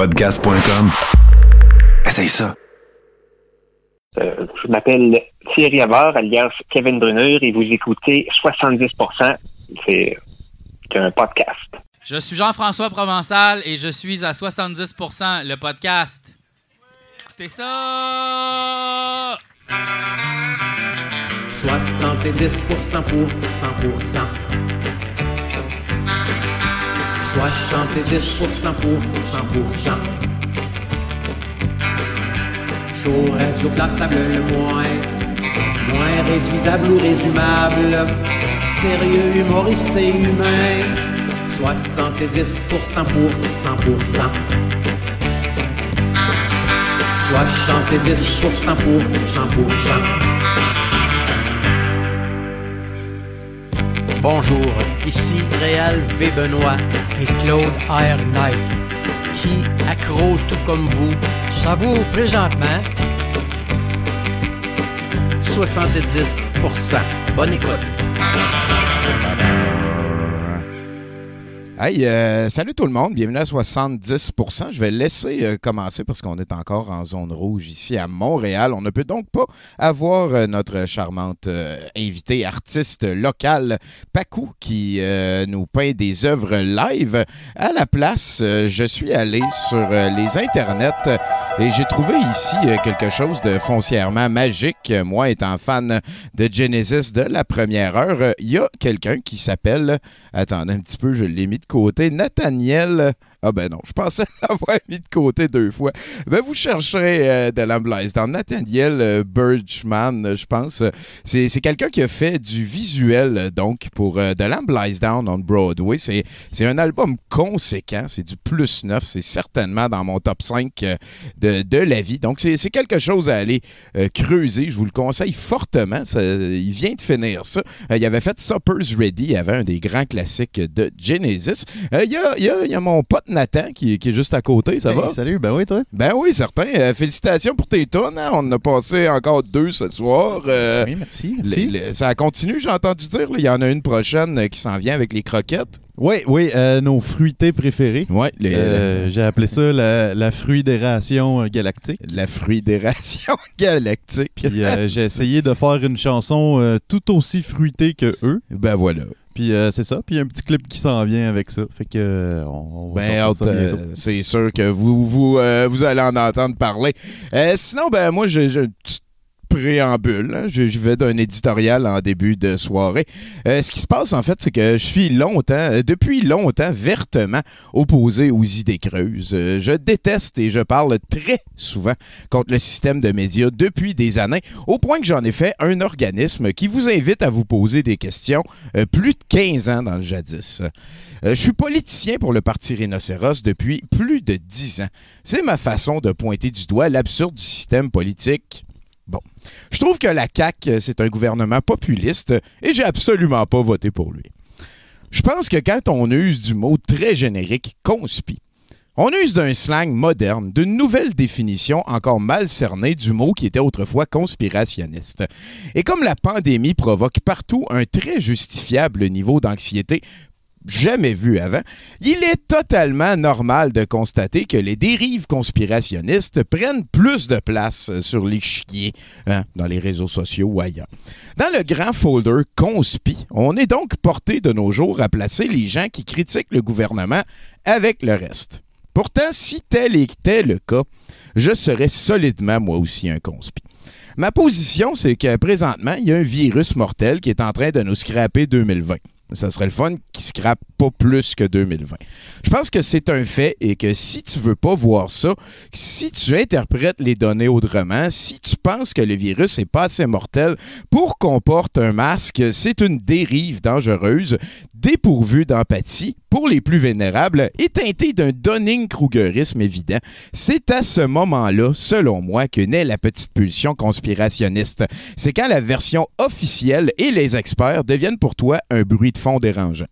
Podcast.com. Essaye ça. Euh, je m'appelle Thierry Havard, alias Kevin Brunner, et vous écoutez 70%. C'est un podcast. Je suis Jean-François Provençal et je suis à 70% le podcast. Écoutez ça! 70% pour 100%. 70% pour 100%. Chaud, radio classable le moins, moins réduisable ou résumable, sérieux, humoriste et humain. 70% pour 100%. 70% pour 100%. Bonjour, ici Réal V. Benoît et Claude R. Knight, qui, accro tout comme vous, savoure présentement 70%. Bonne écoute. Hey, euh, salut tout le monde, bienvenue à 70% Je vais laisser euh, commencer parce qu'on est encore en zone rouge ici à Montréal. On ne peut donc pas avoir euh, notre charmante invitée artiste locale, Pacou, qui nous peint des œuvres live. À la place, je suis allé sur les internets et j'ai trouvé ici quelque chose de foncièrement magique. Moi, étant fan de Genesis de la première heure, il y a quelqu'un qui s'appelle, attendez un petit peu, je l'ai mis de côté. Nathaniel ah ben non, je pensais l'avoir mis de côté deux fois. Ben vous chercherez euh, de l'Amblaise dans Nathaniel euh, Birchman, je pense. C'est, quelqu'un qui a fait du visuel, donc, pour euh, The Down on Broadway. C'est, c'est un album conséquent, c'est du plus neuf, c'est certainement dans mon top 5 de, de la vie. Donc c'est, c'est quelque chose à aller creuser, je vous le conseille fortement. il vient de finir ça. il avait fait Supper's Ready, il avait un des grands classiques de Genesis. Il y a mon pote Nathan qui, est juste à côté, ça va? Salut, ben oui, toi? Ben oui, certain. Euh, félicitations pour tes tonnes. Hein. On en a passé encore deux ce soir. Euh, oui, merci. ça continue, j'ai entendu dire. Il y en a une prochaine euh, qui s'en vient avec les croquettes. Oui, oui, nos fruités préférés. Oui. J'ai appelé ça la, la fruidération galactique. La fruidération galactique. j'ai essayé de faire une chanson tout aussi fruitée que eux. Ben voilà. Puis euh, c'est ça. Puis il y a un petit clip qui s'en vient avec ça. Fait que euh, on, ben, euh, c'est sûr que vous, vous, vous allez en entendre parler. sinon, ben moi, j'ai une petite préambule. Je, vais d'un éditorial en début de soirée. ce qui se passe, en fait, c'est que je suis longtemps, depuis longtemps, vertement opposé aux idées creuses. je déteste et je parle très souvent contre le système de médias depuis des années, au point que j'en ai fait un organisme qui vous invite à vous poser des questions plus de 15 ans dans le jadis. je suis politicien pour le Parti Rhinocéros depuis plus de 10 ans. C'est ma façon de pointer du doigt l'absurde du système politique Bon. Je trouve que la CAQ, c'est un gouvernement populiste et j'ai absolument pas voté pour lui. Je pense que quand on use du mot très générique conspi, on use d'un slang moderne, d'une nouvelle définition encore mal cernée du mot qui était autrefois conspirationniste. Et comme la pandémie provoque partout un très justifiable niveau d'anxiété jamais vu avant, il est totalement normal de constater que les dérives conspirationnistes prennent plus de place sur les chiens hein, dans les réseaux sociaux ou ailleurs. Dans le grand folder conspi, on est donc porté de nos jours à placer les gens qui critiquent le gouvernement avec le reste. Pourtant, si tel était le cas, je serais solidement moi aussi un conspi. Ma position, c'est que présentement, il y a un virus mortel qui est en train de nous scraper 2020. Ça serait le fun qui scrape pas plus que 2020. Je pense que c'est un fait et que si tu veux pas voir ça, si tu interprètes les données autrement, si tu penses que le virus est pas assez mortel pour qu'on porte un masque, c'est une dérive dangereuse, dépourvue d'empathie pour les plus vénérables et teintée d'un Dunning-Krugerisme évident. C'est à ce moment-là, selon moi, que naît la petite pulsion conspirationniste. C'est quand la version officielle et les experts deviennent pour toi un bruit de fond dérangeant.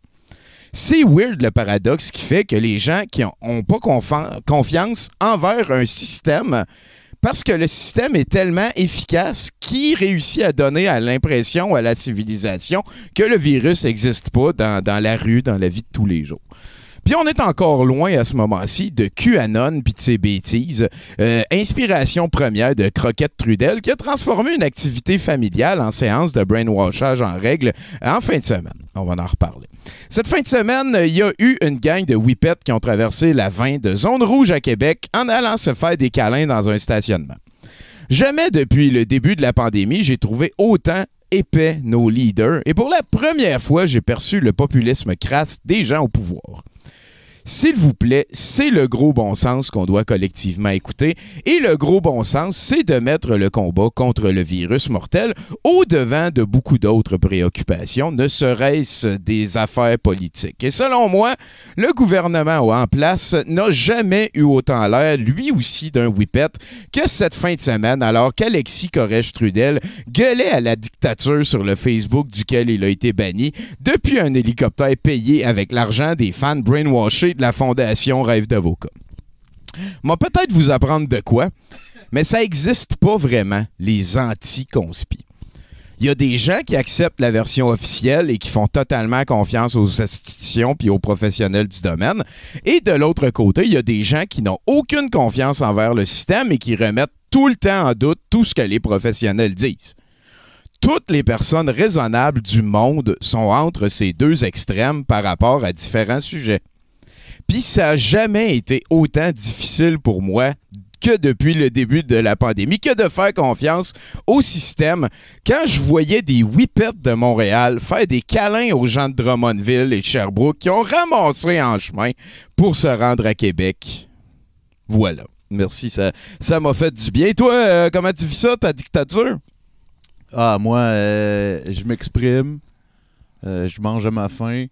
C'est weird le paradoxe qui fait que les gens qui n'ont pas confiance envers un système parce que le système est tellement efficace qu'il réussit à donner à l'impression à la civilisation que le virus n'existe pas dans, dans, la rue, dans la vie de tous les jours. Puis on est encore loin à ce moment-ci de QAnon puis de ses bêtises. Euh, inspiration première de Croquette Trudel qui a transformé une activité familiale en séance de brainwashage en règle en fin de semaine. On va en reparler. Cette fin de semaine, il y a eu une gang de whippets qui ont traversé la 20 de Zone Rouge à Québec en allant se faire des câlins dans un stationnement. Jamais depuis le début de la pandémie, j'ai trouvé autant épais nos leaders et pour la première fois, j'ai perçu le populisme crasse des gens au pouvoir. S'il vous plaît, c'est le gros bon sens qu'on doit collectivement écouter. Et le gros bon sens, c'est de mettre le combat contre le virus mortel au devant de beaucoup d'autres préoccupations, ne serait-ce des affaires politiques. Et selon moi, le gouvernement en place n'a jamais eu autant l'air, lui aussi, d'un whippet que cette fin de semaine, alors qu'Alexis Corrège-Trudel gueulait à la dictature sur le Facebook duquel il a été banni depuis un hélicoptère payé avec l'argent des fans brainwashés de la Fondation Rêve d'avocat. Moi, peut-être vous apprendre de quoi, mais ça n'existe pas vraiment, les anti-conspi. Il y a des gens qui acceptent la version officielle et qui font totalement confiance aux institutions puis aux professionnels du domaine. Et de l'autre côté, il y a des gens qui n'ont aucune confiance envers le système et qui remettent tout le temps en doute tout ce que les professionnels disent. Toutes les personnes raisonnables du monde sont entre ces deux extrêmes par rapport à différents sujets. Puis ça n'a jamais été autant difficile pour moi que depuis le début de la pandémie, que de faire confiance au système. Quand je voyais des whippets de Montréal faire des câlins aux gens de Drummondville et Sherbrooke qui ont ramassé en chemin pour se rendre à Québec. Voilà. Merci, ça ça m'a fait du bien. Toi, euh, comment tu vis ça, ta dictature? Ah, moi, euh, je m'exprime. euh, je mange à ma faim.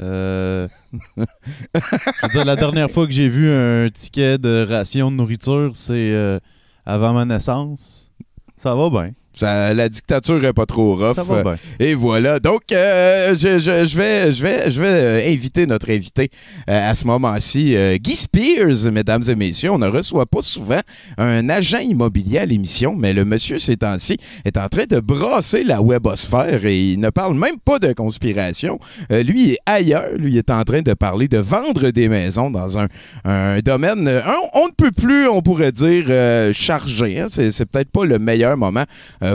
Euh, la dernière fois que j'ai vu un ticket de ration de nourriture, c'est euh, avant ma naissance. Ça va bien. Ça- la dictature est pas trop rough. Ça va bien. Et voilà. Donc, euh, je, je- je vais, je vais, je vais euh, inviter notre invité euh, à ce moment-ci, euh, Guy Spears, mesdames et messieurs. On ne reçoit pas souvent un agent immobilier à l'émission, mais le monsieur, ces temps-ci, est en train de brasser la webosphère et il ne parle même pas de conspiration. Lui est ailleurs. Lui est en train de parler de vendre des maisons dans un, un domaine, un- on ne peut plus, on pourrait dire, chargé. hein. C'est, peut-être pas le meilleur moment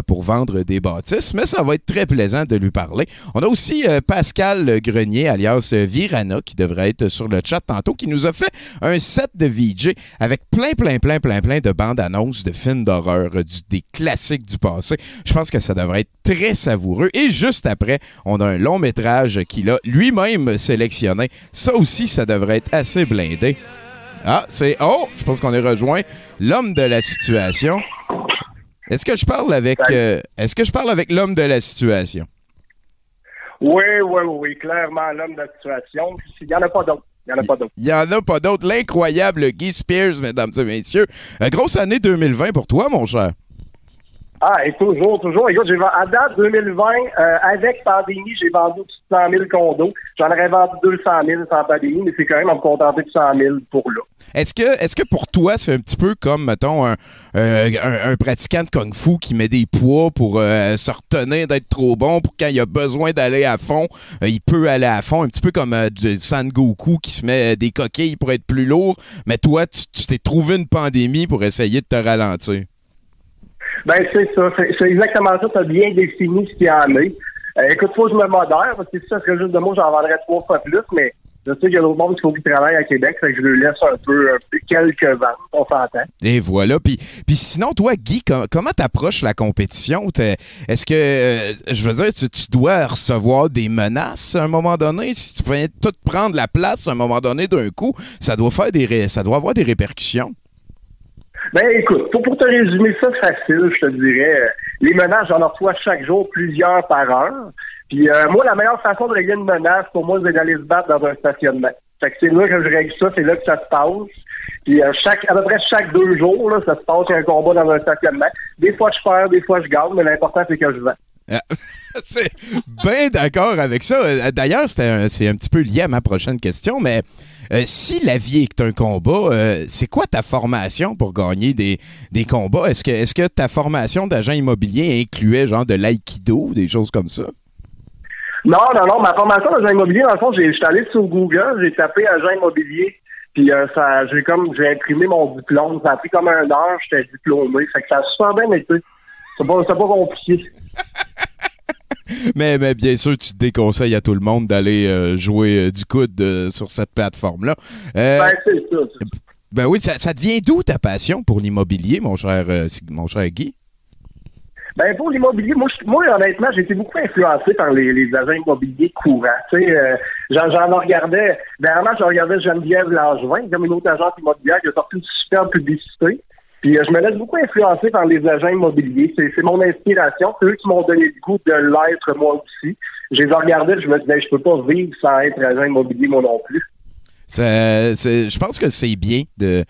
pour vendre des bâtisses, mais ça va être très plaisant de lui parler. On a aussi euh, Pascal Grenier, alias euh, Virana, qui devrait être sur le chat tantôt, qui nous a fait un set de VJ avec plein, plein, plein, plein, plein de bandes annonces de films d'horreur, euh, des classiques du passé. Je pense que ça devrait être très savoureux. Et juste après, on a un long métrage qu'il a lui-même sélectionné. Ça aussi, ça devrait être assez blindé. Ah, c'est. Oh, je pense qu'on est rejoint l'homme de la situation. Est-ce que je parle avec. euh, Est-ce que je parle avec l'homme de la situation? Oui, oui, oui, clairement l'homme de la situation. Il n'y en a pas d'autres. Il n'y en a pas d'autres. Il y en a pas d'autre. L'incroyable Guy Spears, mesdames et messieurs. Euh, grosse année 2020 pour toi, mon cher. Ah, et toujours, toujours. Écoute, j'ai à date 2020, euh, avec pandémie, j'ai vendu au-dessus de 100 000 condos. J'en aurais vendu 200 000 sans pandémie, mais c'est quand même à me contenter de 100 000 pour là. Est-ce que, est que pour toi, c'est un petit peu comme, mettons, un, euh, un- pratiquant de Kung Fu qui met des poids pour euh, se retenir d'être trop bon, pour quand il a besoin d'aller à fond, euh, il peut aller à fond, un petit peu comme euh, du San Goku qui se met des coquilles pour être plus lourd, mais toi, tu t'es trouvé une pandémie pour essayer de te ralentir. Ben, c'est ça. C'est exactement ça. Tu as bien défini ce qu'il y en est. Euh, écoute, faut je me modère, parce que si ça serait juste de mots, j'en vendrais trois fois plus, mais je sais qu'il y a d'autres monde qui faut qu'ils travaillent à Québec, fait que je le laisse un peu, peu quelques ventes, on s'entend. Et voilà. Puis, puis sinon, toi, Guy, com- comment t'approches la compétition? Est-ce que, euh, je veux dire, tu, tu dois recevoir des menaces à un moment donné? Si tu viens tout prendre la place à un moment donné d'un coup, ça doit faire des ré- ça doit avoir des répercussions. Ben écoute, pour, pour te résumer ça facile, je te dirais, euh, les menaces, j'en reçois chaque jour plusieurs par heure. Puis euh, moi, la meilleure façon de régler une menace, pour moi, c'est d'aller se battre dans un stationnement. Fait que c'est là que je règle ça, c'est là que ça se passe. Puis euh, chaque, à peu près chaque deux jours, là, ça se passe, il y a un combat dans un stationnement. Des fois, je perds, des fois, je gagne, mais l'important, c'est que je vends. c'est bien d'accord avec ça. D'ailleurs, c'était un- c'est un petit peu lié à ma prochaine question, mais euh, si la vie est un combat, euh, c'est quoi ta formation pour gagner des, des combats? Est-ce que, est-ce que ta formation d'agent immobilier incluait genre de l'aïkido, des choses comme ça? Non, non, non. Ma formation d'agent immobilier, dans le fond, j'ai- j'étais allé sur Google, j'ai tapé agent immobilier, puis euh, ça, j'ai comme, j'ai imprimé mon diplôme. Ça a pris comme un heure, j'étais diplômé. Fait que ça a super bien été. C'est pas, c'est pas compliqué. Mais, mais bien sûr, tu déconseilles à tout le monde d'aller euh, jouer euh, du coude euh, sur cette plateforme-là. Ben, c'est ça. ben oui, ça, ça devient d'où ta passion pour l'immobilier, mon cher, mon cher Guy? Ben pour l'immobilier, moi, moi honnêtement, j'ai été beaucoup influencé par les, les agents immobiliers courants. Tu sais, euh, j'en, j'en regardais. Dernièrement, je regardais Geneviève Langevin, comme une autre agente immobilière qui a sorti une superbe publicité. Puis euh, je me laisse beaucoup influencer par les agents immobiliers. C'est, mon inspiration. C'est eux qui m'ont donné le goût de l'être moi aussi. Je les regardais, je me disais, je peux pas vivre sans être agent immobilier moi non plus. Je pense que c'est bien de,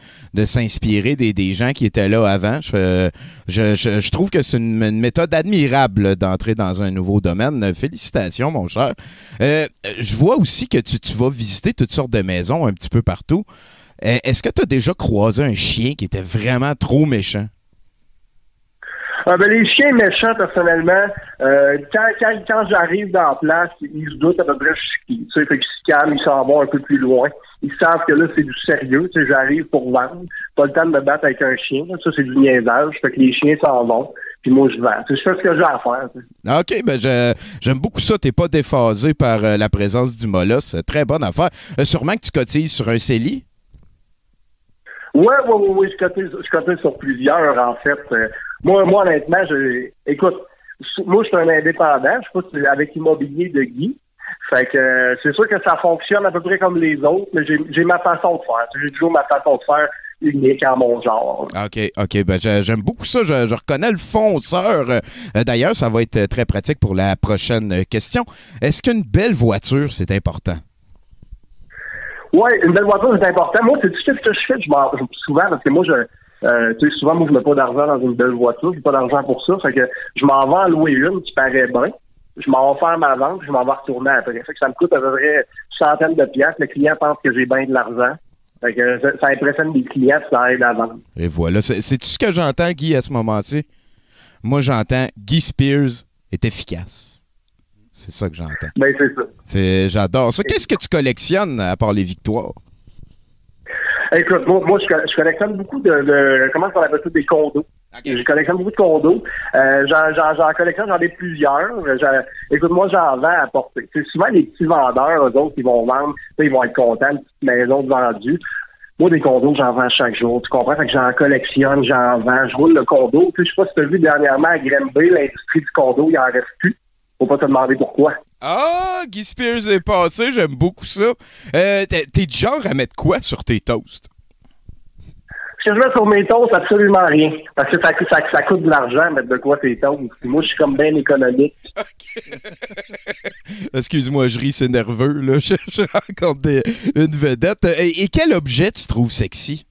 s'inspirer des, gens qui étaient là avant. Je, trouve que c'est une, méthode admirable d'entrer dans un nouveau domaine. Félicitations, mon cher. Euh, je vois aussi que tu vas visiter toutes sortes de maisons un petit peu partout. Euh, Est-ce que tu as déjà croisé un chien qui était vraiment trop méchant? Ah, ben, les chiens méchants, personnellement, euh, quand, quand, quand j'arrive dans la place, ils se doutent à peu près qui. Tu sais, fait qu'ils se calment, ils s'en vont un peu plus loin. Ils savent que là, c'est du sérieux. Tu sais, j'arrive pour vendre. Pas le temps de me battre avec un chien. là. Ça, c'est du niaisage. Fait que les chiens s'en vont. Puis moi, je vends. Tu sais, je fais ce que j'ai à faire. tu sais. OK, ben j'aime beaucoup ça. T'es pas déphasé par euh, la présence du molosse. Très bonne affaire. Euh, sûrement que tu cotises sur un CELI? Ouais, ouais, ouais, ouais, je cotise, je sur plusieurs, en fait. Euh, moi, moi, honnêtement, je, écoute, moi, je suis un indépendant. Je c'est avec l'immobilier de Guy. Fait que euh, c'est sûr que ça fonctionne à peu près comme les autres, mais j'ai ma façon de faire. J'ai toujours ma façon de faire unique en mon genre. OK, OK. Ben, j'aime beaucoup ça. Je, je reconnais le fonceur. Euh, D'ailleurs, ça va être très pratique pour la prochaine question. Est-ce qu'une belle voiture, c'est important? Ouais, une belle voiture, c'est important. Moi, c'est tout ce que je fais? Je m'en, souvent, parce que moi, je, euh, tu sais, souvent, moi, je mets pas d'argent dans une belle voiture. J'ai pas d'argent pour ça. Fait que je m'en vais en louer une qui paraît bien. Je m'en vais faire ma vente, puis je m'en vais retourner après. Fait que ça me coûte à peu près une centaine de piastres. Le client pense que j'ai bien de l'argent. Fait que ça, impressionne les clients, ça aide à vendre. Et voilà. C'est c'est tout ce que j'entends, Guy, à ce moment-ci? Moi, j'entends Guy Spears est efficace. C'est ça que j'entends. Ben, c'est ça. C'est- J'adore ça. Qu'est-ce que tu collectionnes à part les victoires? Écoute, moi, moi je, co- je collectionne beaucoup de, de comment on appelle ça, des condos. Je collectionne beaucoup de condos. Euh, j'en, j'en, j'en collectionne, j'en ai plusieurs. J'en- écoute, moi, j'en vends à porter. C'est souvent les petits vendeurs, eux autres, qui vont vendre, ils vont être contents, une petite maison de vendu. Moi, des condos, j'en vends chaque jour. Tu comprends? Fait que j'en collectionne, j'en vends. Je roule le condo. Tu sais, je sais pas si tu as vu dernièrement à Granby, l'industrie du condo, il en reste plus. Faut pas te demander pourquoi. Ah, Guy Spears est passé. J'aime beaucoup ça. Euh, t'es du genre à mettre quoi sur tes toasts? Ce que je mets sur mes toasts, absolument rien. Parce que ça, ça, ça coûte de l'argent, mettre de quoi tes toasts. Puis Moi, je suis comme bien économique. Excuse-moi, je ris, c'est nerveux. Là. Je, je rencontre des- une vedette. Et, et quel objet tu trouves sexy?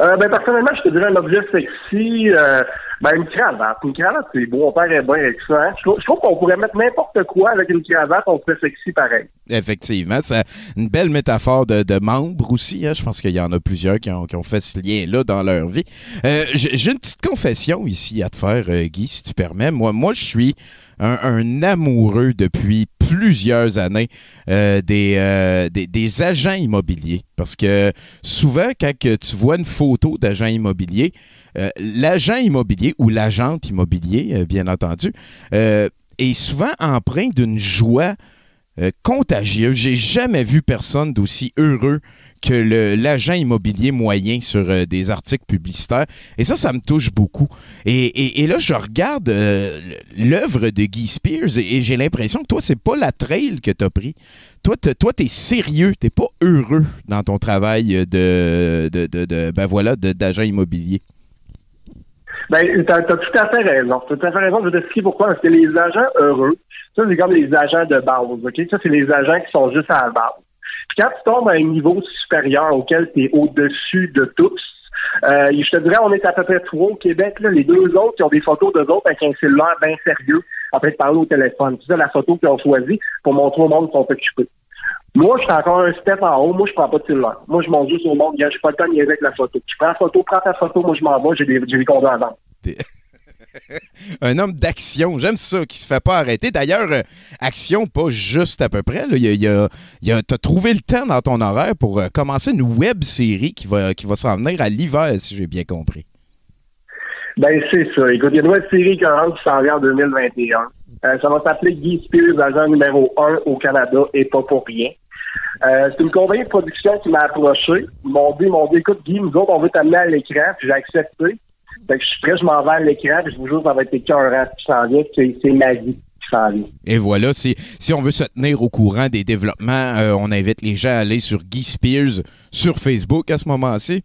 Euh, ben, personnellement, je te dirais un objet sexy, euh, ben, une cravate. Une cravate, c'est beau. On paraît bien avec ça. hein. Je trouve, qu'on pourrait mettre n'importe quoi avec une cravate, on serait sexy pareil. Effectivement, c'est une belle métaphore de, de membres aussi. hein. Je pense qu'il y en a plusieurs qui ont, qui ont fait ce lien-là dans leur vie. Euh, J'ai j'ai une petite confession ici à te faire, euh, Guy, si tu permets. Moi, moi je suis un, amoureux depuis plusieurs années euh, des, euh, des, agents immobiliers. Parce que souvent, quand tu vois une photo d'agent immobilier, euh, l'agent immobilier ou l'agente immobilier, bien entendu, est souvent empreint d'une joie euh, contagieux. J'ai jamais vu personne d'aussi heureux que l'agent immobilier moyen sur euh, des articles publicitaires. Et ça, ça me touche beaucoup. Et, là, je regarde euh, l'œuvre de Guy Spears et, j'ai l'impression que toi, c'est pas la trail que tu as pris. Toi, t'es- toi, t'es sérieux, t'es pas heureux dans ton travail de, de, de, de- ben voilà, d'agent immobilier. Ben, t'as as tout à fait raison. T'as tout à fait raison. Je vais t'expliquer pourquoi? Parce que les agents heureux, ça, c'est comme les agents de base, OK? Ça, c'est les agents qui sont juste à la base. Puis quand tu tombes à un niveau supérieur auquel tu es au-dessus de tous, euh, je te dirais, on est à peu près trois au Québec. Là, les deux autres qui ont des photos d'eux autres avec un cellulaire bien sérieux, après de parler au téléphone. C'est ça la photo qu'ils ont choisie pour montrer au monde qu'ils sont occupés. Moi, je suis encore un step en haut. Moi, je prends pas de cellulaire. Moi, je monte juste au monde. Je pas le temps de niaiser avec la photo. Je prends la photo, prends ta photo. Moi, je m'en vais. J'ai des, des à vendre. Un homme d'action. J'aime ça, qui se fait pas arrêter. D'ailleurs, euh, action, pas juste à peu près. Là. Il y a- il y a- il y a- t'as trouvé le temps dans ton horaire pour euh, commencer une web série qui va, qui va s'en venir à l'hiver, si j'ai bien compris. Ben, c'est ça. Écoute, il y a une nouvelle série qui rentre qui s'en vient en 2021. Euh, ça va s'appeler Guy Spears, agent numéro 1 au Canada, et pas pour rien. Euh, c'est une compagnie de production qui m'a approché. Ils m'ont dit, m'ont dit, écoute, Guy, nous autres, on veut t'amener à l'écran, puis j'ai accepté. Fait que je suis prêt, je m'en vais à l'écran, puis je vous jure, ça va être écœurant qui s'en vient, c'est, c'est ma vie qui s'en vient. Et voilà, si, si on veut se tenir au courant des développements, euh, on invite les gens à aller sur Guy Spears sur Facebook à ce moment-ci.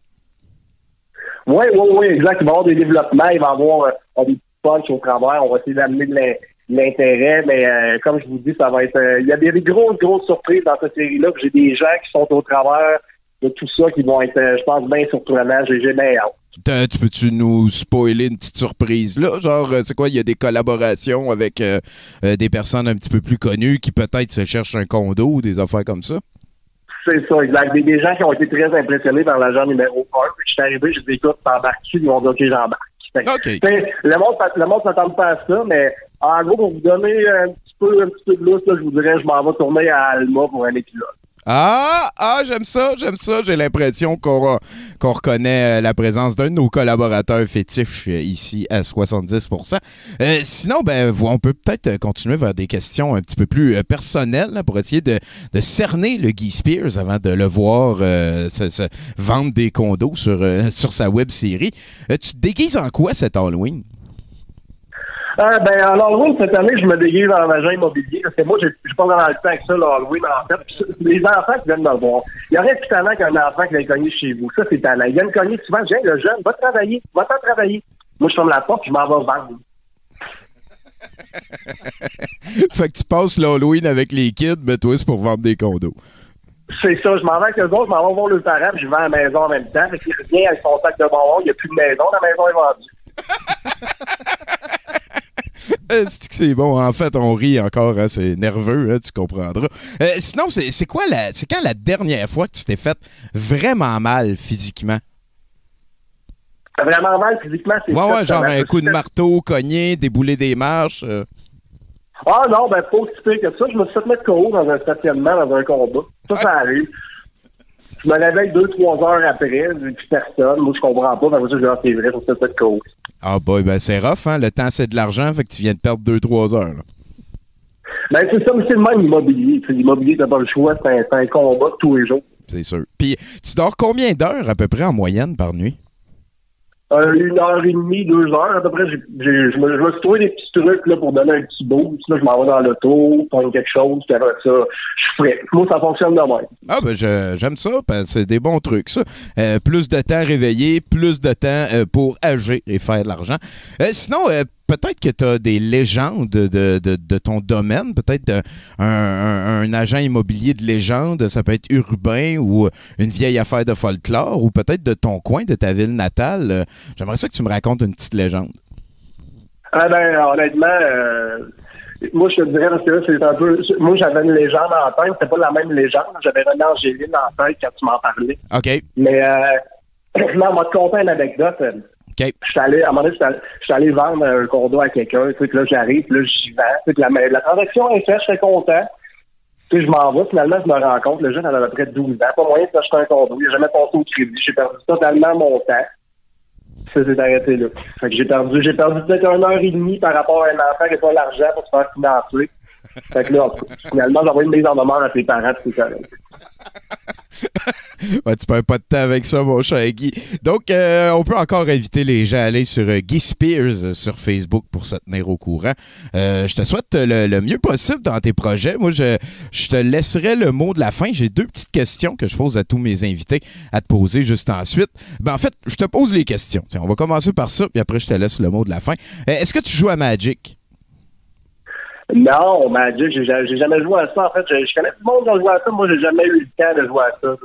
Oui, oui, oui, exact. Il va y avoir des développements, il va y avoir euh, des punch au travers. On va essayer d'amener de de l'intérêt, mais euh, comme je vous dis, ça va être. euh, il y a des, grosses, grosses surprises dans cette série-là. J'ai des gens qui sont au travers de tout ça qui vont être, euh, je pense, bien surprenants. J'ai bien hâte. Tu peux-tu nous spoiler une petite surprise là? Genre, c'est quoi? Il y a des collaborations avec euh, des personnes un petit peu plus connues qui peut-être se cherchent un condo ou des affaires comme ça? C'est ça, exact. Des, des gens qui ont été très impressionnés par l'agent numéro 1. Puis je suis arrivé, j'ai dit, écoute, t'embarques-tu? Ils m'ont dit, OK, j'embarque. Fait que, OK. tu sais, Le monde, le monde s'attend pas à ça, mais en gros, pour vous donner un petit peu, un petit peu de lousse, je vous dirais, je m'en vais tourner à Alma pour un épisode. Ah, ah, j'aime ça, j'aime ça. J'ai l'impression qu'on reconnaît euh, la présence d'un de nos collaborateurs fétiches euh, ici à 70% Euh, Sinon, ben, on peut peut-être euh, continuer vers des questions un petit peu plus personnelles pour essayer de, cerner le Guy Spears avant de le voir se, vendre des condos sur, sur sa web série. Tu déguises en quoi cet Halloween? Ah, ben, en Halloween, cette année, je me déguise en agent immobilier. Parce que moi, j'ai j'ai pas vraiment le temps avec ça, le Halloween, en fait. Puis les enfants qui viennent me voir. Il y aurait plus talent qu'un enfant qui vient cogner chez vous. Ça, c'est talent. Ils viennent cogner souvent. Viens, le jeune, va travailler. Va t'en travailler. Moi, je ferme la porte, je m'en vais vendre. fait que tu passes l'Halloween avec les kids, mais toi, c'est pour vendre des condos. C'est ça, je m'en vais avec eux autres, je m'en vais voir le parent, puis je vends la maison en même temps. Fait qu'il revient avec son sac de bonbons, il n'y a plus de maison, la maison est vendue. Euh, c'est que c'est bon? En fait, on rit encore, hein, c'est nerveux, hein, tu comprendras. Euh, sinon, c'est quoi la, c'est quand la dernière fois que tu t'es fait vraiment mal physiquement? Vraiment mal physiquement, c'est Ouais, ça, ouais, genre un coup de marteau, cogné, débouler des marches. euh. Ah non, ben pas aussi pire que ça. Je me suis fait mettre KO dans un stationnement, dans un combat. Ça, ça arrive. Je me réveille deux, trois heures après, j'ai plus personne. Moi, je comprends pas. Parce que je ah, c'est vrai, me suis fait KO. Ah boy, ben c'est rough, hein? Le temps, c'est de l'argent, fait que tu viens de perdre 2-3 heures. là. Ben, c'est ça, mais c'est le même immobilier. L'immobilier, t'as pas le choix, c'est un, un combat de tous les jours. C'est sûr. Puis, tu dors combien d'heures à peu près en moyenne par nuit? Euh, une heure et demie, deux heures, à peu près. Je me, je suis trouvé des petits trucs là, pour donner un petit boost. Là, je m'en vais dans l'auto, prendre quelque chose, puis après ça, je suis prêt. Moi, ça fonctionne de même. Ah ben j'aime ça, parce que c'est des bons trucs, ça. Euh, plus de temps réveillé, plus de temps euh, pour agir et faire de l'argent. Sinon, peut-être que tu as des légendes de, de- de ton domaine, peut-être un, un- un agent immobilier de légende, ça peut être urbain ou une vieille affaire de folklore, ou peut-être de ton coin, de ta ville natale. Euh, J'aimerais ça que tu me racontes une petite légende. Ah ben, honnêtement, euh, moi, je te dirais, parce que là, c'est un peu... Moi, j'avais une légende en tête. C'était pas la même légende. J'avais René Angéline en tête quand tu m'en parlais. OK. Mais, euh, non, on va te conter une anecdote. Euh, OK. Je suis allé, à un moment donné, vendre un condo à quelqu'un, tu là, j'arrive, là, j'y vends, que la, la transaction est faite, je suis content. Tu sais, je m'en vais, finalement, je me rends compte, le jeune, avait à peu près 12 ans, pas moyen de s'acheter un condo, il n'a jamais passé au crédit, j'ai perdu totalement mon temps. Ça s'est arrêté là. Fait que j'ai perdu, j'ai perdu peut-être une heure et demie par rapport à un enfant qui n'a pas l'argent pour se faire financer. Fait que là, finalement, j'ai envoyé une mise en demeure à ses parents, c'est correct. Ouais, tu perds pas de temps avec ça, mon cher Guy. Donc, euh, on peut encore inviter les gens à aller sur euh, Guy Spears euh, sur Facebook pour se tenir au courant. Je te souhaite le, le mieux possible dans tes projets. Moi, je, je te laisserai le mot de la fin. J'ai deux petites questions que je pose à tous mes invités à te poser juste ensuite. Ben, en fait, je te pose les questions. Tiens, on va commencer par ça, puis après, je te laisse le mot de la fin. Est-ce que tu joues à Magic? Non, Magic, j'ai ja- j'ai jamais joué à ça. En fait, je, connais tout le monde qui a joué à ça. Moi, j'ai jamais eu le temps de jouer à ça.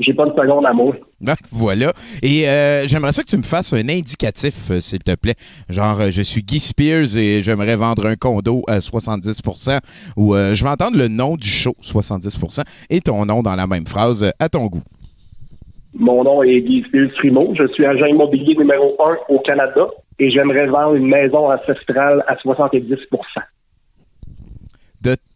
J'ai pas une seconde amour. Ah, voilà. Et euh, j'aimerais ça que tu me fasses un indicatif, euh, s'il te plaît. Genre, euh, je suis Guy Spears et j'aimerais vendre un condo à 70% ou je vais entendre le nom du show, 70% et ton nom dans la même phrase, à ton goût. Mon nom est Guy Spears Primo. Je suis agent immobilier numéro un au Canada et j'aimerais vendre une maison ancestrale à 70 de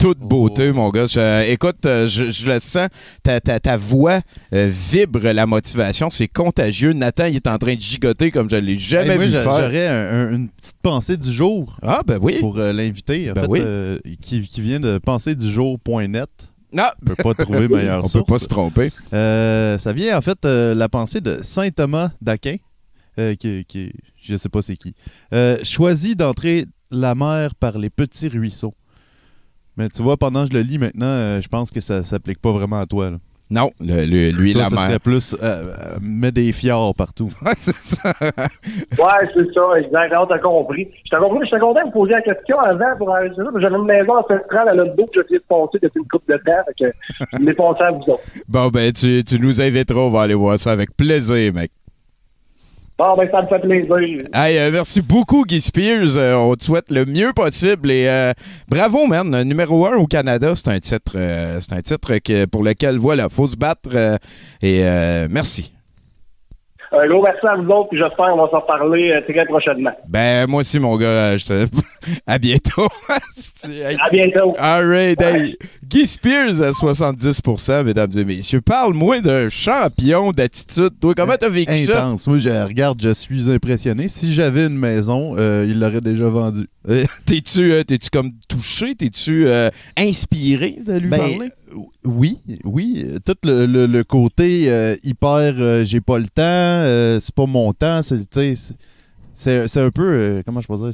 toute beauté, Oh. mon gars. Je- écoute, euh, je, je le sens, ta, ta, ta voix euh, vibre la motivation, c'est contagieux. Nathan, il est en train de gigoter comme je l'ai jamais Hey, moi, vu faire. J'aurais un- un- une petite pensée du jour Ah, ben oui. pour euh, l'invité, en Ben oui. euh, qui, qui vient de penser du jour.net. Non, On peut pas trouver meilleure on peut pas se tromper. Ça vient en fait la pensée de Saint Thomas d'Aquin, qui, qui je sais pas c'est qui. Choisis d'entrer la mer par les petits ruisseaux. Mais tu vois, pendant que je le lis maintenant, euh, je pense que ça s'applique pas vraiment à toi. là. Non, le- le- lui, Toi, la ça mère. serait plus euh, euh, mets des fjords partout. Ouais, c'est ça. Ouais, c'est ça, exactement, t'as compris. J'étais compris, j'étais content de vous poser la question avant pour enregistrer ça, j'avais une maison ancestrale à l'autre bout que j'ai essayé de passer depuis une couple de temps, fait que je l'ai passé à vous autres. Bon, ben, tu, tu nous inviteras, on va aller voir ça avec plaisir, mec. Bon, ben, ça me fait plaisir. Hey, euh, merci beaucoup, Guy Spears. Euh, on te souhaite le mieux possible et euh, bravo, man. Numéro un au Canada, c'est un titre, c'est un titre que, pour lequel, voilà, faut se battre. et merci. Un gros merci à vous autres, puis j'espère qu'on va s'en reparler euh, très prochainement. Ben, moi aussi, mon gars, euh, je te... à bientôt. Hey. À bientôt. All right, hey. Guy Spears à 70%, mesdames et messieurs. Parle-moi d'un champion d'attitude. Toi, comment t'as vécu ça? Intense. Moi, je regarde, je suis impressionné. Si j'avais une maison, euh, il l'aurait déjà vendue. T'es-tu euh, t'es-tu comme touché? T'es-tu euh, inspiré de lui Ben, parler? Oui, oui. Tout le, le- le côté euh, hyper, euh, j'ai pas le temps, euh, c'est pas mon temps, c'est, un peu, comment je peux dire,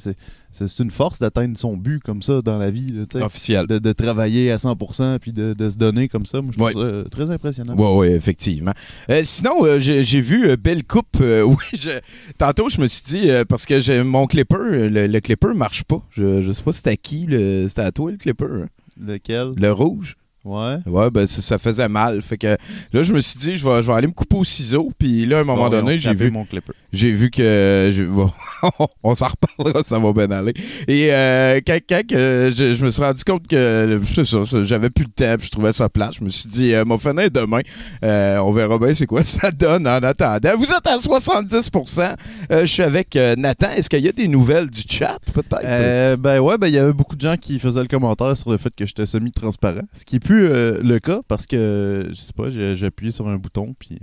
c'est, une force d'atteindre son but comme ça dans la vie, là. Officiel. de, de travailler à 100% puis de, de se donner comme ça. Moi, je trouve Ouais. ça très impressionnant. Oui, oui, effectivement. Euh, sinon, euh, j'ai vu euh, Belle Coupe. oui, je- tantôt, je me suis dit, parce que j'ai mon clipper, le, le clipper marche pas. Je, je sais pas c'était à qui, le- c'était à toi le clipper. hein? Lequel? Le rouge. Ouais. Ouais, ben ça, ça faisait mal. Fait que là, je me suis dit, je vais, je vais aller me couper au ciseau. Puis là, à un moment Bon, donné, j'ai vu, mon clipper. j'ai vu que. bon, on s'en reparlera, ça va bien aller. Et euh, quand, quand je, je me suis rendu compte que c'est ça, ça, j'avais plus de temps, puis je trouvais ça plate. Je me suis dit, euh, m'a finir demain. Euh, on verra bien c'est quoi ça donne en attendant. Vous êtes à 70%. Euh, je suis avec euh, Nathan. Est-ce qu'il y a des nouvelles du chat, peut-être? Euh, ben ouais, ben il y avait beaucoup de gens qui faisaient le commentaire sur le fait que j'étais semi-transparent. Ce qui est plus euh, le cas parce que, je sais pas, j'ai appuyé sur un bouton puis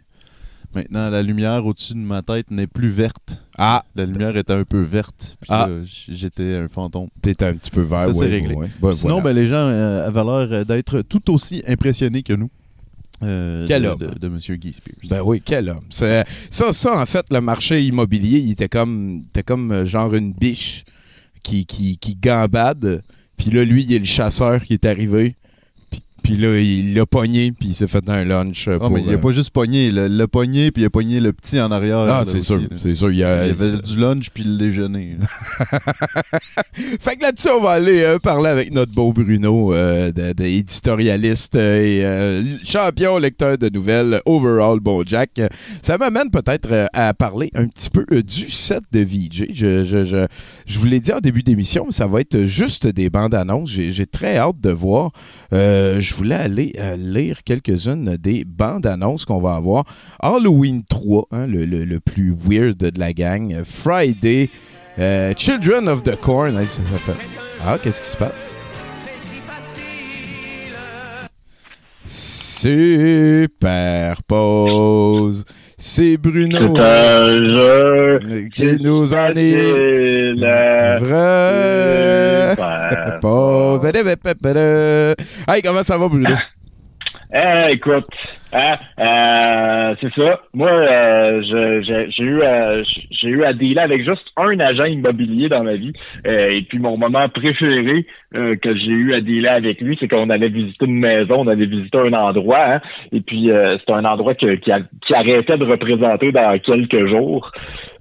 maintenant la lumière au-dessus de ma tête n'est plus verte. ah, La lumière était un peu verte. Puis Ah. j'étais un fantôme. t'es un petit peu vert. Ça, c'est ouais, réglé. ouais. Ben, Sinon, voilà. ben, les gens euh, avaient l'air d'être tout aussi impressionnés que nous. euh, Quel de, homme. de, de Monsieur Guy Spears. Ben oui, quel homme. C'est- Ça, ça, en fait, le marché immobilier, il était comme, était comme euh, genre une biche qui, qui, qui gambade. Puis là, lui, il est le chasseur qui est arrivé. Puis, là, il l'a pogné, puis il s'est fait un lunch. Ah, pour, mais il a euh, pas juste pogné, le, le pogné, puis il a pogné le petit en arrière. Ah, c'est sûr, c'est sûr. Il y Il a, avait du lunch puis le déjeuner. Fait que là-dessus, on va aller euh, parler avec notre beau Bruno, euh, de, de éditorialiste et euh, champion lecteur de nouvelles, overall bon Jack. Ça m'amène peut-être à parler un petit peu du set de VJ. Je, je, je, je vous l'ai dit en début d'émission, mais ça va être juste des bandes annonces. J'ai très hâte de voir. Je voulais aller euh, lire quelques-unes des bandes annonces qu'on va avoir. Halloween 3, hein, le, plus weird de la gang. Friday. Euh, Children of the Corn. Ah, qu'est-ce qui se passe? Superpose. C'est Bruno un jeu qui nous en est vrai. Hey, comment ça va, Bruno? Eh, écoute, hein, euh, c'est ça. Moi, euh, j'ai eu, euh, j'ai eu à dealer avec juste un agent immobilier dans ma vie. Euh, et puis mon moment préféré euh, que j'ai eu à dealer avec lui, c'est qu'on allait visiter une maison, on allait visiter un endroit. hein. et puis c'était un endroit qui, qui arrêtait de représenter dans quelques jours.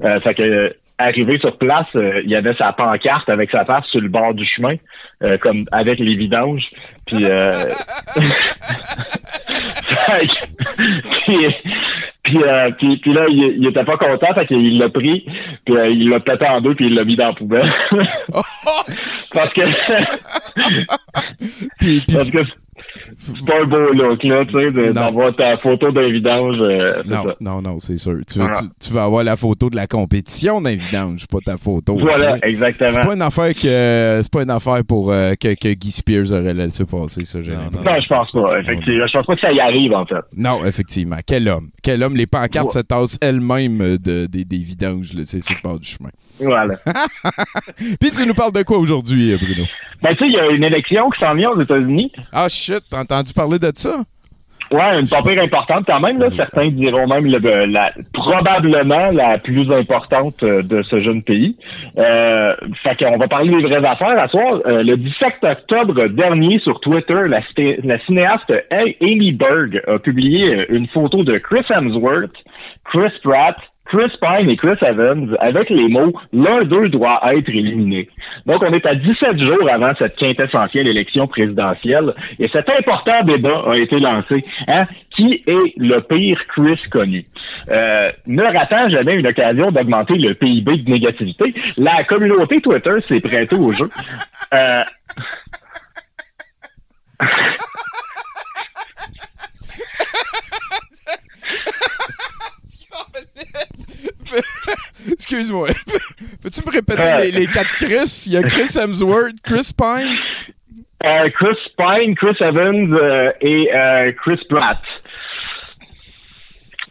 Fait que arrivé sur place, euh, il y avait sa pancarte avec sa face sur le bord du chemin, euh, comme avec les vidanges. Puis, euh, puis, puis, euh, puis, puis là, il, il était pas content, fait qu'il l'a pris, puis euh, il l'a pété en deux, puis il l'a mis dans la poubelle. Parce que, Puis, puis parce que c'est pas un beau look, là, tu sais, d'avoir ta photo d'un vidange. euh, Non, ça. non, non, c'est sûr. Tu, veux- tu, tu vas avoir la photo de la compétition d'un vidange, pas ta photo. Voilà, toi. exactement. C'est pas une affaire que c'est pas une affaire pour euh, que, que Guy Spears aurait laissé passer ça, j'ai Non, l'impression. Non, je pense pas, effectivement. Je pense pas que ça y arrive, en fait. Non, effectivement. Quel homme. Quel homme. Les pancartes Ouais. se tassent elles-mêmes de, des, des vidanges, là, c'est sur le bord du chemin. Voilà. Puis tu nous parles de quoi aujourd'hui, euh, Bruno? Ben, tu sais, il y a une élection qui s'en vient aux États-Unis. Ah shit, t'as entendu parler de ça? Ouais, une papier importante quand même. Là. Certains diront même le- la, probablement la plus importante euh, de ce jeune pays. Euh, fait qu'on va parler des vraies affaires à soir. Euh, le 17 octobre dernier sur Twitter, la, cinéaste Amy Berg a publié une photo de Chris Hemsworth, Chris Pratt, Chris Pine et Chris Evans avec les mots l'un d'eux doit être éliminé. Donc on est à 17 jours avant cette quintessentielle élection présidentielle et cet important débat a été lancé. Hein? Qui est le pire Chris connu? Euh, ne ratant jamais une occasion d'augmenter le PIB de négativité, la communauté Twitter s'est prêtée au jeu. Euh, Excuse-moi. Peux-tu me répéter les, les quatre Chris? Il y a Chris Hemsworth, Chris Pine? Euh, Chris Pine, Chris Evans euh, et euh, Chris Pratt.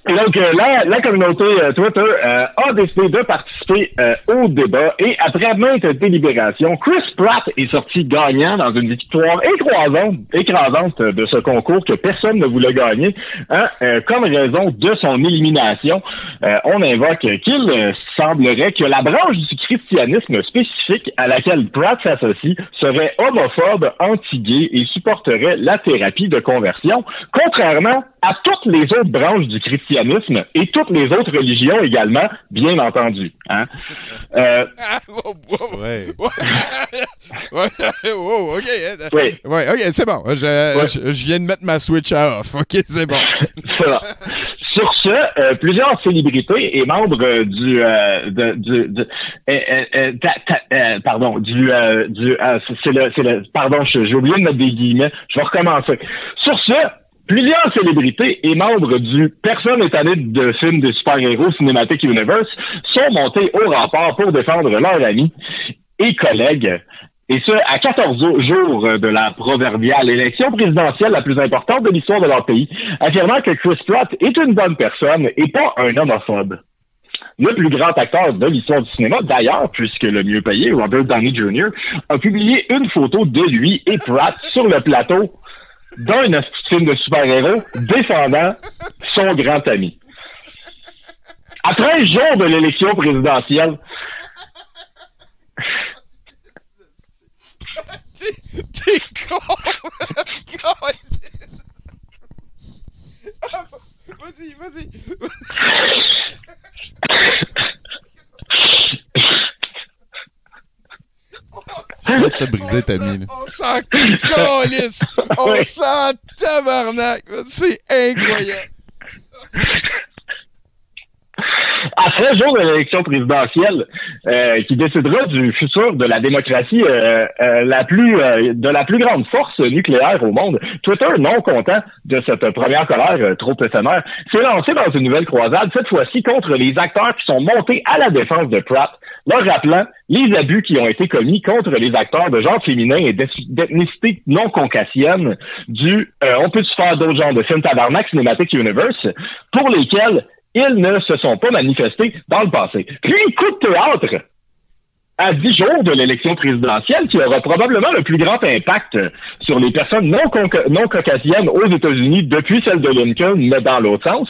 Donc, euh, la, la communauté euh, Twitter euh, a décidé de participer euh, au débat et après maintes délibérations, Chris Pratt est sorti gagnant dans une victoire écrasante, écrasante de ce concours que personne ne voulait gagner. Hein, euh, comme raison de son élimination, euh, on invoque qu'il euh, semblerait que la branche du christianisme spécifique à laquelle Pratt s'associe serait homophobe, anti-gay et supporterait la thérapie de conversion, contrairement à toutes les autres branches du christianisme et toutes les autres religions également, bien entendu. Hein? Euh, Ah, wow, wow. Ouais. Ouais, wow, OK. oui. Ouais, OK, c'est bon. Je, je, je viens de mettre ma Switch à off. OK, c'est bon. Sur ce, euh, plusieurs célébrités et membres euh, du, euh, de, du, euh, euh, ta- ta- pardon, du, euh, du, euh, c'est- le, c'est le, pardon, je- j'ai oublié de mettre des guillemets. Je vais recommencer. Sur ce, plusieurs célébrités et membres du personne étonnée de films de super-héros Cinematic Universe sont montés au rempart pour défendre leurs amis et collègues et ce, à 14 jours- de la proverbiale élection présidentielle la plus importante de l'histoire de leur pays, affirmant que Chris Pratt est une bonne personne et pas un homophobe. Le plus grand acteur de l'histoire du cinéma, d'ailleurs, puisque le mieux payé, Robert Downey Jr., a publié une photo de lui et Pratt sur le plateau d'un film de super-héros défendant son grand ami. À 13 jours de l'élection présidentielle, T'es. Con. Ah, Vas-y, vas-y. Laisse te briser ta mine. On s'en calisse. On s'en tabarnak. C'est incroyable. À 13 jours de l'élection présidentielle euh, qui décidera du futur de la démocratie euh, euh, la plus euh, de la plus grande force nucléaire au monde, Twitter, non content de cette première colère euh, trop éphémère, s'est lancé dans une nouvelle croisade, cette fois-ci contre les acteurs qui sont montés à la défense de Pratt, leur rappelant les abus qui ont été commis contre les acteurs de genre féminin et d'eth- d'ethnicité non caucasienne du euh, on peut se faire d'autres genres de films tabarnak Cinematic Universe pour lesquels ils ne se sont pas manifestés dans le passé. Puis, coup de théâtre à 10 jours de l'élection présidentielle qui aura probablement le plus grand impact sur les personnes non, non caucasiennes aux États-Unis depuis celle de Lincoln, mais dans l'autre sens,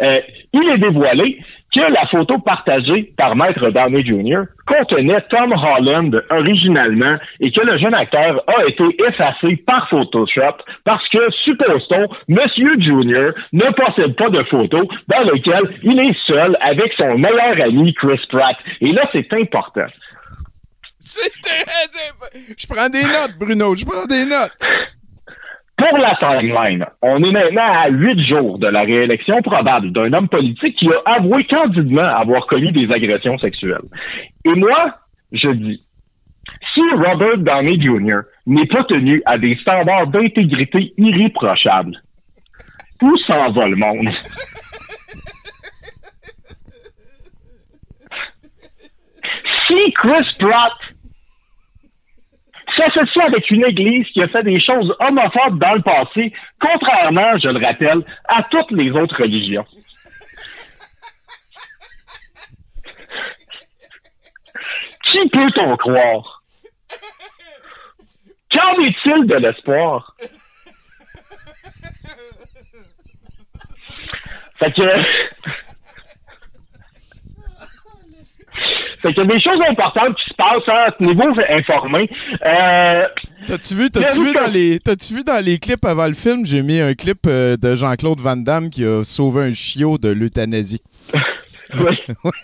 euh, il est dévoilé que la photo partagée par Maître Downey Jr. contenait Tom Holland originalement et que le jeune acteur a été effacé par Photoshop parce que, suppose-t-on, Monsieur Jr. ne possède pas de photo dans lequel il est seul avec son meilleur ami Chris Pratt. Et là, c'est important. C'est très- Je prends des notes, Bruno. Je prends des notes. Pour la timeline, on est maintenant à huit jours de la réélection probable d'un homme politique qui a avoué candidement avoir commis des agressions sexuelles. Et moi, je dis, si Robert Downey Jr. n'est pas tenu à des standards d'intégrité irréprochables. Où s'en va le monde? Si Chris Pratt s'associe avec une église qui a fait des choses homophobes dans le passé, contrairement, je le rappelle, à toutes les autres religions. Qui peut-on croire? Qu'en est-il de l'espoir? Fait que. Fait qu'il y a des choses importantes qui se passent hein, à ce niveau informé. Euh, T'as-tu vu, t'as-tu vu oui, dans les, t'as-tu vu dans les clips avant le film, j'ai mis un clip euh, de Jean-Claude Van Damme qui a sauvé un chiot de l'euthanasie.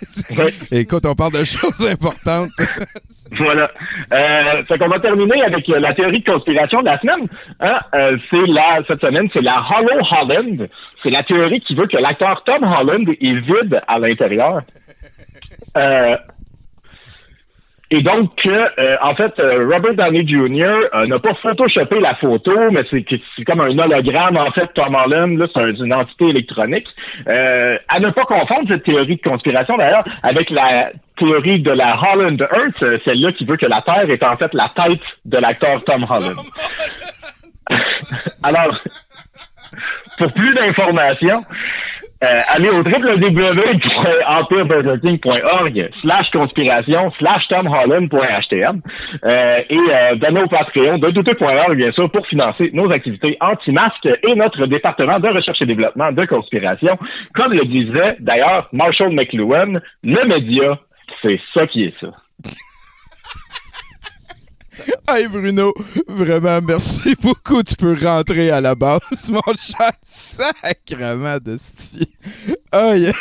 c'est- ouais. Écoute, on parle de choses importantes. Voilà. Euh, fait qu'on va terminer avec euh, la théorie de conspiration de la semaine. Hein? Euh, c'est la cette semaine, c'est la Hollow Holland. C'est la théorie qui veut que l'acteur Tom Holland est vide à l'intérieur. Euh, et donc, euh, en fait, euh, Robert Downey Jr. euh, n'a pas photoshopé la photo, mais c'est comme un hologramme, en fait, Tom Holland, là, c'est un- une entité électronique. Euh, à ne pas confondre cette théorie de conspiration, d'ailleurs, avec la théorie de la Holland Earth, celle-là qui veut que la Terre est en fait la tête de l'acteur Tom Holland. Alors, pour plus d'informations, euh, allez au www.empireburgerking.org slash conspiration slash tomholland.htm euh, et euh, donnez au Patreon de doute.org bien sûr pour financer nos activités anti-masques et notre département de recherche et développement de conspiration. Comme le disait d'ailleurs Marshall McLuhan, le média, c'est ça qui est ça. Hey Bruno, vraiment merci beaucoup. Tu peux rentrer à la base, mon chat. Sacrement de style. Aïe,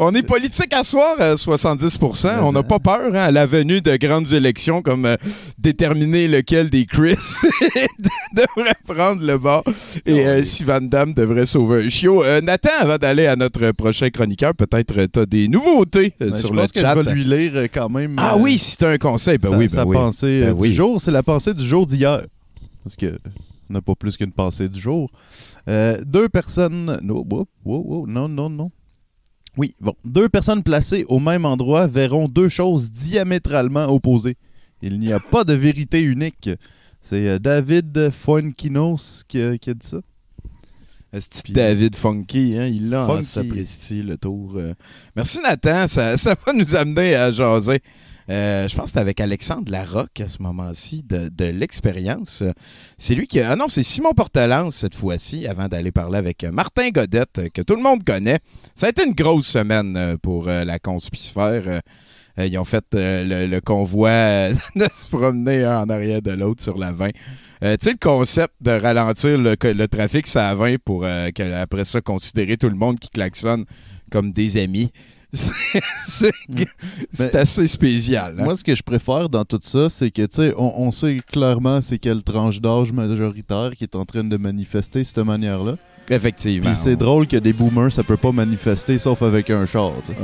on est politique à soir à 70%. On n'a pas peur hein, à la venue de grandes élections comme euh, déterminer lequel des Chris devrait prendre le bord et euh, si Van Damme devrait sauver un chiot. Euh, Nathan, avant d'aller à notre prochain chroniqueur, peut-être tu as des nouveautés euh, Ben, sur je le pense que chat. je vais lui lire euh, quand même. Ah euh, oui, si t'as un conseil, ben sa, oui, ben sa oui. pensée euh, Ben oui. Jour, c'est la pensée du jour d'hier. Parce que on n'a pas plus qu'une pensée du jour. Euh, deux personnes. No, non, non, non. Oui, bon. Deux personnes placées au même endroit verront deux choses diamétralement opposées. Il n'y a pas de vérité unique. C'est euh, David Fuenkinos qui, a- qui a dit ça. C'est Puis- David Funky, hein, il l'a en sapristi, le tour. euh. Merci Nathan, ça, ça va nous amener à jaser. Euh, je pense que c'était avec Alexandre Larocque à ce moment-ci de, l'expérience. C'est lui qui a... Ah non, c'est Simon Portelance cette fois-ci, avant d'aller parler avec euh, Martin Godette, euh, que tout le monde connaît. Ça a été une grosse semaine pour la conspisphère. Euh, ils ont fait le, convoi de se promener en arrière de l'autre sur la 20. Euh, tu sais, le concept de ralentir le, trafic sur la 20 pour euh, que- après ça considérer tout le monde qui klaxonne comme des amis, c'est c'est assez spécial. hein. Moi, ce que je préfère dans tout ça, c'est que, tu sais, on, on sait clairement c'est quelle tranche d'âge majoritaire qui est en train de manifester de cette manière-là. Effectivement. Puis c'est drôle que des boomers, ça peut pas manifester sauf avec un char, tu sais.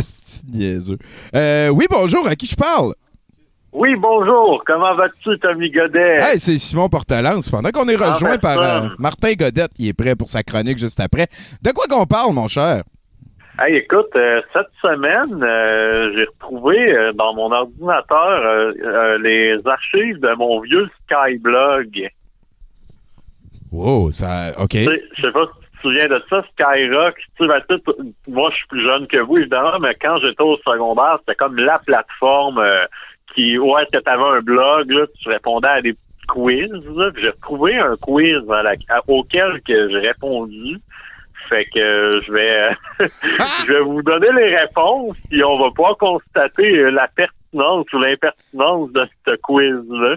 C'est niaiseux. Euh, oui, bonjour, à qui je parle? Oui, bonjour. Comment vas-tu, Tommy Godet? Hey, c'est Simon Portelance. Pendant qu'on est Ah, rejoint ben, par euh, Martin Godette, il est prêt pour sa chronique juste après. De quoi qu'on parle, mon cher? Hey, écoute, euh, cette semaine, euh, j'ai retrouvé dans mon ordinateur les archives de mon vieux Skyblog. Wow, ça. OK. Je sais pas si tu te souviens de ça, Skyrock. Tu sais, ben, moi, je suis plus jeune que vous, évidemment, mais quand j'étais au secondaire, c'était comme la plateforme qui, est-ce que tu avais un blog, là, tu répondais à des quiz. là, puis J'ai retrouvé un quiz à la- à- auquel que j'ai répondu. Fait que euh, je vais euh, je vais vous donner les réponses puis on va pouvoir constater la pertinence ou l'impertinence de ce quiz-là.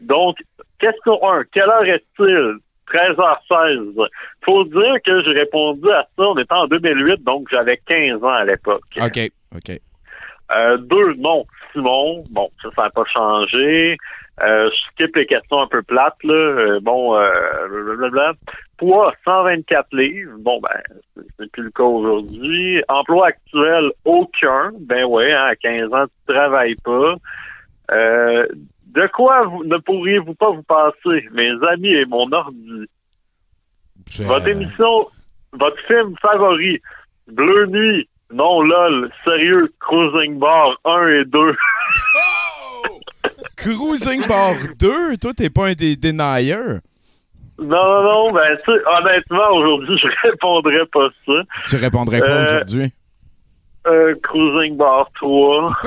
Donc, question 1. Quelle heure est-il? 13h16. Faut dire que j'ai répondu à ça, on était en 2008, donc j'avais 15 ans à l'époque. OK. OK. Euh, deux, non. Simon, bon, ça, ça n'a pas changé. Euh, je skip les questions un peu plates, là. Euh, bon, euh, blablabla. Poids, 124 livres. Bon, ben, c'est- plus le cas aujourd'hui. Emploi actuel, aucun. Ben ouais, hein, à 15 ans, tu travailles pas. Euh, de quoi vous, ne pourriez-vous pas vous passer, mes amis et mon ordi? Votre émission, votre film favori, Bleu Nuit, non lol, sérieux, Cruising Bar 1 et 2. Cruising Bar 2, toi, t'es pas un des deniers. Non, non, non, ben, tu sais, honnêtement, aujourd'hui, je répondrais pas ça. Tu répondrais quoi Euh, aujourd'hui? Euh, Cruising Bar 3.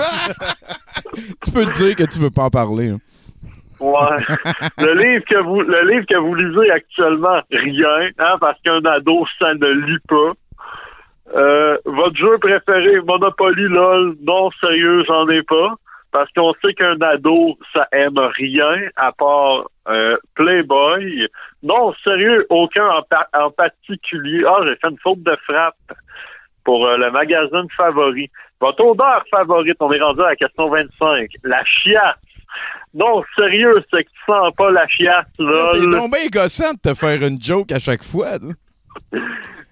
Tu peux le dire que tu veux pas en parler. hein. Ouais. le livre que vous le livre que vous lisez actuellement, rien, hein, parce qu'un ado, ça ne lit pas. Euh, votre jeu préféré, Monopoly LOL, non sérieux, j'en ai pas. Parce qu'on sait qu'un ado, ça aime rien à part euh, Playboy. Non, sérieux, aucun en, pa- en particulier. Ah, j'ai fait une faute de frappe pour euh, le magazine favori. Votre odeur favorite, on est rendu à la question 25. La chiasse. Non, sérieux, c'est que tu sens pas la chiasse, là. T'es bien gossant de te faire une joke à chaque fois. là.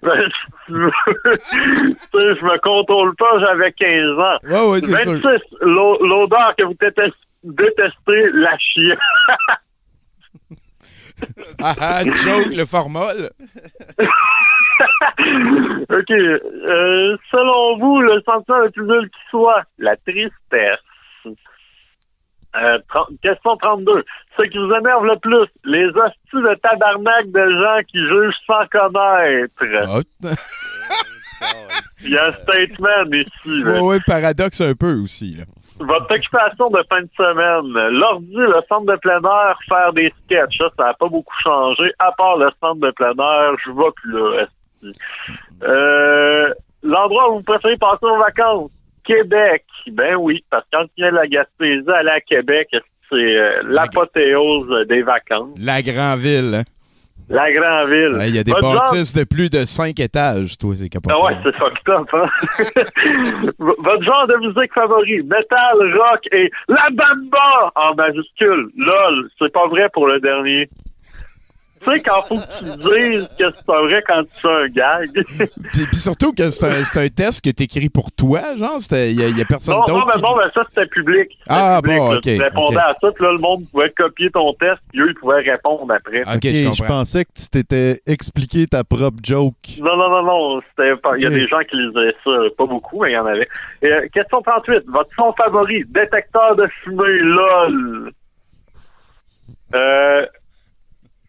Ben, si tu veux. Tu sais, je me contrôle pas, j'avais 15 ans. Ouais, ouais, c'est 26, sûr. l'o- l'odeur que vous détestez, détestez, la chiasse. Ah, ah, joke, le formol. OK. Euh, selon vous, le sentiment le plus nul qui soit, la tristesse? Euh, question 32. Ce qui vous énerve le plus, les hosties de tabarnak de gens qui jugent sans connaître? Ah, Il y a un statement ici. là. ouais, ouais, paradoxe un peu aussi. Là. Votre occupation de fin de semaine. L'ordi, le centre de plein air, faire des sketchs. Ça, n'a pas beaucoup changé. À part le centre de plein air, je vais plus là. Euh, L'endroit où vous préférez passer vos vacances? Québec. Ben oui, parce que quand tu viens de la Gaspésie, aller à Québec, c'est euh, l'apothéose des vacances. La grande ville. Hein? La grande ville. Il y a des Votre genre- bâtisses de plus de 5 étages, toi, c'est capoté. Ah ouais, c'est fucked up, hein? Votre genre de musique favori, metal, rock et la bamba en majuscule. Lol, c'est pas vrai pour le dernier. Tu sais, quand faut que tu dises que c'est pas vrai quand tu fais un gag. Puis, puis surtout que c'est un, c'est un test que t'écris pour toi, genre, il y, a- y a personne non, non, d'autre. mais qui- non, mais ça, c'était public. C'était Ah, public, bon, là. ok, Tu répondais à ça, puis là, le monde pouvait copier ton test, puis eux, ils pouvaient répondre après. Ok, je je, pensais que tu t'étais expliqué ta propre joke. Non, non, non, non. C'était pas. Il y a des gens qui lisaient ça. Pas beaucoup, mais il y en avait. Et, euh, question 38. Votre son favori, détecteur de fumée, lol? Euh,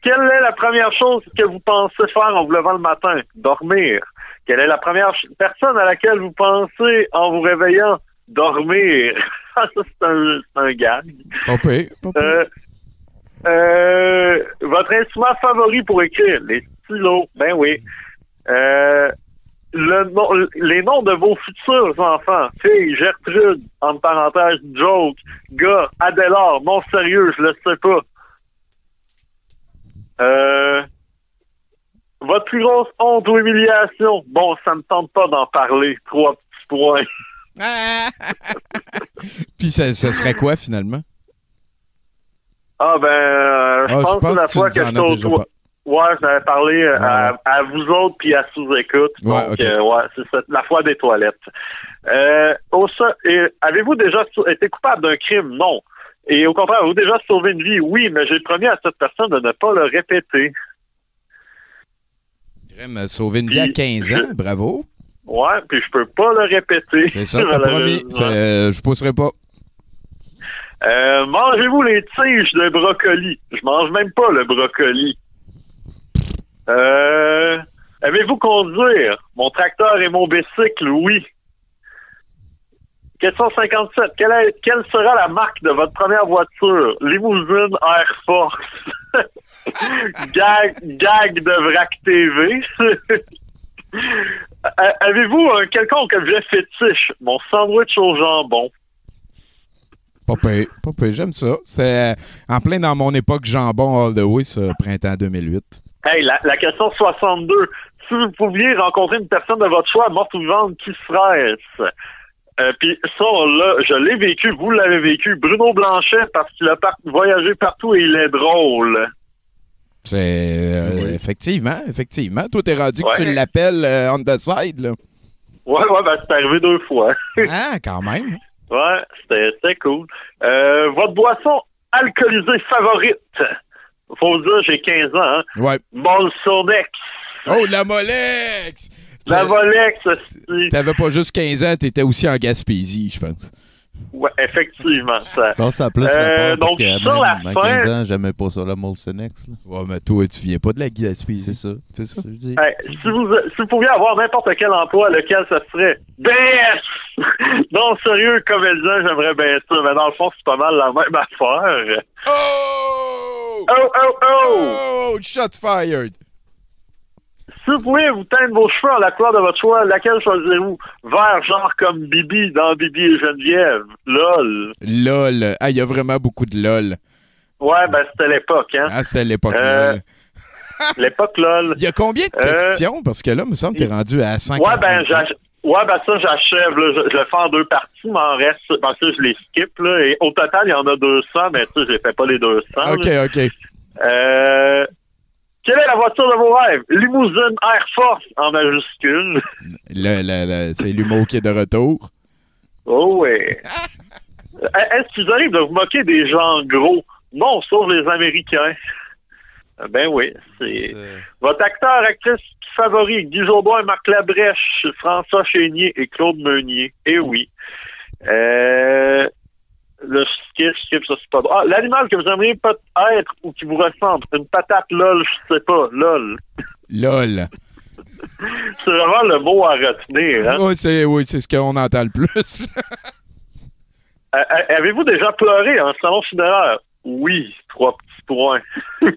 quelle est la première chose que vous pensez faire en vous levant le matin? Dormir. Quelle est la première personne à laquelle vous pensez en vous réveillant? Dormir? Ah, ça, c'est un, un gag. Euh, euh, votre instrument favori pour écrire? Les stylos. Ben oui. Euh, le nom, les noms de vos futurs enfants. Fille, Gertrude, entre parenthèses, joke. Gars, Adélard, non sérieux, je le sais pas. Euh, votre plus grosse honte ou humiliation? Bon, ça me tente pas d'en parler. Trois petits points. Puis ça, ça serait quoi, finalement? Ah ben, euh, je Ah, pense que la fois que j'étais au toit- Ouais, j'avais parlé euh, à, Ouais. à vous autres puis à sous-écoute. Ouais, Donc, euh, ouais, c'est ça, la fois des toilettes. Euh, au so- et Avez-vous déjà été coupable d'un crime? Non. Et au contraire, avez-vous déjà sauvé une vie? Oui, mais j'ai promis à cette personne de ne pas le répéter. Crème, sauver une vie à 15 ans, bravo. Ouais, puis je peux pas le répéter. C'est ça, t'as promis. euh, je pousserai pas. Euh, mangez-vous les tiges de brocoli? Je mange même pas le brocoli. Euh, Avez-vous conduire? Mon tracteur et mon bicycle, oui. Question 57. Quelle, est- quelle sera la marque de votre première voiture? Limousine Air Force. gag, gag de Vrac TV. Euh, Avez-vous un quelconque objet fétiche? Mon sandwich au jambon. Pas pire, j'aime ça. C'est euh, en plein dans mon époque jambon all the way, ça, printemps 2008. Hey, la, la question 62. Si vous pouviez rencontrer une personne de votre choix, morte ou vivante, qui serait-ce? Euh, Puis ça, là, je l'ai vécu, vous l'avez vécu. Bruno Blanchet, parce qu'il a par- voyagé partout et il est drôle. C'est euh, effectivement, effectivement. Toi, t'es rendu que tu l'appelles euh, on the side, là. Ouais, ouais, ben c'est arrivé deux fois. Ah, quand même. Ouais, c'était c'était cool. Euh, votre boisson alcoolisée favorite? Faut dire, j'ai 15 ans, hein? Ouais. Molsonex. Oh, la Molex! La c'est- T'avais pas juste 15 ans, t'étais aussi en Gaspésie, je pense. ouais, effectivement. Ça. Je pense ça a plus Euh, rapport parce donc, que sur la même à fin- 15 ans, j'aimais pas ça, le Molsonex. là. Ouais, mais toi, tu viens pas de la C'est Gaspésie. ça. C'est ça? Je dis. Hey, si, vous, si vous pouviez avoir n'importe quel emploi, lequel ça serait? BS! non, sérieux, comédien, j'aimerais bien ça, mais dans le fond, c'est pas mal la même affaire. Oh! Oh, oh, oh! Oh! Shots fired! Si vous pouvez vous teindre vos cheveux en la couleur de votre choix, laquelle choisirez-vous? Vert, genre comme Bibi dans Bibi et Geneviève. LOL. LOL. Ah, il y a vraiment beaucoup de LOL. Ouais, ben c'était l'époque, hein. Ah, c'est l'époque Euh, LOL. L'époque LOL. Il y a combien de euh, questions? Parce que là, il me semble que t'es rendu à 5 Ouais, ben, ouais, ben ça, j'achève. Je, je le fais en deux parties, il m'en reste. Parce que je les skip. Là, et au total, il y en a 200, mais tu sais, je les fais pas les 200. OK, là. OK. Euh, quelle est la voiture de vos rêves? Limousine Air Force en majuscule. Là, là, là, c'est l'humour qui est de retour. Oh, ouais. Euh, Est-ce qu'ils arrivent de vous moquer des gens gros? Non, sauf les Américains. Euh, Ben oui, c'est... Votre acteur, actrice favori, Guy Jourdain, Marc Labrèche, François Chénier et Claude Meunier. Eh oui. Euh, le skip, skip, ça c'est pas bon. Ah, l'animal que vous aimeriez peut-être ou qui vous ressemble. Une patate lol, je sais pas, lol. LOL. C'est vraiment le mot à retenir. Hein? Oui, c'est oui, c'est ce qu'on entend le plus. Avez-vous déjà pleuré en salon funéraire? Oui, trois petits points.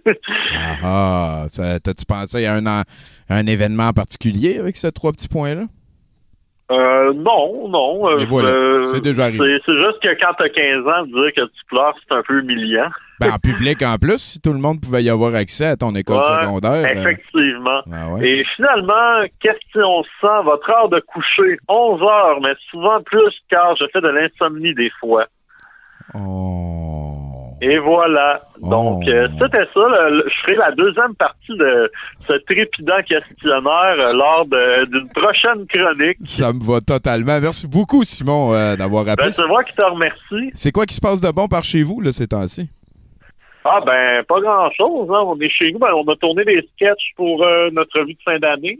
ah, ah, t'as-tu pensé à un, un événement particulier avec ces trois petits points-là? Euh, non, non. euh, voilà, euh, c'est déjà arrivé. C'est juste que quand t'as 15 ans, dire que tu pleures, c'est un peu humiliant. Ben, en public, en plus, si tout le monde pouvait y avoir accès à ton école Ouais, secondaire. euh, Effectivement. ah ouais. Et finalement, question 100, votre heure de coucher, 11 heures, mais souvent plus car je fais de l'insomnie des fois. Oh. Et voilà. Donc, Oh. euh, c'était ça. le- le- je ferai la deuxième partie de ce trépidant questionnaire euh, lors d'une prochaine chronique. Ça me va totalement. Merci beaucoup, Simon, euh, d'avoir appelé. Ben, c'est moi qui te remercie. C'est quoi qui se passe de bon par chez vous, là, ces temps-ci? Ah ben, pas grand-chose. Hein. On est chez nous. Ben, on a tourné des sketchs pour euh, notre revue de fin d'année.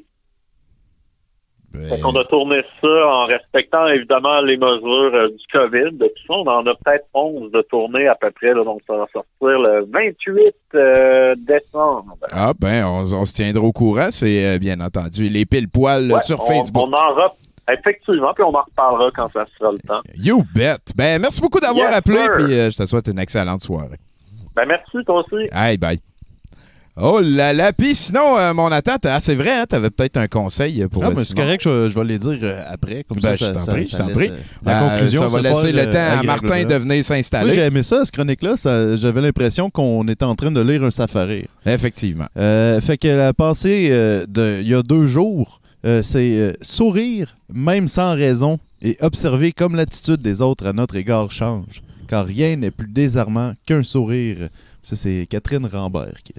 Ben, On a tourné ça en respectant évidemment les mesures euh, du COVID. De tout ça, on en a peut-être 11 de tournées à peu près. Là, donc, ça va sortir le 28 euh, décembre. Ah, ben, on, on se tiendra au courant, c'est euh, bien entendu. Les pile-poils Ouais, sur on- Facebook. On en re- Effectivement, puis on en reparlera quand ça sera le temps. You bet. Ben, merci beaucoup d'avoir Yes, appelé, puis je te souhaite une excellente soirée. Ben merci, toi aussi. Hey, bye. Oh là là, puis sinon, euh, mon attente, ah, c'est vrai, hein, t'avais peut-être un conseil pour Ah, euh, mais c'est correct, je, je vais les dire euh, après. Comme Ben, ça, je t'en prie, je t'en prie. La Euh, conclusion, ça va se laisser le temps à. Martin de venir Moi, s'installer. j'ai aimé ça, cette chronique-là. Ça- J'avais l'impression qu'on était en train de lire un safari. Effectivement. Fait que la pensée euh, de il y a deux jours, c'est sourire, même sans raison, et observer comme l'attitude des autres à notre égard change. Car rien n'est plus désarmant qu'un sourire. Ça, c'est Catherine Rambert qui,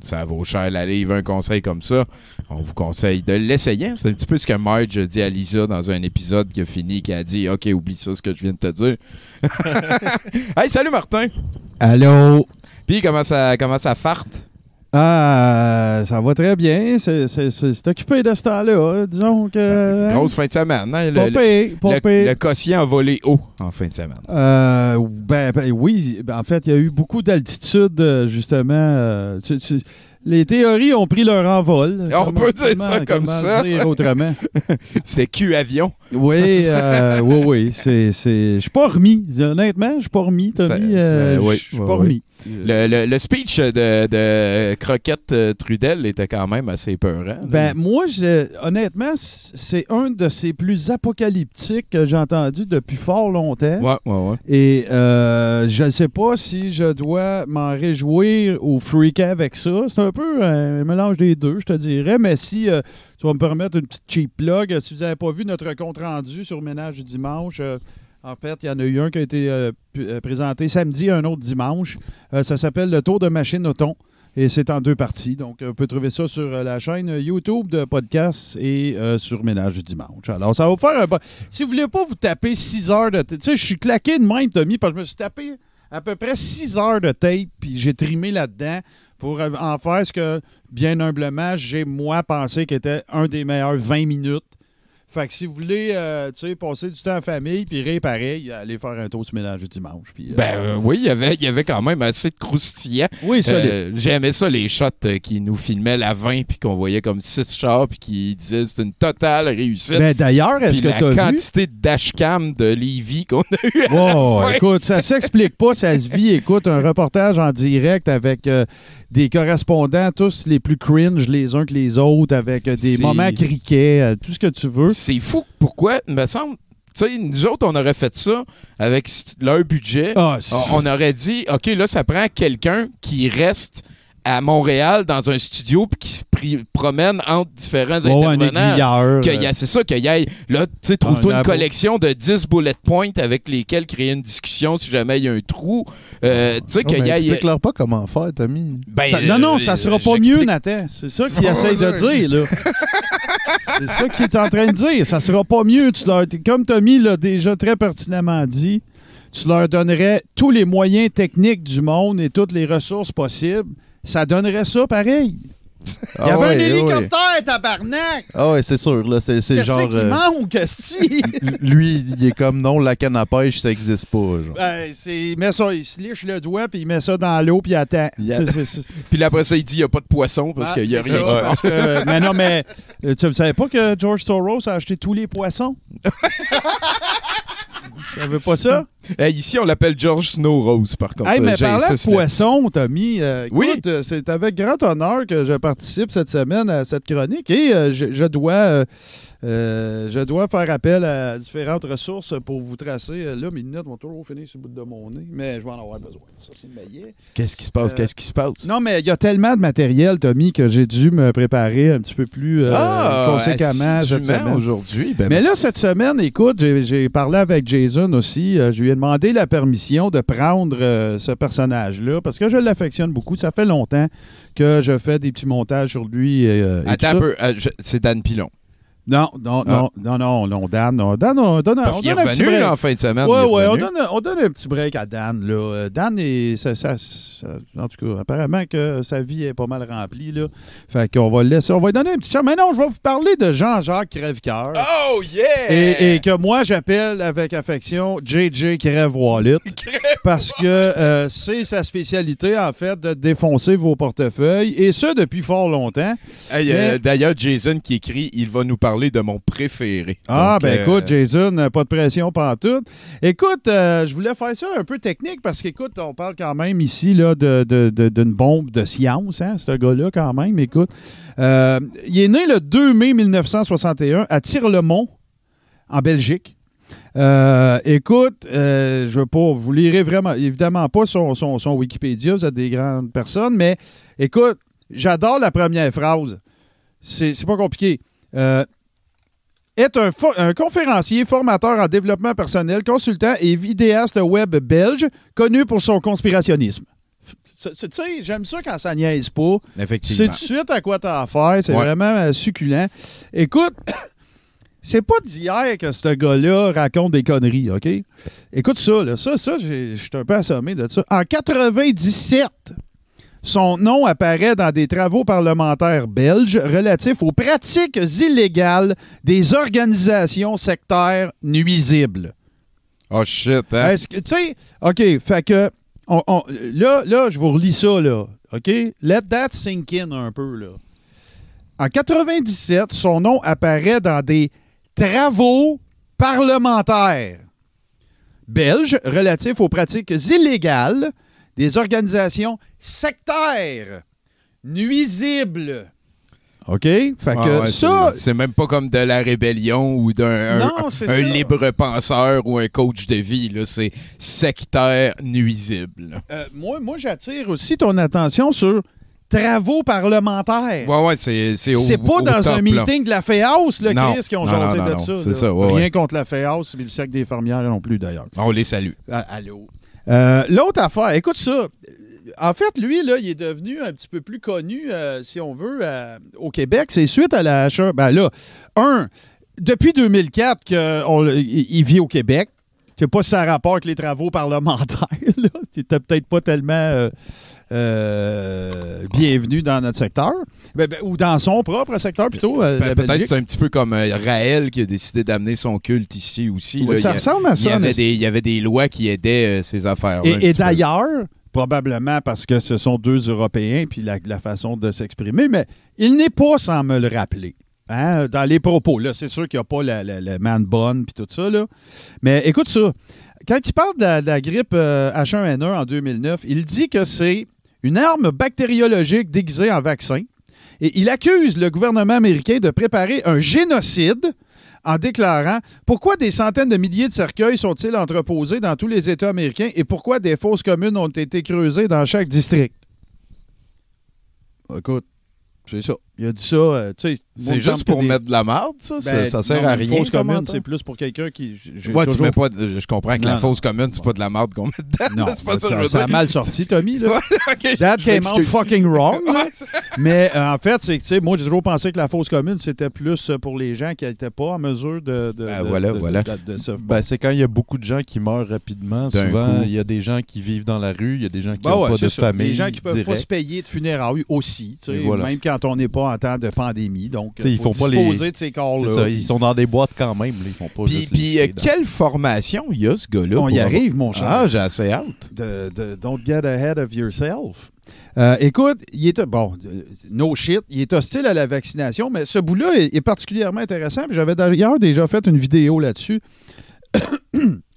Ça vaut cher la livre, un conseil comme ça. On vous conseille de l'essayer. C'est un petit peu ce que Marge dit à Lisa dans un épisode qui a fini, qui a dit OK, oublie ça, ce que je viens de te dire. hey, salut Martin. Allô? Puis comment ça, comment ça farte? Ah, ça va très bien. C'est- occupé de ce temps-là. hein. Disons que. hein, Grosse fin de semaine. hein? Le, le- pire, le- le quotient a volé haut en fin de semaine. Euh, ben, ben oui, Ben, en fait, il y a eu beaucoup d'altitude, euh, justement. euh, tu- tu- les théories ont pris leur envol. On peut dire ça comme ça. dire autrement. C'est Q-Avion. Oui, euh, oui, oui. c'est- Je suis pas remis. Honnêtement, je suis pas remis, Tommy. oui, Je suis oui, pas oui. remis. Le, le- le speech de, de Croquette euh, Trudel était quand même assez peurant. Ben, moi, honnêtement, c'est un de ces plus apocalyptiques que j'ai entendu depuis fort longtemps. ouais, ouais, ouais. Et euh, je ne sais pas si je dois m'en réjouir ou freaker avec ça. C'est un peu un mélange des deux, je te dirais. Mais si euh, tu vas me permettre une petite cheap plug, si vous n'avez pas vu notre compte rendu sur Ménage du dimanche, euh, en fait, il y en a eu un qui a été euh, euh, présenté samedi, un autre dimanche. Euh, ça s'appelle Le Tour de machine au thon. Et c'est en deux parties. Donc, vous pouvez trouver ça sur la chaîne YouTube de podcast et sur Ménage du Dimanche. Alors, ça va vous faire un bon. Si vous voulez pas vous taper 6 heures de. Tu sais, je suis claqué de même, Tommy, parce que je me suis tapé à peu près 6 heures de tape, puis j'ai trimé là-dedans pour en faire ce que, bien humblement, j'ai moi pensé qu'était un des meilleurs 20 minutes. Fait que si vous voulez, euh, tu sais, passer du temps en famille, puis rire pareil, allez faire un tour du ménage du dimanche. Puis, euh, Ben euh, oui, il y avait- il y avait quand même assez de croustillant. oui. Euh, J'aimais ça, les shots qui nous filmaient la 20 puis qu'on voyait comme 6 chars puis qui disaient c'est une totale réussite. Ben, D'ailleurs, est-ce que la tu as vu... quantité de dashcam de Lévis qu'on a eu à Wow, la fin. écoute, ça s'explique pas, ça se vit. Écoute, un reportage en direct avec des correspondants, tous les plus cringe les uns que les autres, avec des moments criquets, tout ce que tu veux. C'est fou. Pourquoi? Il me semble. Tu sais, nous autres, on aurait fait ça avec leur budget. Ah, on, aurait dit, OK, là, ça prend quelqu'un qui reste à Montréal dans un studio puis qui se pri- promène entre différents Oh, un intervenants. aiguilleur. Que y a- C'est ça, qu'il y ait, là, tu sais, trouve-toi Un une collection de 10 bullet points avec lesquels créer une discussion si jamais il y a un trou. Euh, tu sais, Oh, qu'il y. Explique-leur pas comment faire, Tommy. Ben, Ça- non, non, euh, ça sera pas mieux, Nathan. C'est ça qu'il essaye de dire, là. C'est ça qu'il est en train de dire. Ça sera pas mieux. Tu leur, comme Tommy l'a déjà très pertinemment dit, tu leur donnerais tous les moyens techniques du monde et toutes les ressources possibles. Ça donnerait ça pareil. Il y avait un hélicoptère, tabarnak! Ah ouais, c'est sûr. là, C'est c'est Qu'est-ce genre. qui euh, manque, lui, il est comme non, la canne à pêche, ça existe pas. Genre. Ben, c'est, il met ça, il se liche le doigt, puis il met ça dans l'eau, puis il attend. Il attend. C'est- c'est- Puis là, après ça, il dit il n'y a pas de poisson parce Ah, qu'il n'y a rien ça, qui parce que- mais non, mais euh, tu ne savais pas que George Soros a acheté tous les poissons? Tu savais pas ça? Euh, ici, on l'appelle George Snow Rose, par contre. Hey, mais parlant de poissons, Tommy, euh, écoute, Oui. euh, c'est avec grand honneur que je participe cette semaine à cette chronique et euh, je, je dois, euh, je dois faire appel à différentes ressources pour vous tracer. Euh, Là, mes lunettes vont toujours finir sur le bout de mon nez, mais je vais en avoir besoin. Ça, c'est maillet. Qu'est-ce qui se passe? Euh, Qu'est-ce qui se passe? Non, mais il y a tellement de matériel, Tommy, que j'ai dû me préparer un petit peu plus euh, conséquemment cette assidûment semaine. aujourd'hui? ben, Mais là, cette semaine, écoute, j'ai- parlé avec Jason aussi. Je lui ai demandé la permission de prendre ce personnage-là parce que je l'affectionne beaucoup. Ça fait longtemps que je fais des petits montages sur lui. et Attends un peu. c'est Dan Pilon. Non, non, Ah. non, non, non, non, Dan, non, Dan, on donne, Parce on qu'il est donne un petit revenu en fin de semaine. Est ouais, on donne, on donne un petit break à Dan. Là. Euh, Dan, est, ça, ça- ça- en tout cas, apparemment que sa vie est pas mal remplie. Là. Fait qu'on va le laisser. On va lui donner un petit chat. Mais non, je vais vous parler de Jean-Jacques Crèvecoeur. Oh, yeah! Et, et que moi, j'appelle avec affection JJ Crève Wallet. parce que euh, c'est sa spécialité, en fait, de défoncer vos portefeuilles. Et ça, depuis fort longtemps. Hey, euh, D'ailleurs, Jason qui écrit il va nous parler de mon préféré. Ah, Donc, ben euh, écoute, Jason, euh, pas de pression tout. Écoute, euh, je voulais faire ça un peu technique parce qu'écoute, on parle quand même ici là, de, de- de- d'une bombe de science, hein, ce gars-là, quand même. Écoute, Euh, il est né le 2 mai 1961 à Tirlemont, en Belgique. Euh, écoute, euh, je veux pas, vous lirez vraiment, évidemment pas son, son- son Wikipédia, vous êtes des grandes personnes, mais écoute, j'adore la première phrase. C'est c'est pas compliqué. Euh, est un, conférencier, formateur en développement personnel, consultant et vidéaste web belge, connu pour son conspirationnisme. Tu sais, j'aime ça quand ça niaise pas. Effectivement. tout de suite à quoi t'as affaire. C'est Ouais. vraiment euh, succulent. Écoute, c'est pas d'hier que ce gars-là raconte des conneries, OK? Écoute ça, là. Ça, ça, je suis un peu assommé de ça. En 97, son nom apparaît dans des travaux parlementaires belges relatifs aux pratiques illégales des organisations sectaires nuisibles. Oh shit, hein? Est-ce que, tu sais, OK, fait que, on- on- là, là, je vous relis ça, là, OK? Let that sink in un peu, là. En 97, son nom apparaît dans des travaux parlementaires belges relatifs aux pratiques illégales des organisations sectaires nuisibles. OK? Fait que Ah ouais, ça, c'est- même pas comme de la rébellion ou d'un un- un libre penseur ou un coach de vie. là. C'est sectaire nuisible. euh, moi, moi j'attire aussi ton attention sur travaux parlementaires. Ouais, ouais, c'est c'est au- C'est pas au dans top, un là. meeting de la FEAUS, le. Chris, qui ont jasé de non, ça. c'est là. ça, ouais, Rien ouais. contre la FEAUS, mais le cercle des fermières non plus, d'ailleurs. On les salue. Ah, allô? Euh, L'autre affaire, écoute ça. en fait, lui, là, il est devenu un petit peu plus connu, euh, si on veut, euh, au Québec. C'est suite à la H1. Ben là, un, depuis 2004 qu'il vit au Québec. Je sais pas si ça rapport avec les travaux parlementaires. Là. C'était peut-être pas tellement euh, euh, bienvenu dans notre secteur. Ben, ben, ou dans son propre secteur, plutôt. euh, Ben, Peut-être c'est un petit peu comme Raël qui a décidé d'amener son culte ici aussi. Oui, là. ça Il a- ressemble à il y ça, avait des- Il y avait des lois qui aidaient ces affaires. Et, et d'ailleurs, probablement parce que ce sont deux Européens, puis la, la façon de s'exprimer, mais il n'est pas sans me le rappeler. Hein, dans les propos, là, c'est sûr qu'il n'y a pas la man bonne puis tout ça, là. Mais écoute ça. Quand il parle de la, grippe euh, H1N1 en 2009, il dit que c'est une arme bactériologique déguisée en vaccin. Et il accuse le gouvernement américain de préparer un génocide en déclarant pourquoi des centaines de milliers de cercueils sont-ils entreposés dans tous les États américains et pourquoi des fosses communes ont été creusées dans chaque district. Écoute, c'est ça. Il a dit ça. euh, C'est juste pour des- mettre de la marde, ça? Ça- Ben, ça sert non, à rien. Fausse commune, c'est plus pour quelqu'un qui. Ouais, tu mets pas de- je comprends que la fausse commune, c'est pas de la marde qu'on met dedans. Non, c'est pas ça, que je veux ça a mal sorti, Tommy. Là. That je came out fucking wrong. là. Mais euh, en fait, c'est que, tu sais, moi, j'ai toujours pensé que la fausse commune, c'était plus euh, pour les gens qui n'étaient pas en mesure de. de- Ben, de- voilà, de- voilà. se- Ben, c'est quand il y a beaucoup de gens qui meurent rapidement. Souvent, il y a des gens qui vivent dans la rue, il y a des gens qui Ben n'ont ouais, pas de ça. famille. Les gens qui peuvent pas se payer de funérailles aussi, même quand on n'est pas en temps de pandémie. Donc, sais, ils faut font pas les- de ces corps-là. Ça, ils sont dans des boîtes quand même. là, Ils font pas Puis, juste puis, euh, quelle formation il y a, ce gars-là? On y avoir- arrive, mon cher. Ah, j'ai assez hâte. de, de- don't get ahead of yourself. Euh, écoute, il est bon, no shit, il est hostile à la vaccination, mais ce bout-là est, est particulièrement intéressant. J'avais d'ailleurs déjà fait une vidéo là-dessus.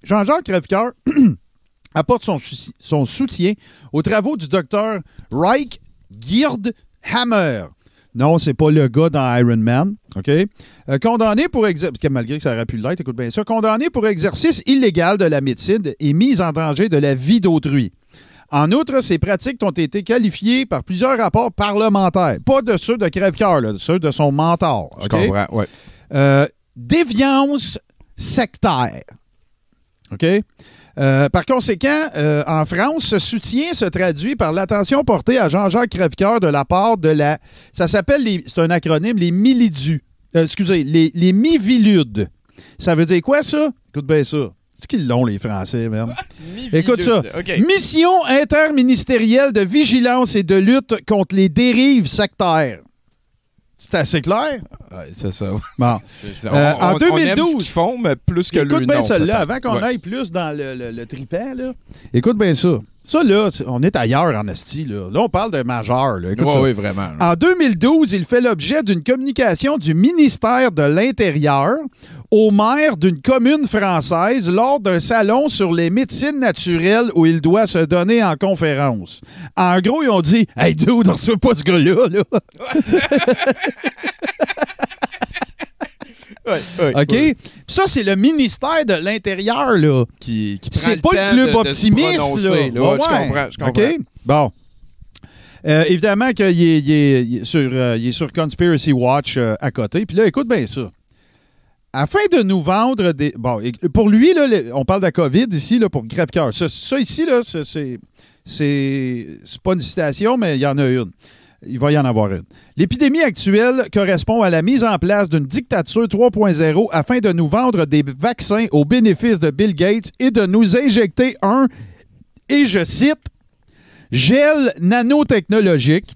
Jean-Jacques Crèvecoeur apporte son, son soutien aux travaux du docteur Reich Geerd Hammer. Non, c'est pas le gars dans Iron Man, OK? Euh, condamné pour exercice, malgré que ça aurait pu l'être, écoute bien ça, condamné pour exercice illégal de la médecine et mise en danger de la vie d'autrui. En outre, ces pratiques ont été qualifiées par plusieurs rapports parlementaires, pas de ceux de Crèvecoeur, là, de ceux de son mentor. Je comprends, ouais. Euh, déviance sectaire. OK? Euh, par conséquent, euh, en France, ce soutien se traduit par l'attention portée à Jean-Jacques Crèvecoeur de la part de la. Ça s'appelle, les- c'est un acronyme, les Milidus. Euh, excusez, les, les Miviludes. Ça veut dire quoi, ça? Écoute bien ça. C'est qu'ils l'ont, les Français, même. Écoute ça. Mission interministérielle de vigilance et de lutte contre les dérives sectaires. C'est assez clair? Ouais, c'est ça. Bon. On, Euh, en on- on aime ce 2012. qu'ils font, mais plus que le Écoute bien celle-là, avant qu'on Ouais. aille plus dans le, le, le tripant, là. Écoute bien ça. Ça, là, on est ailleurs en esti, là. Là, on parle de majeur, là. Écoute ça. ouais, vraiment. là. En 2012, il fait l'objet d'une communication du ministère de l'Intérieur au maire d'une commune française lors d'un salon sur les médecines naturelles où il doit se donner en conférence. En gros, ils ont dit Hey, dude, on reçoit pas ce gars-là. Là. Ouais, OK? ouais. Ça, c'est le ministère de l'Intérieur, là. Qui, qui prend C'est le pas temps le club de- optimiste, là. là. Ouais, Je comprends, je comprends. OK? Bon. Euh, évidemment qu'il est, il est- il est sur, euh, il est sur Conspiracy Watch euh, à côté. Puis là, écoute bien ça. Afin de nous vendre des. Bon, pour lui, là, on parle de la COVID ici, là, pour Grève-Cœur. Ça, ça ici, là, c'est- c'est. C'est c'est pas une citation, mais il y en a une. Il va y en avoir une. L'épidémie actuelle correspond à la mise en place d'une dictature 3.0 afin de nous vendre des vaccins au bénéfice de Bill Gates et de nous injecter un, et je cite, gel nanotechnologique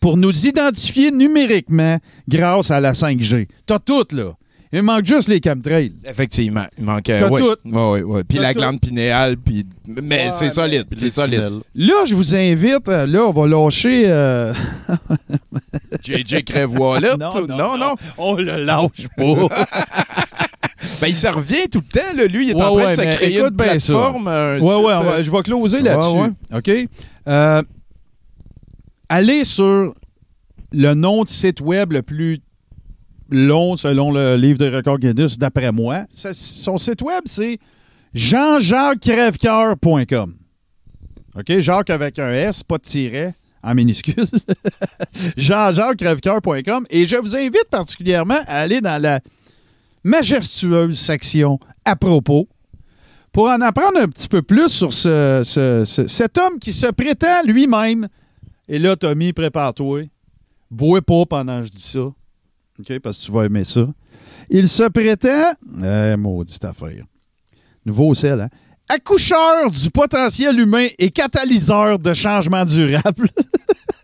pour nous identifier numériquement grâce à la 5G. T'as tout, là. Il manque juste les chemtrails. Effectivement, il manquait. T'as ouais. tout. Ouais, ouais, ouais. Puis la tout. glande pinéale, puis. Mais Ouais, c'est solide, c'est solide. tunnels. Là, je vous invite, euh, là, on va lâcher... euh, JJ Crève-Wallet. Non, tout- non, non, non. on le lâche pas. Ben, il se revient tout le temps, là. Lui, il est en Ouais, train de se créer une bien ça. plateforme. un Ouais, site, ouais, on va- euh, je vais closer Ouais, là-dessus. OK? Euh, allez sur le nom de site web le plus long selon le livre de record Guinness, d'après moi. Son site web, c'est jean-jacques-crèvecoeur.com. OK? Jacques avec un S, pas de tiret en minuscule. jean-jacques-crèvecoeur.com. Et je vous invite particulièrement à aller dans la majestueuse section à propos pour en apprendre un petit peu plus sur ce, ce- ce- cet homme qui se prétend lui-même. Et là, Tommy, prépare-toi. Bois pas pendant que je dis ça. OK? Parce que tu vas aimer ça. Il se prétend. Eh, maudite affaire. Nouveau sel, hein? Accoucheur du potentiel humain et catalyseur de changement durable.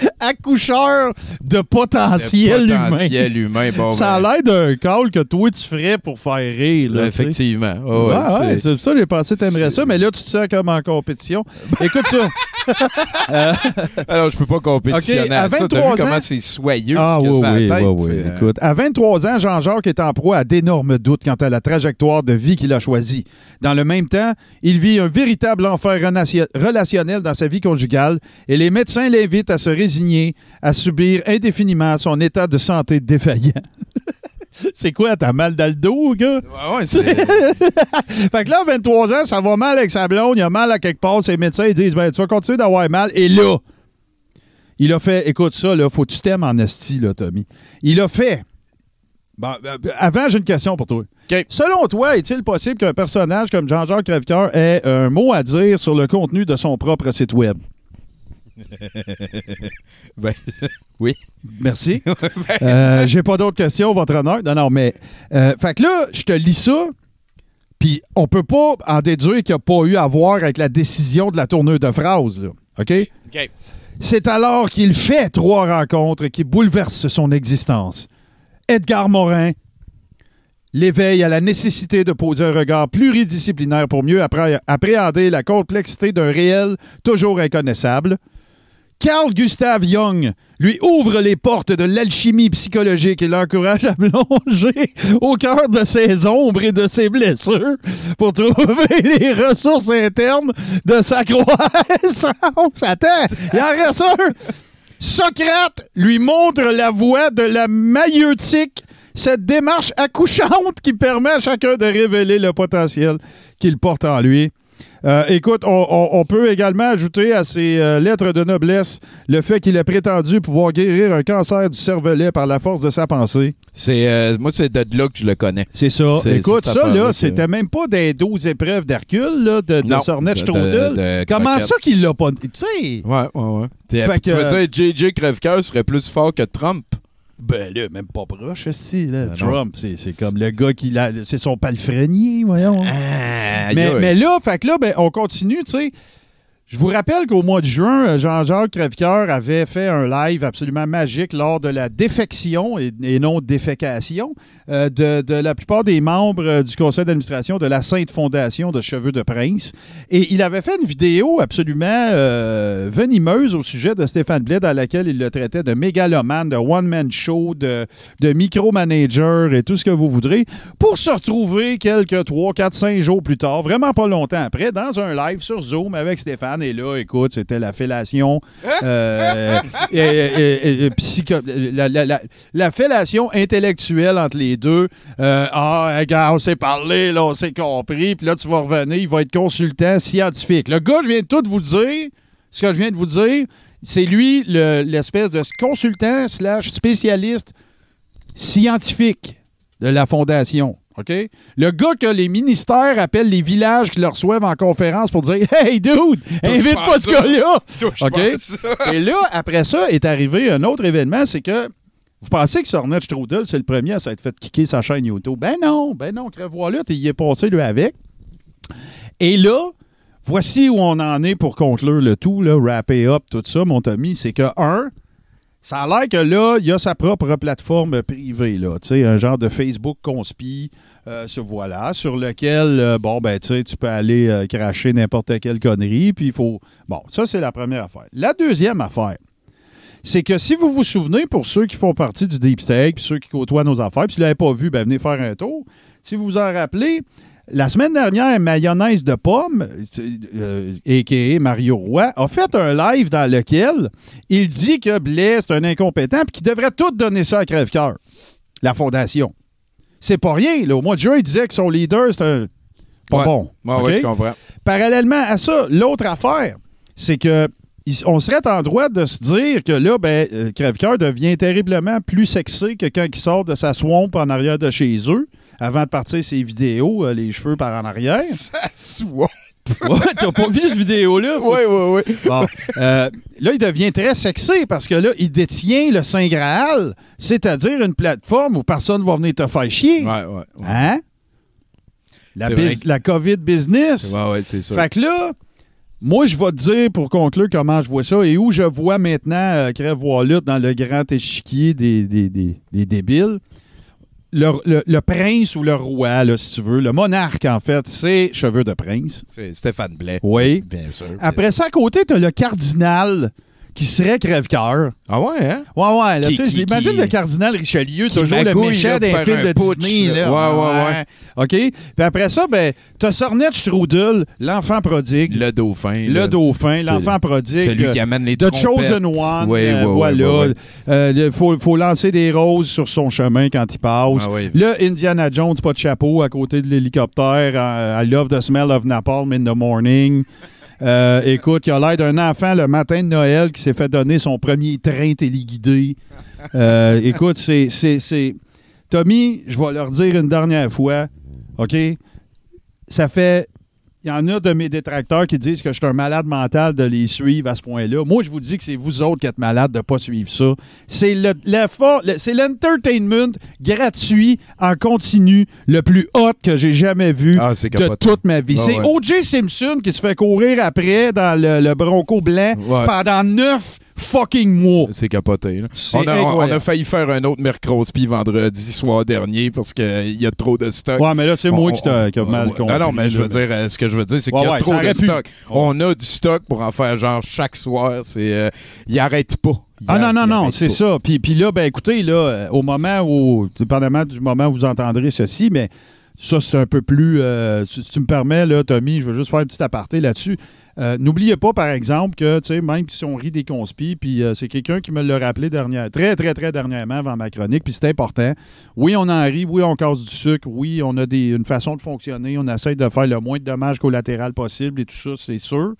Accoucheur de potentiel, humain. potentiel humain. Bon, Ça a ben, l'air d'un call que toi, tu ferais pour faire rire. là. Effectivement. Oh, ouais, Ouais, ouais, c'est- ça, j'ai pensé que t'aimerais ça, mais là, tu te sens comme en compétition. Écoute ça. Euh, Alors, je peux pas compétitionner OK, à ça. T'as 23 vu comment c'est soyeux ah oui, oui, tête, oui, oui. c'est, euh, Écoute, à 23 ans, Jean-Jacques est en proie à d'énormes doutes quant à la trajectoire de vie qu'il a choisie. Dans le même temps, il vit un véritable enfer relationnel dans sa vie conjugale et les médecins l'invitent à se à subir indéfiniment son état de santé défaillant. C'est quoi, t'as mal dans le dos, gars? Ouais, ouais, c'est- Fait que là, à 23 ans, ça va mal avec sa blonde, il a mal à quelque part, ses médecins ils disent ben, tu vas continuer d'avoir mal. Et là, il a fait, écoute ça, là, faut que tu t'aimes en esti, là, Tommy. Il a fait. Bon, euh, avant, j'ai une question pour toi. Selon toi, est-il possible qu'un personnage comme Jean-Jacques Crèvecoeur ait un mot à dire sur le contenu de son propre site web? Ben, oui. Merci. Euh, J'ai pas d'autres questions, votre honneur. Non, non, mais. euh, fait que là, je te lis ça, puis on peut pas en déduire qu'il n'y a pas eu à voir avec la décision de la tournure de phrase, là. OK? OK. C'est alors qu'il fait trois rencontres qui bouleversent son existence. Edgar Morin l'éveille à la nécessité de poser un regard pluridisciplinaire pour mieux appré- appréhender la complexité d'un réel toujours inconnaissable. Carl Gustav Jung lui ouvre les portes de l'alchimie psychologique et l'encourage à plonger au cœur de ses ombres et de ses blessures pour trouver les ressources internes de sa croissance. Attends, il en reste un. Socrate lui montre la voie de la maïeutique, cette démarche accouchante qui permet à chacun de révéler le potentiel qu'il porte en lui. Euh, écoute, on, on- on peut également ajouter à ses euh, lettres de noblesse le fait qu'il a prétendu pouvoir guérir un cancer du cervelet par la force de sa pensée. C'est, euh, moi, c'est de là que je le connais. C'est ça. Écoute, ça, là, c'était même pas des 12 épreuves d'Hercule, là, de, de Non, Sornet de- Strudel. de- de Comment ça qu'il l'a pas. Tu sais? Ouais, ouais, ouais. Fait tu que- veux dire JJ Crèvecoeur serait plus fort que Trump? Ben là, même pas proche, aussi, là. Ben. Trump, c'est comme le gars qui l'a. C'est son palefrenier, voyons. Ah, mais, mais là, fait que là, ben, on continue, tu sais. Je vous rappelle qu'au mois de juin, euh, Jean-Jacques Crèvecoeur avait fait un live absolument magique lors de la défection et, non défécation euh, de, la plupart des membres euh, du conseil d'administration de la Sainte Fondation de Cheveux de Prince. Et il avait fait une vidéo absolument venimeuse au sujet de Stéphane Blais dans laquelle il le traitait de mégalomane, de one-man show, de, de micromanager et tout ce que vous voudrez, pour se retrouver quelques 3, 4, 5 jours plus tard, vraiment pas longtemps après, dans un live sur Zoom avec Stéphane. Et là, écoute, c'était la fellation. euh, et- et- et- psycho- la, la- la- la fellation intellectuelle entre les deux. Euh, ah, regarde, on s'est parlé, là, on s'est compris, puis là, tu vas revenir, il va être consultant scientifique. Le gars, je viens de tout vous dire, ce que je viens de vous dire, c'est lui le- l'espèce de consultant slash spécialiste scientifique de la fondation. OK? Le gars que les ministères appellent les villages qui le reçoivent en conférence pour dire Hey, dude, invite pas ce gars-là! OK? Et là, après ça, est arrivé un autre événement, c'est que vous pensez que Sornet Strudel, c'est le premier à s'être fait kicker sa chaîne YouTube? Ben non, ben non, Crève-Voilà, il y est passé, lui, avec. Et là, voici où on en est pour conclure le tout, là, wrapper up, tout ça, mon Tommy. C'est que, un, ça a l'air que là, il a sa propre plateforme privée, là, un genre de Facebook conspi, euh, sur, voilà, sur lequel, euh, bon, ben, tu tu peux aller euh, cracher n'importe quelle connerie, puis il faut... Bon, ça, c'est la première affaire. La deuxième affaire, c'est que si vous vous souvenez, pour ceux qui font partie du Deep State, puis ceux qui côtoient nos affaires, puis si vous ne l'avez pas vu, ben, venez faire un tour. Si vous vous en rappelez, la semaine dernière, Mayonnaise de pomme, euh, a.k.a. Mario Roy, a fait un live dans lequel il dit que Blais, c'est un incompétent puis qu'il devrait tout donner ça à Crèvecoeur, la fondation. C'est pas rien. Là. Au mois de juin, il disait que son leader, c'est un... pas Ouais. bon. Ouais, OK? ouais, je comprends. Parallèlement à ça, l'autre affaire, c'est que on serait en droit de se dire que là, ben, euh, Crèvecoeur devient terriblement plus sexy que quand il sort de sa swamp en arrière de chez eux, avant de partir ses vidéos, euh, les cheveux par en arrière. Ça soit. Ouais, t'as pas vu cette vidéo-là? Oui, oui, oui. Bon, euh, là, il devient très sexy parce que là, il détient le Saint Graal, c'est-à-dire une plateforme où personne va venir te faire chier. Ouais, ouais. Hein? La, que- COVID business. Ouais, ouais, c'est ça. Fait que là, moi, je vais te dire pour conclure comment je vois ça et où je vois maintenant euh, Crève dans le grand échiquier des, des, des- des débiles. Le, le- le prince ou le roi, là, si tu veux, le monarque, en fait, c'est cheveux de prince. C'est Stéphane Blais. Oui. Bien sûr. Après ça, à côté, tu as le cardinal qui serait crève-cœur. Ah ouais, hein? Ouais, ouais. Là, Qui- tu sais, qui- qui- le cardinal Richelieu, toujours le méchant d'un film de putsch, Disney. là. Ouais, ouais, ouais. OK? Puis après ça, ben, t'as Sornette Strudel, l'enfant prodigue. Le dauphin. Le dauphin, l'enfant prodigue. Celui qui amène les The. Chosen One. Oui, euh, oui, oui, voilà. oui. Euh, Il faut, faut lancer des roses sur son chemin quand il passe. Ah. Là, Indiana Jones, pas de chapeau à côté de l'hélicoptère. euh, I love the smell of napalm in the morning. Euh, écoute, il a l'air d'un enfant le matin de Noël qui s'est fait donner son premier train téléguidé. Euh, écoute, c'est, Tommy, je vais leur dire une dernière fois, OK? Ça fait. Il y en a de mes détracteurs qui disent que je suis un malade mental de les suivre à ce point-là. Moi, je vous dis que c'est vous autres qui êtes malades de ne pas suivre ça. C'est le, c'est l'entertainment gratuit en continu le plus hot que j'ai jamais vu Ah, de toute ma vie. Ah, c'est ouais. O.J. Simpson qui se fait courir après dans le, le Bronco blanc Ouais. pendant neuf fucking mois. C'est capoté. là. On a, on- on incroyable. a failli faire un autre Mercrospi vendredi soir dernier parce qu'il y a trop de stock. Ouais, mais là, c'est moi qui t'a qui a on- mal compris. Non, non, mais je veux dire, euh, ce que je veux dire, c'est Ouais, qu'il y a ouais, trop de pu. stock. On a du stock pour en faire genre chaque soir. C'est, euh, il arrête pas. Il Ah non, non, non, c'est ça. Puis, puis là, ben écoutez, là, euh, au moment où, dépendamment du moment où vous entendrez ceci, mais ça, c'est un peu plus. euh, si si tu me permets, là, Tommy, je veux juste faire un petit aparté là-dessus. Euh, N'oubliez pas, par exemple, que, même si on rit des conspis, puis euh, c'est quelqu'un qui me l'a rappelé dernière, très, très, très dernièrement avant ma chronique, puis c'est important. Oui, on en rit, oui, on casse du sucre, oui, on a des, une façon de fonctionner, on essaie de faire le moins de dommages collatéral possible et tout ça, c'est sûr.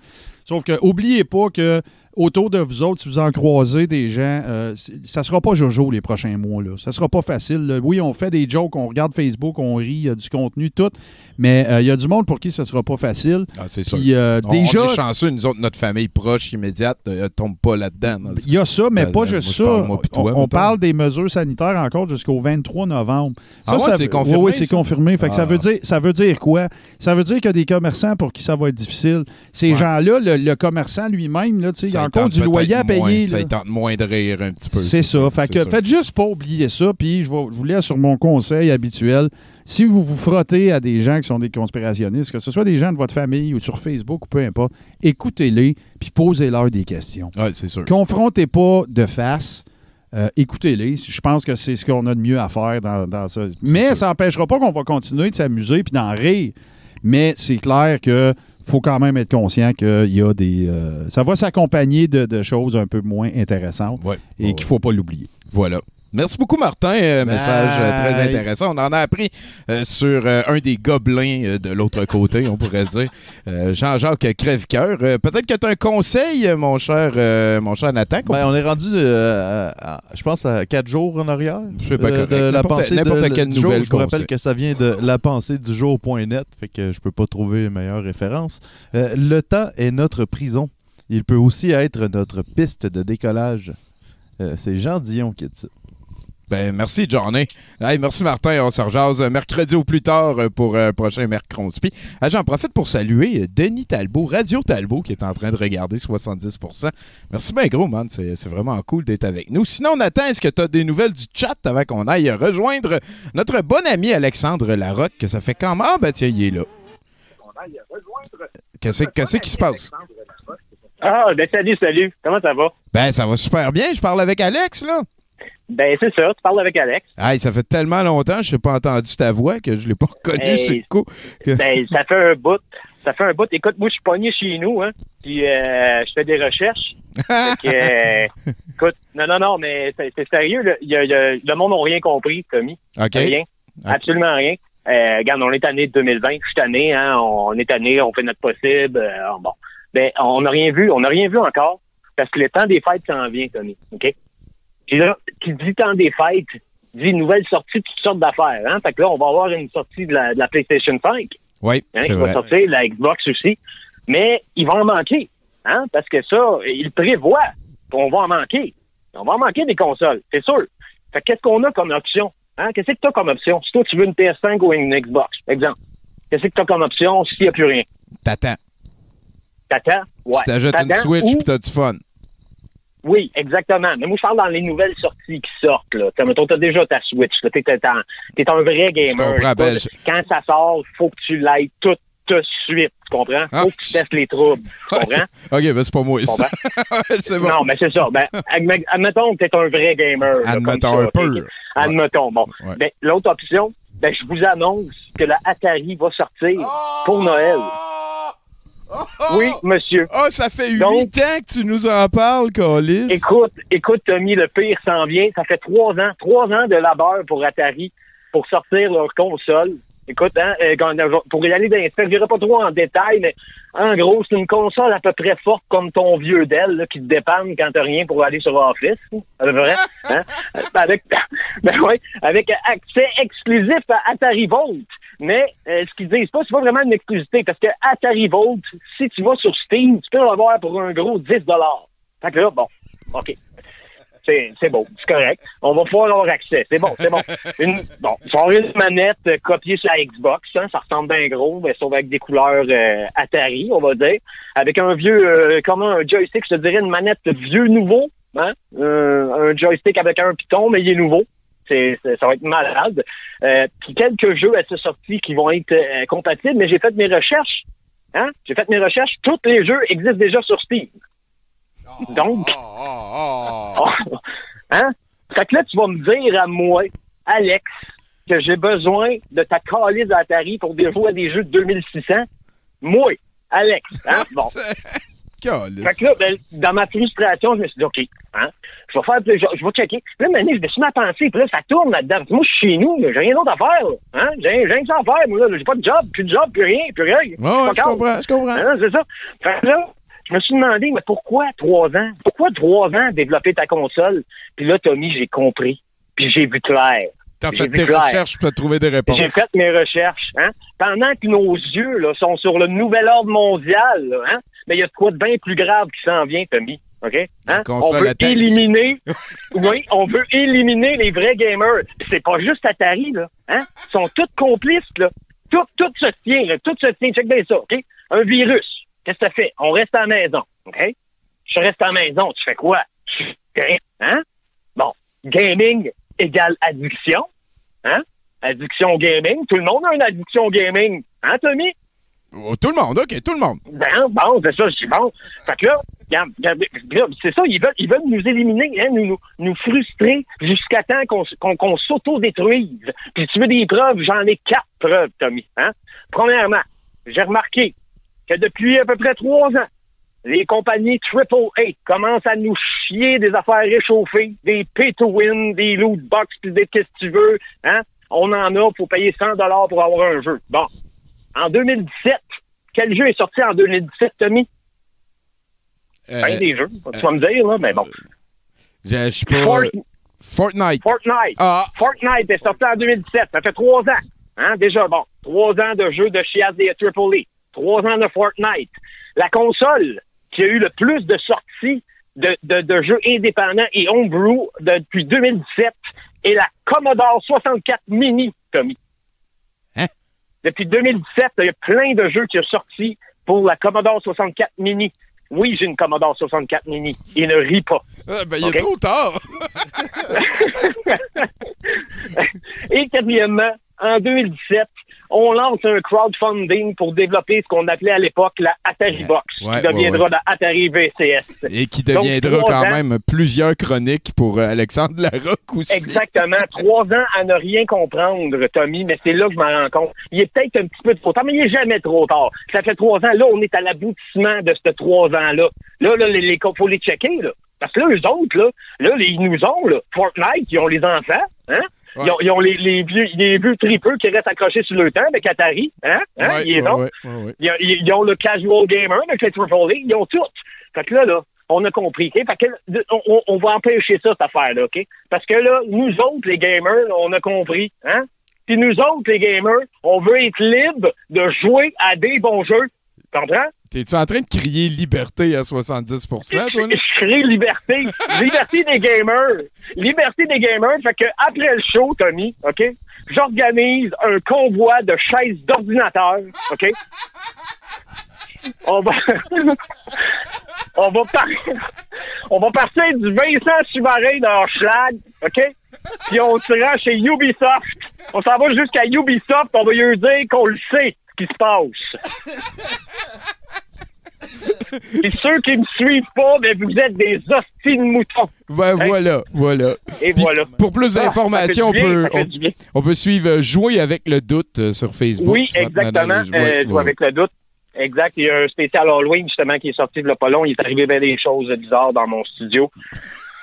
Sauf que, oubliez pas que autour de vous autres, si vous en croisez des gens, euh, ça sera pas Jojo les prochains mois. Là. Ça sera pas facile. là. Oui, on fait des jokes, on regarde Facebook, on rit, il y a du contenu, tout. Mais euh, il y a du monde pour qui ça sera pas facile. Ah, c'est sûr. Euh, On- déjà, on est chanceux, nous autres, notre famille proche, immédiate, ne tombe pas là-dedans. il y a ça, mais Euh, pas moi, juste ça. parle, moi, puis toi, on, parle des mesures sanitaires encore jusqu'au 23 novembre. Ça, Ah ouais, ça c'est confirmé, Oui, c'est ça? confirmé. Fait que ça, Ah. veut dire, ça veut dire quoi? Ça veut dire qu'il y a des commerçants pour qui ça va être difficile. Ces Ouais. gens-là, le, le commerçant lui-même, là, tu sais, il tente du loyer à moins- payer. Ça tente moins de rire un petit peu. C'est ça. Fait que faites juste pas oublier ça, puis je, vous laisse sur mon conseil habituel. Si vous vous frottez à des gens qui sont des conspirationnistes, que ce soit des gens de votre famille ou sur Facebook ou peu importe, écoutez-les, puis posez-leur des questions. Ouais, c'est sûr. Confrontez pas de face. euh, écoutez-les. Je pense que c'est ce qu'on a de mieux à faire dans, dans ça. Mais sûr. ça n'empêchera pas qu'on va continuer de s'amuser puis d'en rire. Mais c'est clair que faut quand même être conscient qu'il y a des. euh, ça va s'accompagner de, de choses un peu moins intéressantes Ouais. et Ouais. qu'il faut pas l'oublier. Voilà. Merci beaucoup, Martin. Euh, message euh, très intéressant. On en a appris euh, sur un des gobelins de l'autre côté, on pourrait dire. Jean-Jacques Crèvecoeur. Peut-être que tu as un conseil, mon cher, mon cher Nathan. Ben, on est rendu, à- je pense, à quatre jours en arrière. C'est pas euh, correct. de la pensée n'importe quelle du jour. nouvelle Je vous rappelle conseil. que ça vient de la pensée du jour.net, fait que je peux pas trouver une meilleure référence. Le temps est notre prison. Il peut aussi être notre piste de décollage. C'est Jean Dion qui dit ça. Ben, merci, Johnny. Hey, merci, Martin. On se rejase euh, mercredi ou plus tard euh, pour un prochain Mercronspi. Ah, J'en profite pour saluer euh, Denis Talbot, Radio Talbot, qui est en train de regarder 70% Merci bien gros, man. C'est vraiment cool d'être avec nous. Sinon, Nathan, est-ce que tu as des nouvelles du chat avant qu'on aille rejoindre notre bon ami Alexandre Larocque, que ça fait quand même... Ah, ben tiens, il est là. Qu'est-ce qu'est-ce qui se passe? Ah, ben salut, salut. Comment ça va? Ben, ça va super bien. Je parle avec Alex, là. Ben c'est ça, tu parles avec Alex. Hey, ça fait tellement longtemps que je n'ai pas entendu ta voix que je l'ai pas reconnu Hey. sur le coup. Que- Ben ça fait un bout. Ça fait un bout. Écoute, moi je suis pogné chez nous, hein. Puis euh, je fais des recherches. Que, euh, écoute, non, non, non, mais c'est sérieux. là. Il y a- il y a- le monde n'a rien compris, Tommy. OK. Rien. Absolument rien. Euh, regarde, on est année 2020. Je suis tanné, hein. On est année, on fait notre possible. euh, bon. Ben, on n'a rien vu. On n'a rien vu encore. Parce que le temps des fêtes s'en vient, Tommy. OK? Puis là, qui dit temps des fêtes, dit nouvelle sortie de toutes sortes d'affaires. Hein? Fait que là, on va avoir une sortie de la, de la PlayStation 5. Oui, Hein, qui va sortir, la Xbox aussi. Mais il va en manquer. Hein? Parce que ça, il prévoit qu'on va en manquer. On va en manquer des consoles, c'est sûr. Fait que qu'est-ce qu'on a comme option? Hein? Qu'est-ce que tu as comme option? Si toi, tu veux une PS5 ou une Xbox, exemple. Qu'est-ce que tu as comme option s'il n'y a plus rien? T'attends. T'attends? Ouais. tu t'ajoutes une Switch ou- puis t'as du fun. Oui, exactement. Mais moi, je parle dans les nouvelles sorties qui sortent. Là. T'as, mettons, t'as déjà ta Switch. là. T'es, t'es un, t'es un vrai gamer. comprends, ben, je- Quand ça sort, faut que tu l'ailles tout de suite. Tu comprends? Ah. Faut que tu testes les troubles. Tu comprends? OK, ben c'est pas moi, ça. c'est bon. Non, mais c'est ça. Ben, admet- admettons que t'es un vrai gamer. Admettons un ça, peu. Admettons. Bon. Ouais. Ben, l'autre option, ben, je vous annonce que la Atari va sortir pour Noël. Oui, monsieur. Oh, ça fait huit ans que tu nous en parles, Colis. Écoute, écoute, Tommy, le pire s'en vient. Ça fait trois ans, trois ans de labeur pour Atari pour sortir leur console. Écoute, hein, euh, pour y aller dans les specs, je dirais pas trop en détail, mais en gros, c'est une console à peu près forte comme ton vieux Dell, là, qui te dépanne quand t'as rien pour aller sur Office. À peu près. Hein? Euh, Avec, ben ouais, avec accès exclusif à Atari Volt. Mais euh, ce qu'ils disent pas, c'est pas vraiment une exclusivité, parce que Atari Volt, si tu vas sur Steam, tu peux l'avoir pour un gros 10 Fait que là, bon, OK. C'est, beau, c'est correct. On va pouvoir avoir accès. C'est bon, c'est bon. Une, bon, ils une manette euh, copiée sur la Xbox, hein, ça ressemble bien gros, mais sauf avec des couleurs euh, Atari, on va dire. Avec un vieux, euh, comment un joystick, je dirais une manette vieux nouveau, hein? Euh, un joystick avec un piton, mais il est nouveau. C'est, ça va être malade. Euh, puis quelques jeux à cette sortie qui vont être euh, compatibles, mais j'ai fait mes recherches. Hein? J'ai fait mes recherches. Tous les jeux existent déjà sur Steam. Donc, hein? Fait que là, tu vas me dire à moi, Alex, que j'ai besoin de ta calice d'Atari pour déjouer à des jeux de 2600. Moi, Alex, hein? Bon. Fait que là, ben, dans ma frustration, je me suis dit, OK, hein, je vais faire, je, je vais checker. Puis là, maintenant, je me suis mis à penser, puis là, ça tourne là-dedans. Moi, je suis chez nous, j'ai rien d'autre à faire, là. Hein? J'ai, rien que ça à faire, moi, là. J'ai pas de job, plus de job, plus rien, plus rien. Ouais, ouais, Fuck je comprends, je comprends. Hein, c'est ça. Fait que là, je me suis demandé, mais pourquoi trois ans? Pourquoi trois ans développer ta console? Puis là, Tommy, j'ai compris. Puis j'ai vu clair. T'as fait tes clair. recherches pour trouver des réponses. J'ai fait mes recherches. Hein? Pendant que nos yeux là, sont sur le nouvel ordre mondial, là, hein? Mais il y a de quoi de bien plus grave qui s'en vient, Tommy. OK? Hein? On veut éliminer. oui, on veut éliminer les vrais gamers. C'est pas juste Atari, là. Hein? Ils sont tous complices, là. Tout, tout se tient, là. Tout se tient. Check bien ça, OK? Un virus. Qu'est-ce que ça fait? On reste à la maison. OK? Je reste à la maison. Tu fais quoi? Hein? Bon. Gaming égale addiction. Hein? Addiction au gaming. Tout le monde a une addiction au gaming. Hein, Tommy? Oh, tout le monde, OK, tout le monde. Ben, bon, c'est ça, je dis bon. Fait que là, c'est ça, ils veulent, ils veulent nous éliminer, hein, nous, nous, nous frustrer jusqu'à temps qu'on s'auto-détruise. Puis tu veux des preuves, j'en ai quatre preuves, Tommy. Hein? Premièrement, j'ai remarqué que depuis à peu près trois ans, les compagnies AAA commencent à nous chier des affaires réchauffées, des pay-to-win, des loot box, des qu'est-ce que tu veux. Hein? On en a, faut payer 100 dollars pour avoir un jeu. Bon. En 2017, quel jeu est sorti en 2017, Tommy? Euh, Ben, des jeux, tu vas me dire, là, mais bon. Je je suis pas... Fort- Fortnite. Fortnite. Ah. Fortnite est sorti en 2017. Ça fait trois ans. Hein, déjà, bon. Trois ans de jeux de chiasse des AAA. Trois ans de Fortnite. La console qui a eu le plus de sorties de, de, de jeux indépendants et homebrew depuis 2017 est la Commodore 64 Mini, Tommy. Depuis 2017, il y a plein de jeux qui sont sortis pour la Commodore 64 Mini. Oui, j'ai une Commodore 64 Mini. Il ne rit pas. Ah, ben, il est trop tard. Et quatrièmement, en 2017, on lance un crowdfunding pour développer ce qu'on appelait à l'époque la Atari Box, Ouais, qui deviendra ouais, ouais. la Atari VCS. Et qui deviendra quand ans- même plusieurs chroniques pour euh, Alexandre Larocque aussi. Exactement. Trois ans à ne rien comprendre, Tommy, mais c'est là que je m'en rends compte. Il est peut-être un petit peu trop tard, mais il est jamais trop tard. Ça fait trois ans. Là, on est à l'aboutissement de ces trois ans-là. Là, là, les, les, faut les checker, là. Parce que là, eux autres, là, là, ils nous ont, là. Fortnite, ils ont les enfants, hein? Ils, ont, ils ont les, les vieux, les vieux tripeux qui restent accrochés sur le temps avec Atari, hein? hein? Ouais, ils ont. Ils, ont- ils ont le casual gamer avec les AAA, ils ont tout. Fait que là, là, on a compris. OK? Fait que, on, on va empêcher ça, cette affaire-là. OK? Parce que là, nous autres, les gamers, on a compris. Hein? Puis nous autres, les gamers, on veut être libre de jouer à des bons jeux. Tu comprends? T'es-tu en train de crier liberté à 70 toi? là? Je crie liberté. liberté des gamers. Liberté des gamers. Fait que après le show, Tommy, OK? J'organise un convoi de chaises d'ordinateur. OK? On va. on va partir. On va partir du Vincent Sumarin dans Schlag, OK? Puis on se rend chez Ubisoft. On s'en va jusqu'à Ubisoft, on va lui dire qu'on le sait, ce qui se passe. Puis ceux qui me suivent pas, ben vous êtes des hosties de moutons. Ben voilà, voilà. Et Puis, voilà. Pour plus Ah, d'informations, on, peut, on, peut suivre Jouer avec le doute euh, sur Facebook. Oui, te exactement. demander- Euh, ouais, ouais. avec le doute. Exact. Il y a un spécial Halloween, justement, qui est sorti de long. Il est arrivé bien des choses bizarres dans mon studio.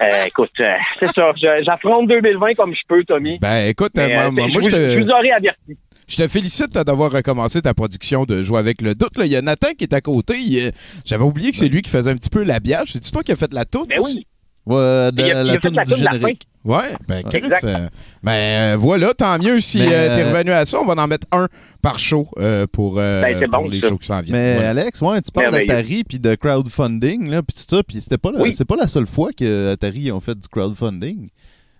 Euh, écoute, euh, c'est ça. J'affronte 2020 comme je peux, Tommy. Ben écoute, Mais, euh, moi, je, vous, je vous te, aurais averti. Je te félicite d'avoir recommencé ta production de Jouer avec le doute. là. Il y a Nathan qui est à côté. Il, euh, J'avais oublié que c'est lui qui faisait un petit peu l'habillage. C'est-tu toi qui as fait la toute? Ben oui. Ouais, de, Il a- il a la la du de la générique. Ouais, ben Chris, Exact. euh, ben euh, voilà, tant mieux si euh, t'es revenu à ça. On va en mettre un par show euh, pour, euh, Ben, c'est pour bon, les ça. shows qui s'en viennent. Mais. Alex, ouais, tu parles d'Atari puis de crowdfunding, là, puis tout ça, puis c'était pas, la- Oui. c'est pas la seule fois que Atari ont fait du crowdfunding.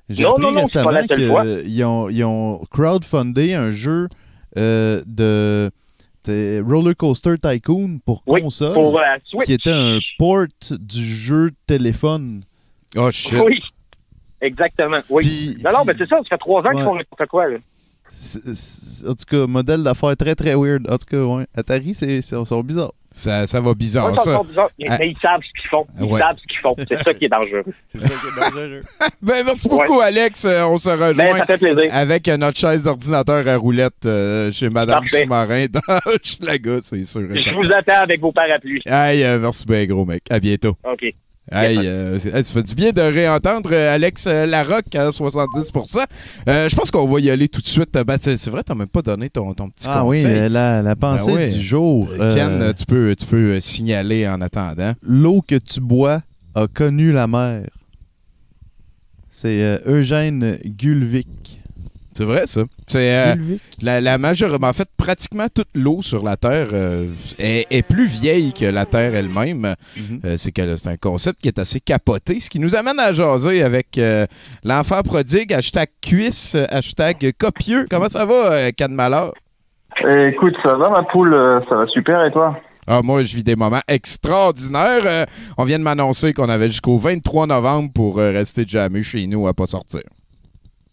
J'ai Non, appris non, récemment qu'ils ont, ils ont crowdfundé un jeu euh, de de Roller Coaster Tycoon pour Oui, console, pour euh, Switch. qui était un port du jeu téléphone. Oh shit. Oui. Exactement. Oui. Puis- non, non, mais c'est ça. Ça fait trois ans qu'ils font n'importe quoi. Là. C'est- c'est- En tout cas, modèle d'affaires très très weird. En tout cas, ouais. Atari, c'est, c'est, ils sont bizarres. Ça, ça va bizarre, Ouais, ça, bizarre. Mais, Ah. mais ils savent ce qu'ils font. Ils Ouais. savent ce qu'ils font. C'est ça qui est dangereux. C'est ça qui est dangereux. Ben, merci beaucoup, Alex. Euh, on se rejoint Ben, ça fait plaisir. avec euh, notre chaise d'ordinateur à roulette euh, chez Madame Parfait. Sous-Marin dans Schlaga, c'est sûr. Je vous attends avec vos parapluies. Aïe, euh, merci bien, gros mec. À bientôt. OK. Euh, c'est- ça fait du bien de réentendre euh, Alex euh, Larocque à 70% Euh, Je pense qu'on va y aller tout de suite. Ben, c'est vrai, t'as même pas donné ton, ton petit Ah oui, conseil. la, la pensée Ben oui. du jour. Ken, euh, tu peux, tu peux signaler en attendant. L'eau que tu bois a connu la mer. C'est Eugène Gulvik. C'est vrai, ça. C'est euh, la, la majeure, en fait, pratiquement toute l'eau sur la Terre euh, est, est plus vieille que la Terre elle-même. Euh, c'est que c'est un concept qui est assez capoté, ce qui nous amène à jaser avec euh, l'enfant prodigue, hashtag cuisse, hashtag copieux. Comment ça va, euh, Can Malheur? Eh, écoute, ça va ma poule, ça va super et toi? Ah, moi, je vis des moments extraordinaires. Euh, on vient de m'annoncer qu'on avait jusqu'au 23 novembre pour euh, rester jamais chez nous à pas sortir.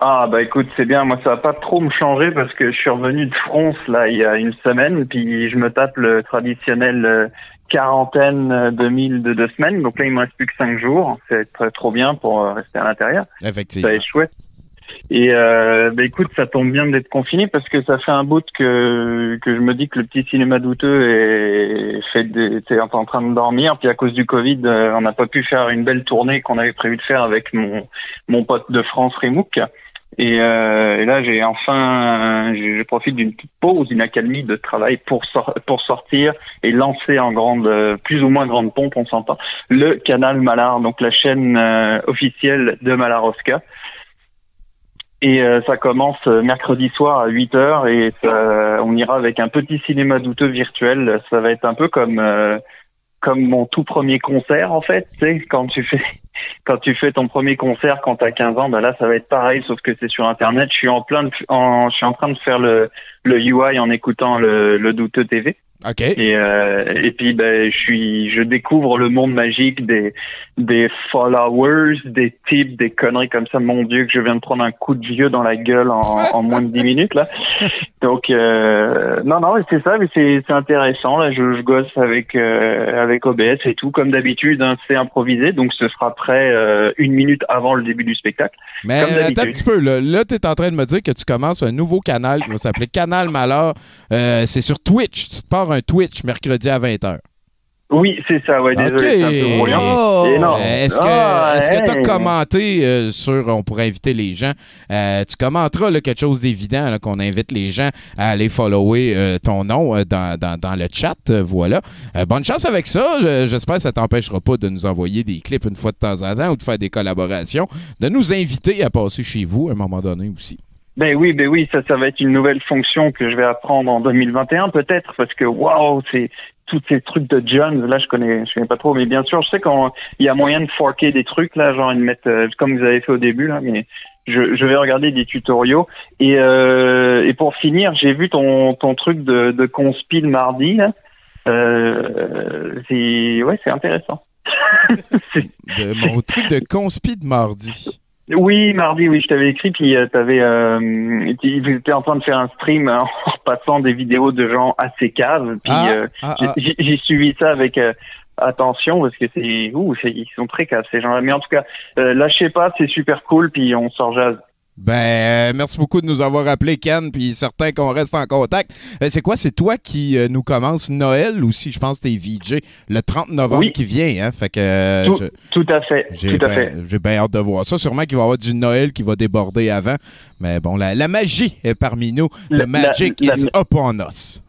Ah bah écoute, c'est bien, moi ça va pas trop me changer parce que je suis revenu de France là il y a une semaine, puis je me tape le traditionnel euh, quarantaine euh, de mille de deux semaines, donc là il me reste plus que cinq jours, c'est trop bien pour euh, rester à l'intérieur. Effectivement. Ça va être chouette. Et euh, bah écoute, ça tombe bien d'être confiné parce que ça fait un bout que que je me dis que le petit cinéma douteux est fait des, en train de dormir. Puis à cause du Covid, on n'a pas pu faire une belle tournée qu'on avait prévu de faire avec mon mon pote de France Remouk. Et, euh, et là, j'ai enfin, je, profite d'une petite pause, une accalmie de travail pour sor- pour sortir et lancer en grande, euh, plus ou moins grande pompe, on s'entend, le canal Malar, donc la chaîne euh, officielle de Malarosca. Et euh, ça commence euh, mercredi soir à 8 heures et ça- on ira avec un petit cinéma douteux virtuel. Ça va être un peu comme comme mon tout premier concert en fait. Tu sais, quand tu fais quand tu fais ton premier concert quand t'as 15 ans, bah là ça va être pareil, sauf que c'est sur internet. Je suis en plein je suis en train de faire le le UI en écoutant le, le douteux TV. OK. Et, euh, et puis ben, je suis, je découvre le monde magique des des followers, des types, des conneries comme ça. Mon Dieu, que je viens de prendre un coup de vieux dans la gueule en, en moins de 10 minutes là. Donc euh, non non, mais c'est ça, mais c'est c'est intéressant. Là, je, je gosse avec euh, avec OBS et tout comme d'habitude. hein, c'est improvisé, donc ce sera prêt euh, une minute avant le début du spectacle. Mais comme attends un petit peu, là, là tu es en train de me dire que tu commences un nouveau canal qui va s'appeler Canal Malheur. C'est sur Twitch. Tu te pars un Twitch mercredi à 20h. Oui, c'est ça, ouais, désolé, OK. c'est un peu brouillon. Et non. Est-ce que Ah, tu as commenté euh, sur, on pourrait inviter les gens, euh, tu commenteras là, quelque chose d'évident, qu'on invite les gens à aller follower euh, ton nom euh, dans, dans- dans le chat, euh, voilà. Euh, bonne chance avec ça, Je- j'espère que ça t'empêchera pas de nous envoyer des clips une fois de temps en temps ou de faire des collaborations, de nous inviter à passer chez vous à un moment donné aussi. Ben oui, ben oui, ça, ça va être une nouvelle fonction que je vais apprendre en 2021 peut-être parce que waouh, c'est tous ces trucs de Jones. Là, je connais, je connais pas trop, mais bien sûr, je sais qu'il y a moyen de forker des trucs là, genre ils mettent euh, comme vous avez fait au début là, mais je, je vais regarder des tutoriaux et euh, et pour finir, j'ai vu ton ton truc de de conspil mardi là. Euh, c'est ouais, c'est intéressant. De mon truc de conspi de mardi. Oui, mardi, oui, je t'avais écrit, puis euh, t'avais, euh, tu étais en train de faire un stream euh, en passant des vidéos de gens assez caves, puis Ah, euh, ah, j'ai- ah. j'ai suivi ça avec euh, attention parce que c'est, ouh, c'est- ils sont très caves ces gens-là. Mais en tout cas, euh, lâchez pas, c'est super cool, puis on sort jazz. Ben, euh, merci beaucoup de nous avoir appelé, Ken, puis certain qu'on reste en contact. Euh, c'est quoi, c'est toi qui euh, nous commence Noël aussi, je pense que t'es VJ, le 30 novembre Oui. qui vient, hein? Fait que euh, tout, je- tout à fait, j'ai tout à ben- bien hâte de voir ça. Sûrement qu'il va y avoir du Noël qui va déborder avant. Mais bon, la, la magie est parmi nous. La- The magic la- is upon us.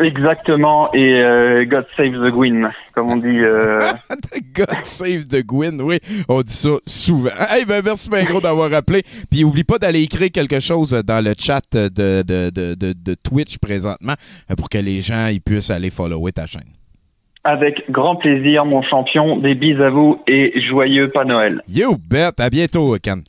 Exactement, et euh, God save the Gwyn, comme on dit. Euh... God save the Gwyn, oui, on dit ça souvent. Hey, ben merci bien gros d'avoir appelé. Puis oublie pas d'aller écrire quelque chose dans le chat de, de, de, de, de Twitch présentement euh, pour que les gens ils puissent aller follower ta chaîne. Avec grand plaisir, mon champion. Des bises à vous et joyeux pas Noël. You bet! À bientôt, Ken.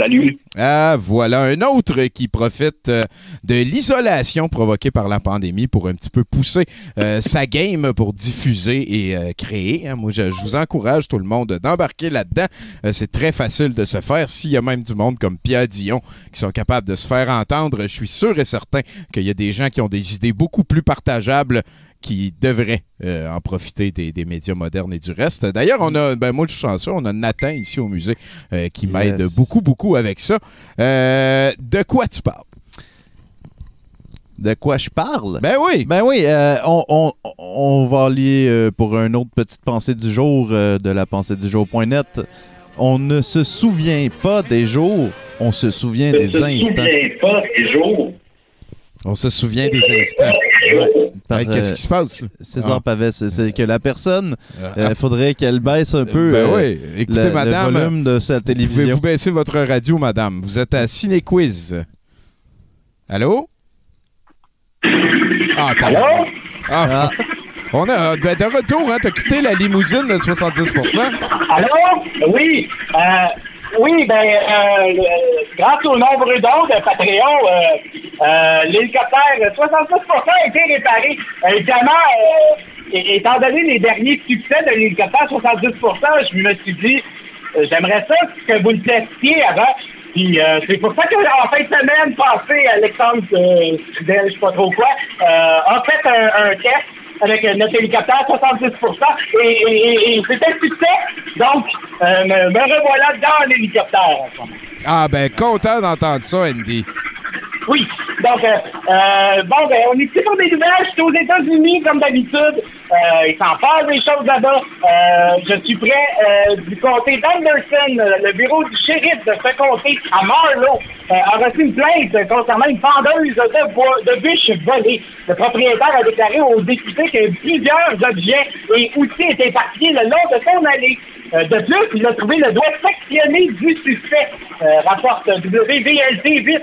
Salut. Ah, voilà un autre qui profite euh, de l'isolation provoquée par la pandémie pour un petit peu pousser euh, sa game pour diffuser et euh, créer. hein. Moi, je, je vous encourage tout le monde d'embarquer là-dedans. Euh, c'est très facile de se faire. S'il y a même du monde comme Pierre Dion qui sont capables de se faire entendre, je suis sûr et certain qu'il y a des gens qui ont des idées beaucoup plus partageables qui devraient euh, en profiter des, des médias modernes et du reste. D'ailleurs, on a, ben moi je suis chanceux, on a Nathan ici au musée euh, qui Yes. m'aide beaucoup, beaucoup avec ça. Euh, de quoi tu parles? De quoi je parle? Ben oui! Ben oui, euh, on, on- on va aller euh, pour une autre petite pensée du jour euh, de la pensée du jour.net. On ne se souvient pas des jours, on se souvient des instants. pas des jours. On se souvient des instants. Hey, Qu'est-ce euh, qui se passe? là? César Ah. Pavet, c'est- que la personne, Ah. il faudrait qu'elle baisse un peu Ben euh, oui. Écoutez, le, madame, le volume de sa télévision. Pouvez-vous baisser votre radio, madame? Vous êtes à Ciné Quiz. Allô? Ah, t'as ah, On a ben, de retour, hein? T'as quitté la limousine de 70% Allô? Oui. Euh, oui, ben, euh, grâce au nombre dons de Patreon, euh, euh, l'hélicoptère, 66% a été réparé. Euh, évidemment, euh, étant donné les derniers succès de l'hélicoptère 70% je me suis dit, j'aimerais ça que vous le testiez avant. Puis euh, c'est pour ça qu'en fin de semaine passée, Alexandre euh, Trudel, je sais pas trop quoi, euh, a fait un, un test avec notre hélicoptère 70 et, et, et, c'était un succès. Donc, euh, me, me revoilà dans l'hélicoptère. en ce moment. Ah, ben, content d'entendre ça, Andy. Oui. Donc, euh, euh, bon, ben, on est ici pour des nouvelles? Je suis aux États-Unis, comme d'habitude. Euh, il s'en passe des choses là-bas. Euh, je suis prêt euh, du comté d'Anderson. euh, Le bureau du shérif de ce comté à Marlow euh, a reçu une plainte concernant une vendeuse de bûches volées. Le propriétaire a déclaré aux députés que plusieurs objets et outils étaient éparpillés le long de son allée. Euh, de plus, il a trouvé le doigt sectionné du suspect, euh, rapporte WVLT 8.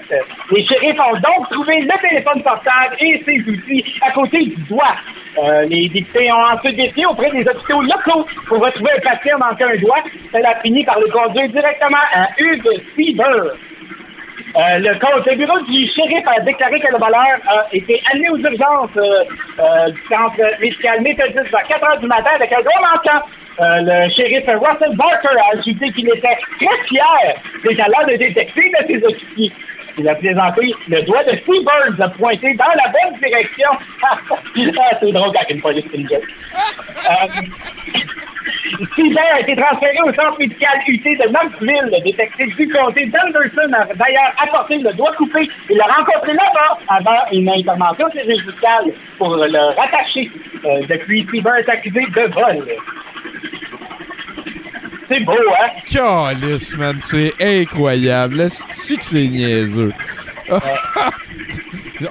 Les shérifs ont donc trouvé le téléphone portable et ses outils à côté du doigt. Euh, les députés ont ensuite décidé auprès des hôpitaux locaux pour retrouver un patient manquant un doigt. Elle a fini par le conduire directement à Hugues Sieber. Euh, le, le bureau du shérif a déclaré que le voleur a été amené aux urgences euh, euh, du centre médical méthodiste à 4 heures du matin avec un doigt manquant. Euh, le shérif Russell Barker a ajouté qu'il était très fier des talents de détective de ses officiers. Il a présenté le doigt de Seabirds a pointé dans la bonne direction. ah, c'est drôle quand une police une. Euh, a été transféré au centre médical UT de Knoxville. Le détective du comté d'Anderson a d'ailleurs apporté le doigt coupé. Il l'a rencontré là-bas avant une intervention chirurgicale pour le rattacher. Euh, depuis, est accusé de vol. C'est beau, hein? Calice, man, c'est incroyable. C'est que c'est niaiseux?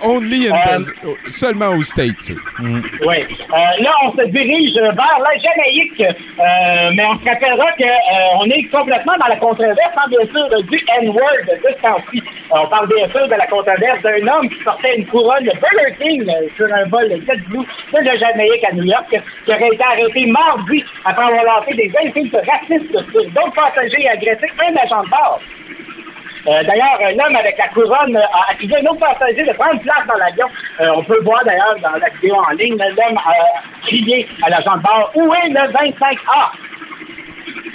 Only in Euh, the- seulement aux States. Mm. Oui. Euh, là, on se dirige vers la Jamaïque, euh, mais on se rappellera qu'on est complètement dans la controverse, hein, bien sûr, du N-word de ce temps-ci. Euh, on parle bien sûr de la controverse d'un homme qui portait une couronne Burger King euh, sur un vol JetBlue de la Jamaïque à New York, qui aurait été arrêté mardi après avoir lancé des insultes racistes sur d'autres passagers et agressé un agent de bord. Euh, d'ailleurs, l'homme avec la couronne a accusé un autre passager de prendre place dans l'avion. Euh, on peut voir d'ailleurs dans la vidéo en ligne, l'homme a crié à l'agent de bord Où est le 25A?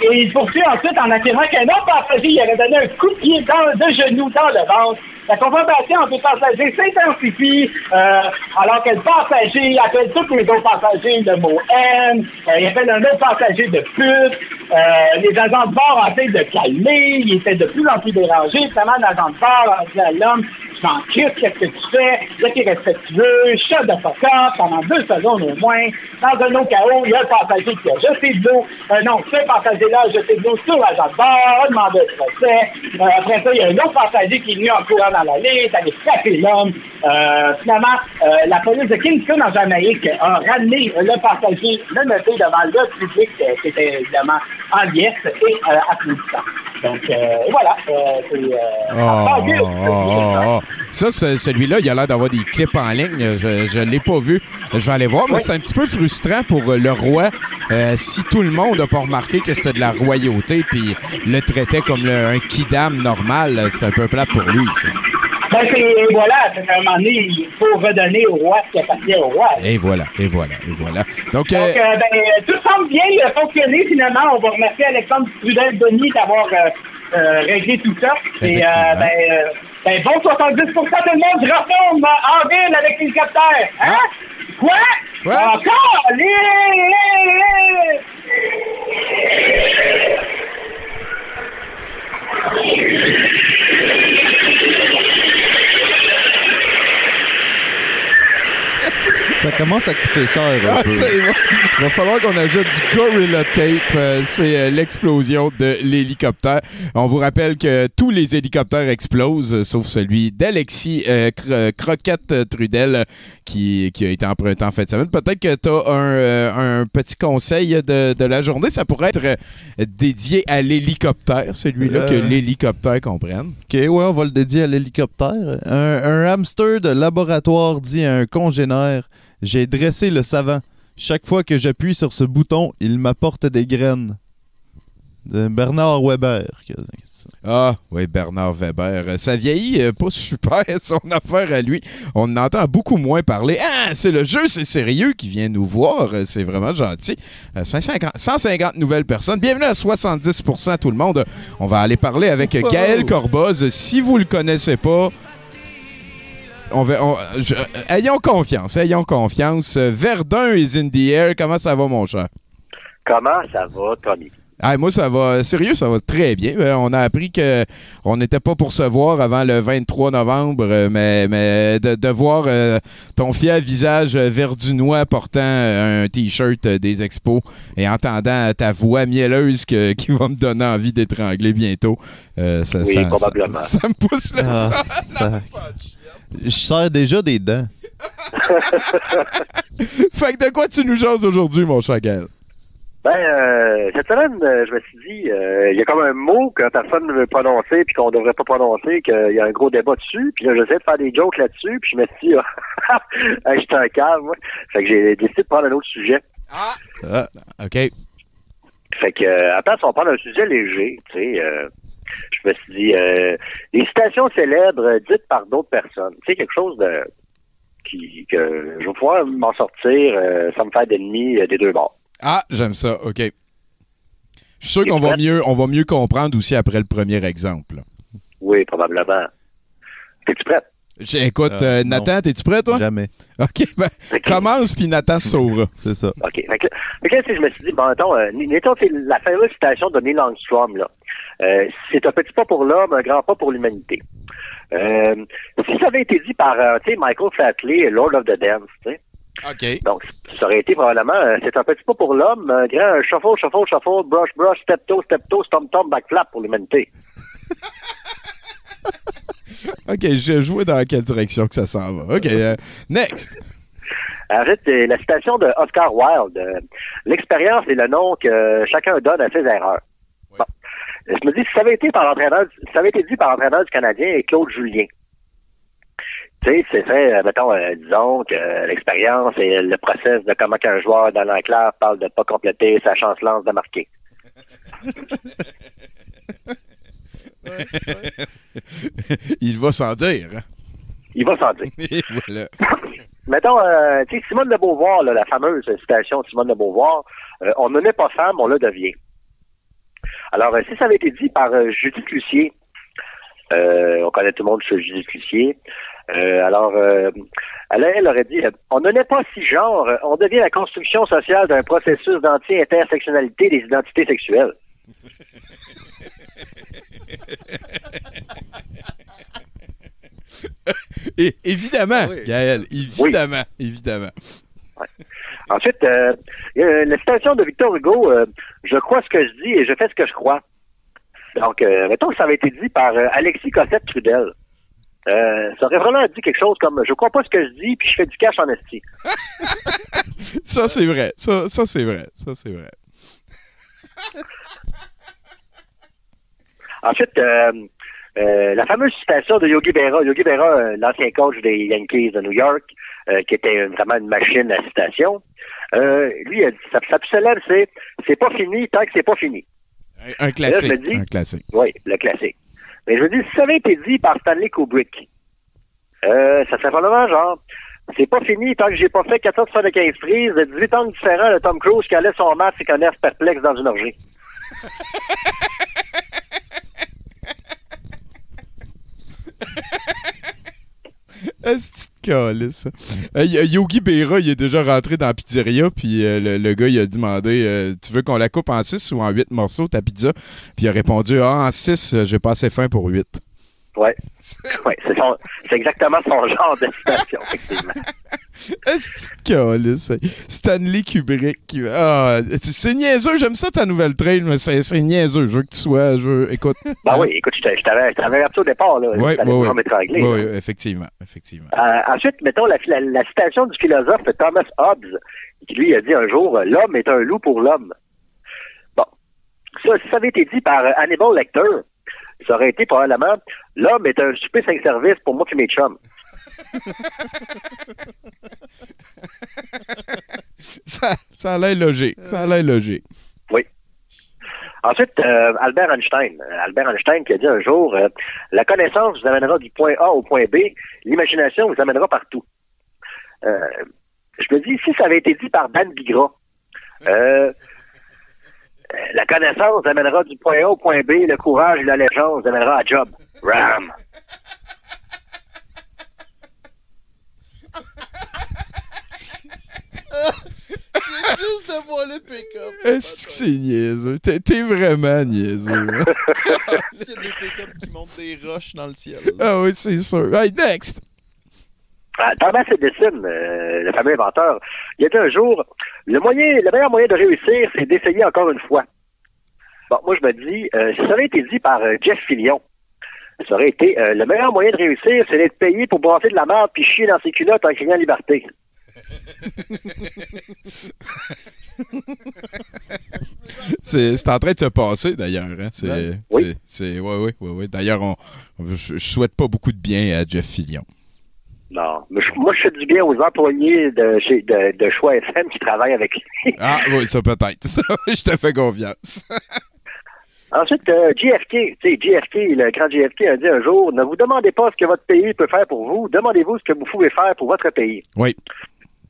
Et il poursuit ensuite en affirmant qu'un autre passager lui aurait donné un coup de pied dans, de genou dans le ventre. La confrontation entre les passagers s'intensifie euh, alors que le passager appelle tous les autres passagers le mot haine. Euh, il appelle un autre passager de pute. Euh, les agents de bord essaient de calmer. Il était de plus en plus dérangé. Évidemment, l'agent de bord a dit à l'homme Je m'en crisse, qu'est-ce que tu fais? T'es respectueux. Shut the fuck pendant deux secondes au moins. Dans un autre chaos, il y a un passager qui a jeté de l'eau. Non, ce passager-là a jeté de l'eau sur l'agent de bord, a demandé un procès. Euh, après ça, il y a un autre passager qui est venu en courant dans la ligne, allé frapper l'homme. Euh, finalement, euh, la police de Kingston en Jamaïque a ramené le passager menotté devant le public qui était évidemment en liesse et euh, applaudissant. Donc euh, voilà, c'est oh, oh, oh. Ça, celui-là, il a l'air d'avoir des clips en ligne. Je ne l'ai pas vu. Je vais aller voir, mais c'est un petit peu frustrant pour le roi si tout le monde n'a pas remarqué que c'était de la royauté puis le traitait comme le- un kidam normal. C'est un peu plat pour lui, ça. Ben, c'est, et voilà, c'est qu'à un moment donné, il faut redonner au roi ce qui appartient au roi. Et voilà, et voilà, et voilà. Donc, euh, Donc, euh, ben, tout semble bien fonctionner finalement. On va remercier Alexandre Trudel-Denis d'avoir euh, réglé tout ça. Et ben, ben, bon 70 tout le monde retourne en ville avec l'hélicoptère. Hein? Quoi? Quoi? Encore? Les... Ça commence à coûter cher un Ah, peu. il, va, falloir qu'on ajoute du Gorilla Tape. Euh, c'est euh, l'explosion de l'hélicoptère. On vous rappelle que tous les hélicoptères explosent, euh, sauf celui d'Alexis Cro- Croquette Trudel qui, qui a été emprunté en fin de semaine. Peut-être que tu as un, un petit conseil de, de la journée. Ça pourrait être dédié à l'hélicoptère, celui-là, que l'hélicoptère comprenne. OK, ouais, on va le dédier à l'hélicoptère. Un, un hamster de laboratoire dit à un congénère J'ai dressé le savant. Chaque fois que j'appuie sur ce bouton, il m'apporte des graines. De Bernard Weber. Ah, oui, Bernard Weber. Euh, Ça vieillit euh, pas super, son affaire à lui. On en entend beaucoup moins parler. Ah, c'est le jeu, c'est sérieux qui vient nous voir. Euh, C'est vraiment gentil. Euh, 150, 150 nouvelles personnes. Bienvenue à 70% tout le monde. On va aller parler avec Gaël Corboz. Si vous le connaissez pas, ayons confiance, ayons confiance. Verdun is in the air. Comment ça va, mon cher? Comment ça va, Tommy? Ah, moi, ça va. Sérieux, ça va très bien. Euh, On a appris que on n'était pas pour se voir avant le 23 novembre, euh, mais, mais de, de voir euh, ton fier visage verdunois portant un T-shirt des expos et entendant ta voix mielleuse que- qui va me donner envie d'étrangler bientôt, euh, ça, Oui, ça- probablement. Ça, ça me pousse le Ah, sang. Je sers déjà des dents. Fait que de quoi tu nous jases aujourd'hui, mon Gaël? Ben, euh, cette semaine, euh, je me suis dit, euh, il y a comme un mot que personne ne veut prononcer puis qu'on devrait pas prononcer, qu'il y a un gros débat dessus. Puis là, j'essaie de faire des jokes là-dessus, puis je me suis dit, ah, j'étais un calme, moi. Fait que j'ai décidé de prendre un autre sujet. Ah, OK. Fait que, euh, à la place, on parle d'un sujet léger, tu sais. euh, je me suis dit, euh, des citations célèbres euh, dites par d'autres personnes. Tu sais, quelque chose de qui que je vais pouvoir m'en sortir euh, sans me faire d'ennemis euh, des deux bords. Ah, j'aime ça. OK. Je suis sûr qu'on va mieux, on va mieux comprendre aussi après le premier exemple. Oui, probablement. Es-tu prête? Écoute, euh, non. Nathan, t'es-tu prêt, toi? Jamais. OK, ben, commence, puis Nathan se sauvera. C'est ça. OK. Fait que, fait que je me suis dit, bon, attends, euh, sais, la fameuse citation de Neil Armstrong, là. Euh, c'est un petit pas pour l'homme, un grand pas pour l'humanité. Euh, si ça avait été dit par, euh, tu sais, Michael Flatley, Lord of the Dance, tu sais. Donc, ça aurait été probablement, euh, c'est un petit pas pour l'homme, un grand un shuffle, shuffle, shuffle, brush, brush, step toe, step toe, stomp, stomp, backflap pour l'humanité. OK, je jouais dans quelle direction que ça s'en va? OK, euh, next. Arrête, euh, la citation de Oscar Wilde. euh, L'expérience est le nom que chacun donne à ses erreurs. Bon. Euh, Je me dis, ça avait été par l'entraîneur, ça avait été dit par l'entraîneur du Canadien et Claude Julien. Tu sais, c'est fait, euh, mettons, euh, disons que euh, l'expérience et le process de comment qu'un joueur dans l'enclave parle de pas compléter sa chance lance de marquer. Il va sans dire. hein? Il va sans dire. Et voilà. Mettons, euh, tu sais, Simone de Beauvoir, là, la fameuse citation de Simone de Beauvoir, on ne naît pas femme, on le devient. Alors, si ça avait été dit par Judith Lucier, euh, on connaît tout le monde sur Judith Lucier, euh, alors, euh, elle, elle aurait dit, euh, on ne naît pas si genre, euh, on devient la construction sociale d'un processus d'anti-intersectionnalité des identités sexuelles. Et, évidemment, Gaël, évidemment, évidemment. Ensuite, euh, il y a la citation de Victor Hugo, euh, je crois ce que je dis et je fais ce que je crois. Donc, euh, mettons que ça avait été dit par euh, Alexis Cossette Trudel. Euh, ça aurait vraiment dit quelque chose comme je crois pas ce que je dis puis je fais du cash en esti. Ça, c'est vrai. Ça, ça c'est vrai. Ça, c'est vrai. Ensuite, euh, euh, la fameuse citation de Yogi Berra, Yogi Berra, euh, l'ancien coach des Yankees de New York, qui était vraiment une machine à citation. Lui, il a dit, sa, sa plus célèbre, c'est c'est pas fini tant que c'est pas fini. Un, classique. là, je me dis- un classique. Oui, le classique. Mais je me dis, si ça avait été dit par Stanley Kubrick, euh, ça serait probablement genre, c'est pas fini tant que j'ai pas fait 475 prises de 18 ans différents de Tom Cruise qui allait son masque et connaisse perplexe dans une orgie. Est-ce que ça? Euh, y- Yogi Berra, il est déjà rentré dans la pizzeria, puis euh, le, le gars, il a demandé euh, Tu veux qu'on la coupe en 6 ou en 8 morceaux, ta pizza? Puis il a répondu Ah, en 6, j'ai pas assez faim pour 8. Ouais. ouais, c'est son- c'est exactement son genre de citation, effectivement. Est-ce que calice? Stanley Kubrick. Ah, c'est niaiseux, j'aime ça ta nouvelle train, mais c'est c'est niaiseux. Je veux que tu sois. Je veux, écoute. Ben oui, écoute, je t'avais averti au départ, là. Ouais. m'étrangler, Ouais, là. ouais, effectivement, effectivement. Euh, ensuite, mettons la, la- la citation du philosophe Thomas Hobbes, qui lui a dit un jour L'homme est un loup pour l'homme. Bon. Ça, ça avait été dit par Hannibal Lecter, ça aurait été probablement L'homme est un souper cinq services pour moi et mes chums. Ça, ça a l'air logique. Ça a l'air logique. Oui. Ensuite, euh, Albert Einstein. Euh, Albert Einstein qui a dit un jour euh, La connaissance vous amènera du point A au point B, l'imagination vous amènera partout. Euh, je me dis, si ça avait été dit par Dan Bigra, la connaissance amènera du point A au point B, le courage et l'allégeance vous amènera à job. Ram. Juste de voir le pick-up. Est-ce que c'est niaiseux? T'es t'es vraiment niaiseux. Est-ce qu'il y a des pick-up qui montent des roches dans le ciel? ah oui, c'est sûr. Hey, next! Ah, Thomas Edison, euh, le fameux inventeur, il a dit un jour, le moyen, le meilleur moyen de réussir, c'est d'essayer encore une fois. Bon, moi je me dis, euh, si ça avait été dit par euh, Jeff Fillion, ça aurait été, le meilleur moyen de réussir, c'est d'être payé pour brasser de la merde puis chier dans ses culottes en criant liberté. C'est en train de se passer, d'ailleurs. Hein? C'est. Oui. ouais, ouais, ouais, ouais. D'ailleurs, on, je, je souhaite pas beaucoup de bien à Jeff Fillion. Non, mais je- moi je fais du bien aux employés de, chez, de, de Choix FM qui travaillent avec lui. Ah, oui, ça peut-être. Je te fais confiance. Ensuite, euh, JFK, tu sais, JFK, le grand JFK a dit un jour, ne vous demandez pas ce que votre pays peut faire pour vous, demandez-vous ce que vous pouvez faire pour votre pays. Oui.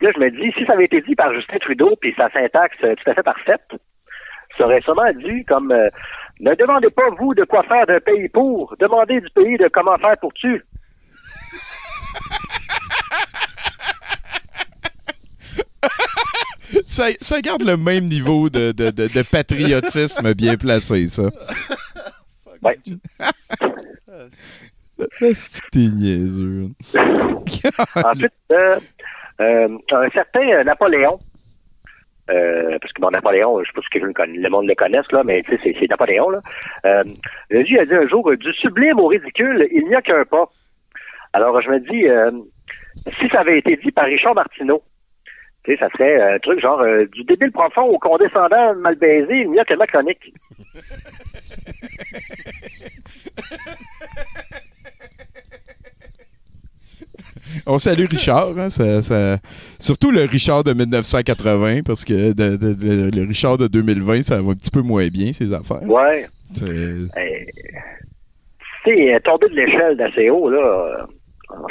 Là, je me dis, si ça avait été dit par Justin Trudeau, puis sa syntaxe euh, tout à fait parfaite, ça aurait sûrement dit comme, euh, ne demandez pas vous de quoi faire d'un pays pour, demandez du pays de comment faire pour tu. Ça, ça garde le même niveau de, de- de- de patriotisme bien placé, ça. Ouais. C'est que t'es niaiseux. Ensuite, euh, euh, un certain euh, Napoléon, euh, parce que bon, Napoléon, je sais pas si le, monde le connaisse, là, mais tu sais, c'est- Napoléon, là. Euh, lui a dit un jour, du sublime au ridicule, il n'y a qu'un pas. Alors, je me dis, euh, si ça avait été dit par Richard Martineau, tu sais, ça serait euh, un truc genre euh, du débile profond au condescendant mal baisé, a que ma chronique. On salue Richard, hein, ça- ça- surtout le Richard de 1980, parce que de- de- de- le Richard de 2020, ça va un petit peu moins bien, ces affaires. Ouais. Euh, tu sais, tomber de l'échelle d'assez haut, là,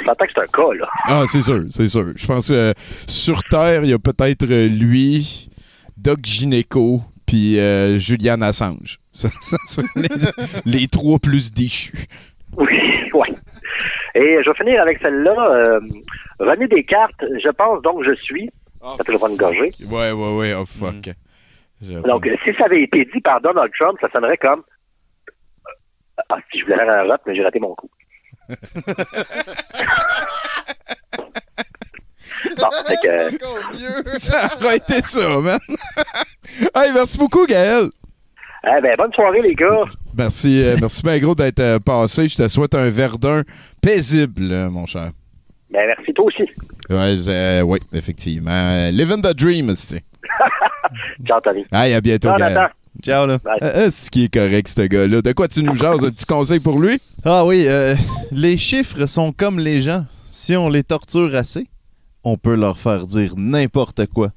s'entend que c'est un cas, là. Ah, c'est sûr, c'est sûr. Je pense que euh, sur Terre, il y a peut-être euh, lui, Doc Gineco, puis euh, Julian Assange. Ça, ça, c'est les, les trois plus déchus. Oui, ouais. Et je vais finir avec celle-là. Euh, René Descartes, je pense donc je suis. ça peut le prendre une gorgée. Ouais, ouais, ouais, oh fuck. Je- Donc, euh, si ça avait été dit par Donald Trump, ça sonnerait comme. Ah, si je voulais faire un rap, mais j'ai raté mon coup. Bon, fait que. Ça aurait été ça, man. hey, merci beaucoup, Gaël. Eh ben, bonne soirée, les gars. Merci, euh, merci bien gros d'être euh, passé. Je te souhaite un Verdun paisible, euh, mon cher. Ben, merci, toi aussi. Ouais, euh, oui, effectivement. Living the dream, c'est. Ciao, Tony. Hey, à bientôt, Gaël. Ciao, là. Euh, euh, c'est ce qui est correct, ce gars-là. De quoi tu nous jases? Un petit conseil pour lui? Ah oui, euh, les chiffres sont comme les gens. Si on les torture assez, on peut leur faire dire n'importe quoi.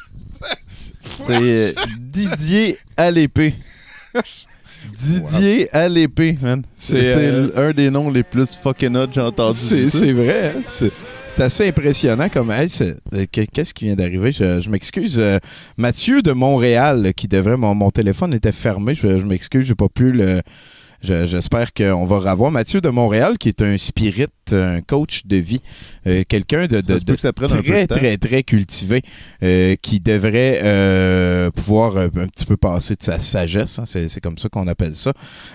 C'est euh, Didier à l'épée. Didier à l'épée, man. C'est c'est euh, un des noms les plus fucking hot que j'ai entendu. C'est vrai. hein. C'est assez impressionnant comme. Hey, euh, que- Qu'est-ce qui vient d'arriver? Je, je m'excuse. euh, Mathieu de Montréal, euh, qui devrait. Mon, mon téléphone était fermé. Je, je m'excuse, j'ai pas pu le. Je- J'espère qu'on va revoir Mathieu de Montréal, qui est un spirit, un coach de vie, euh, quelqu'un de, de- de très, de temps. très, très cultivé, euh, qui devrait euh, pouvoir euh, un petit peu passer de sa sagesse. hein. C'est c'est comme ça qu'on appelle ça.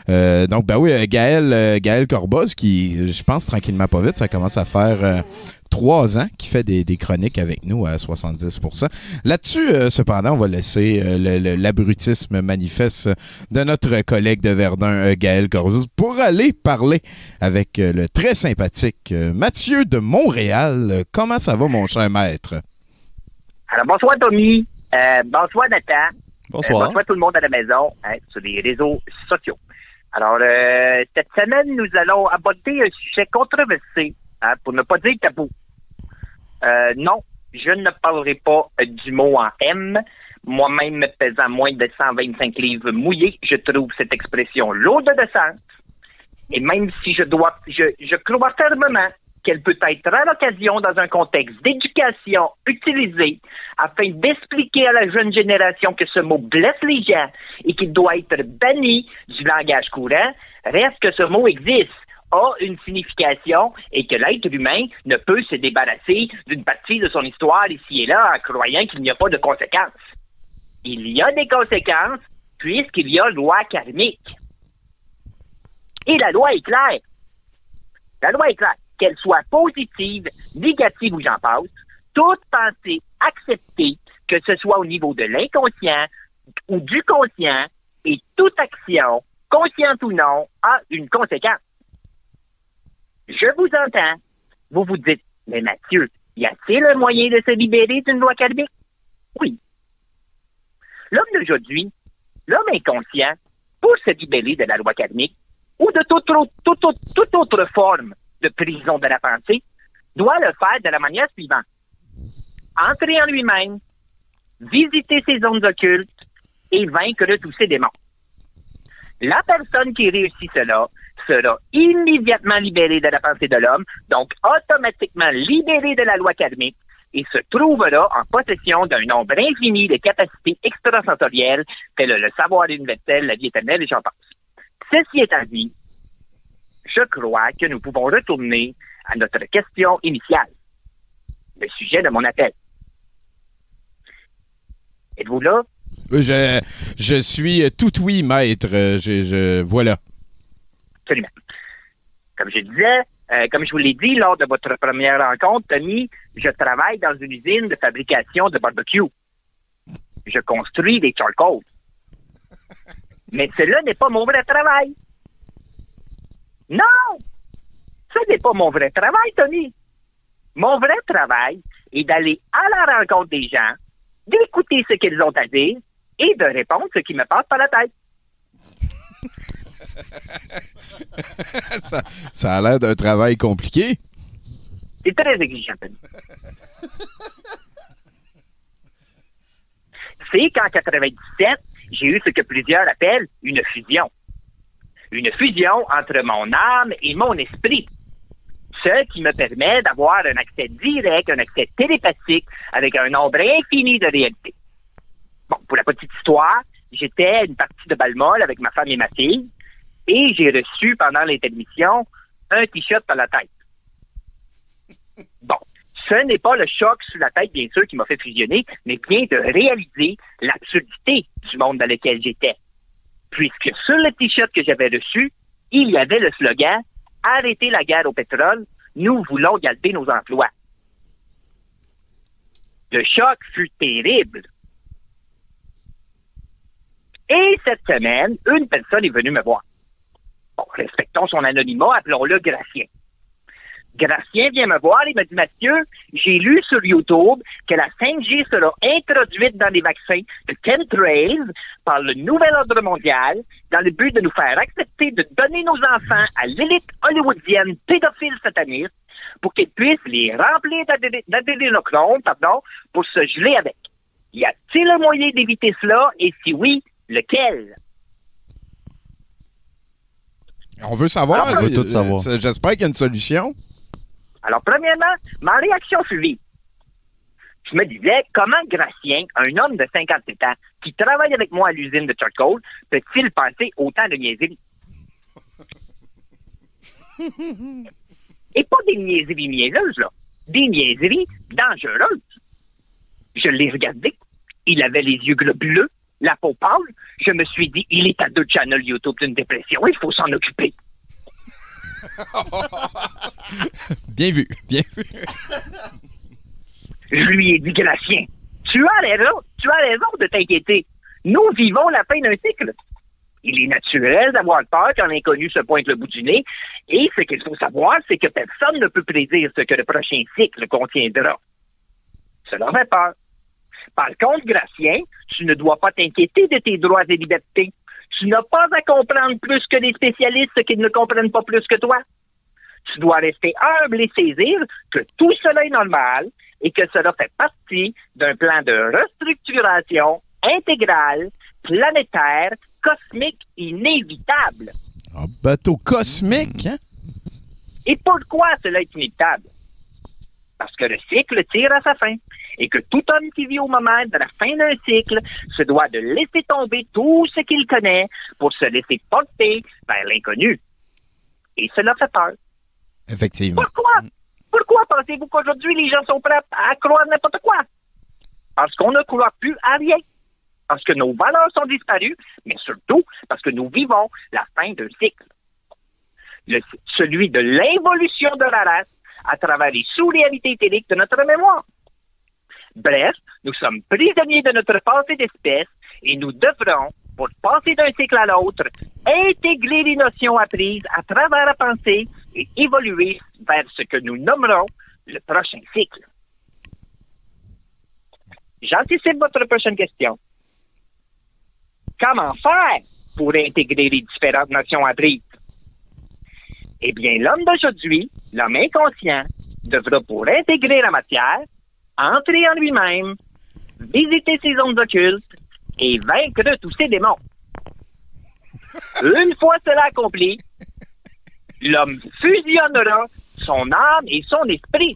Euh, donc, ben oui, euh, Gaël, Gaël Corboz, qui, je pense, tranquillement pas vite, ça commence à faire euh, trois ans qu'il fait des, des chroniques avec nous à 70% Là-dessus, euh, cependant, on va laisser euh, l'abrutisme manifeste de notre collègue de Verdun, euh, Gaël Corboz, pour aller parler avec euh, le très sympathique euh, Mathieu de Montréal. Comment ça va, mon cher maître? Alors, bonsoir, Tommy. Euh, bonsoir, Nathan. Bonsoir. Euh, bonsoir, tout le monde à la maison, hein, sur les réseaux sociaux. Alors, euh, cette semaine, nous allons aborder un sujet controversé, hein, pour ne pas dire tabou. Euh, non, je ne parlerai pas euh, du mot en M. Moi-même, pesant moins de 125 livres mouillés, je trouve cette expression lourde de sens. Et même si je dois, je, je crois fermement qu'elle peut être à l'occasion dans un contexte d'éducation utilisée afin d'expliquer à la jeune génération que ce mot blesse les gens et qu'il doit être banni du langage courant, reste que ce mot existe a une signification et que l'être humain ne peut se débarrasser d'une partie de son histoire ici et là en croyant qu'il n'y a pas de conséquences. Il y a des conséquences puisqu'il y a loi karmique. Et la loi est claire. La loi est claire. Qu'elle soit positive, négative ou j'en passe, toute pensée acceptée, que ce soit au niveau de l'inconscient ou du conscient, et toute action, consciente ou non, a une conséquence. Je vous entends. Vous vous dites, mais Mathieu, y a-t-il un moyen de se libérer d'une loi karmique? Oui. L'homme d'aujourd'hui, l'homme inconscient, pour se libérer de la loi karmique ou de toute toute autre forme de prison de la pensée, doit le faire de la manière suivante. Entrer en lui-même, visiter ses zones occultes et vaincre tous ses démons. La personne qui réussit cela sera immédiatement libérée de la pensée de l'homme, donc automatiquement libérée de la loi karmique et se trouvera en possession d'un nombre infini de capacités extrasensorielles, telles le savoir universel, la vie éternelle et j'en passe. Ceci étant dit, je crois que nous pouvons retourner à notre question initiale. Le sujet de mon appel. Êtes-vous là? Je, je suis tout oui, maître. Je, je, voilà. Comme je disais, euh, comme je vous l'ai dit lors de votre première rencontre, Tommy, je travaille dans une usine de fabrication de barbecue. Je construis des charcoals. Mais cela n'est pas mon vrai travail. Non! Ce n'est pas mon vrai travail, Tommy. Mon vrai travail est d'aller à la rencontre des gens, d'écouter ce qu'ils ont à dire et de répondre ce qui me passe par la tête. ça, a l'air d'un travail compliqué. C'est très exigeant. C'est qu'en 97, j'ai eu ce que plusieurs appellent une fusion. Une fusion entre mon âme et mon esprit. Ce qui me permet d'avoir un accès direct, un accès télépathique avec un nombre infini de réalités. Bon, pour la petite histoire, j'étais une partie de Balmol avec ma femme et ma fille et j'ai reçu pendant l'intermission un t-shirt à la tête. Bon, ce n'est pas le choc sur la tête, bien sûr, qui m'a fait fusionner, mais bien de réaliser l'absurdité du monde dans lequel j'étais. Puisque sur le t-shirt que j'avais reçu, il y avait le slogan Arrêtez la guerre au pétrole, nous voulons garder nos emplois. Le choc fut terrible. Et cette semaine, une personne est venue me voir. Bon, respectons son anonymat, appelons-le Gracien. Gracien vient me voir et me dit, Mathieu, j'ai lu sur YouTube que la 5G sera introduite dans les vaccins de chemtrails par le nouvel ordre mondial dans le but de nous faire accepter de donner nos enfants à l'élite hollywoodienne pédophile sataniste pour qu'ils puissent les remplir d'adé- d'adénochrome, pardon, pour se geler avec. Y a-t-il un moyen d'éviter cela? Et si oui, lequel? On veut savoir. On veut tout savoir. euh, J'espère qu'il y a une solution. Alors, premièrement, ma réaction fut. Je me disais, comment Gracien, un homme de 57 ans, qui travaille avec moi à l'usine de charcoal, peut-il penser autant de niaiseries? Et pas des niaiseries niaiseuses, là. Des niaiseries dangereuses. Je l'ai regardé. Il avait les yeux globuleux, la peau pâle. Je me suis dit, il est à deux channels YouTube d'une dépression. Il faut s'en occuper. Bien vu, bien vu. Je lui ai dit, Gracien, tu as raison, tu as raison de t'inquiéter. Nous vivons la fin d'un cycle. Il est naturel d'avoir peur quand l'inconnu se pointe le bout du nez. Et ce qu'il faut savoir, c'est que personne ne peut prédire ce que le prochain cycle contiendra. Cela fait peur. Par contre, Gracien, tu ne dois pas t'inquiéter de tes droits et libertés. Tu n'as pas à comprendre plus que les spécialistes qui ne comprennent pas plus que toi. Tu dois rester humble et saisir que tout cela est normal et que cela fait partie d'un plan de restructuration intégrale, planétaire, cosmique, inévitable. Un bateau cosmique, hein? Et pourquoi cela est inévitable? Parce que le cycle tire à sa fin et que tout homme qui vit au moment de la fin d'un cycle se doit de laisser tomber tout ce qu'il connaît pour se laisser porter vers l'inconnu. Et cela fait peur. Effectivement. Pourquoi? Pourquoi pensez-vous qu'aujourd'hui les gens sont prêts à croire n'importe quoi? Parce qu'on ne croit plus à rien. Parce que nos valeurs sont disparues, mais surtout parce que nous vivons la fin d'un cycle. Le- celui de l'involution de la race à travers les sous-réalités éthériques de notre mémoire. Bref, nous sommes prisonniers de notre passé d'espèce et nous devrons, pour passer d'un cycle à l'autre, intégrer les notions apprises à travers la pensée et évoluer vers ce que nous nommerons le prochain cycle. J'anticipe votre prochaine question. Comment faire pour intégrer les différentes notions apprises? Eh bien, l'homme d'aujourd'hui, l'homme inconscient, devra pour intégrer la matière, entrer en lui-même, visiter ses zones occultes et vaincre tous ses démons. Une fois cela accompli, l'homme fusionnera son âme et son esprit,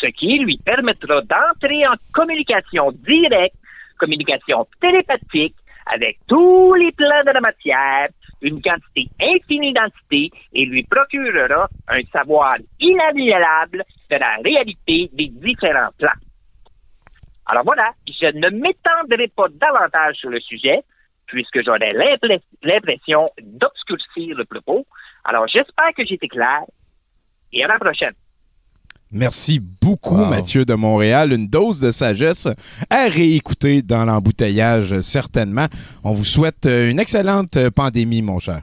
ce qui lui permettra d'entrer en communication directe, communication télépathique avec tous les plans de la matière, une quantité infinie d'entités et lui procurera un savoir inaliénable de la réalité des différents plans. Alors voilà, je ne m'étendrai pas davantage sur le sujet, puisque l'impre- l'impression d'obscurcir le propos. Alors j'espère que été clair, et à la prochaine. Merci beaucoup, Mathieu de Montréal. Une dose de sagesse à réécouter dans l'embouteillage, certainement. On vous souhaite euh, une excellente euh, pandémie, mon cher.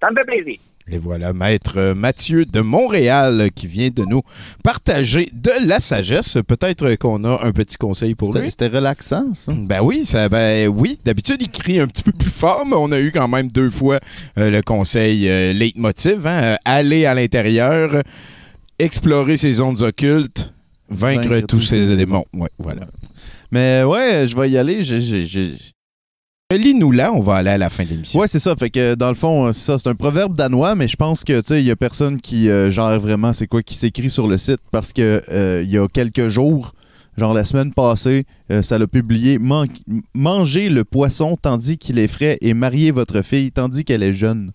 Ça me fait plaisir. Et voilà, maître euh, Mathieu de Montréal qui vient de nous partager de la sagesse. Peut-être qu'on a un petit conseil pour lui. C'était relaxant, ça. Ben oui, ça, ben oui. D'habitude, il crie un petit peu plus fort, mais on a eu quand même deux fois euh, le conseil euh, leitmotiv. Hein, aller à l'intérieur, explorer ses zones occultes, vaincre, Vaincre tous ses démons. Ouais, voilà. Mais ouais, je vais y aller. J'ai- Lis-nous là, on va aller à la fin de l'émission. Ouais, c'est ça. Fait que dans le fond, euh, c'est ça. C'est un proverbe danois, mais je pense que tu sais, il y a personne qui euh, gère vraiment c'est quoi qui s'écrit sur le site parce que euh, il y a quelques jours, genre la semaine passée, euh, ça l'a publié Man- Mangez le poisson tandis qu'il est frais et mariez votre fille tandis qu'elle est jeune.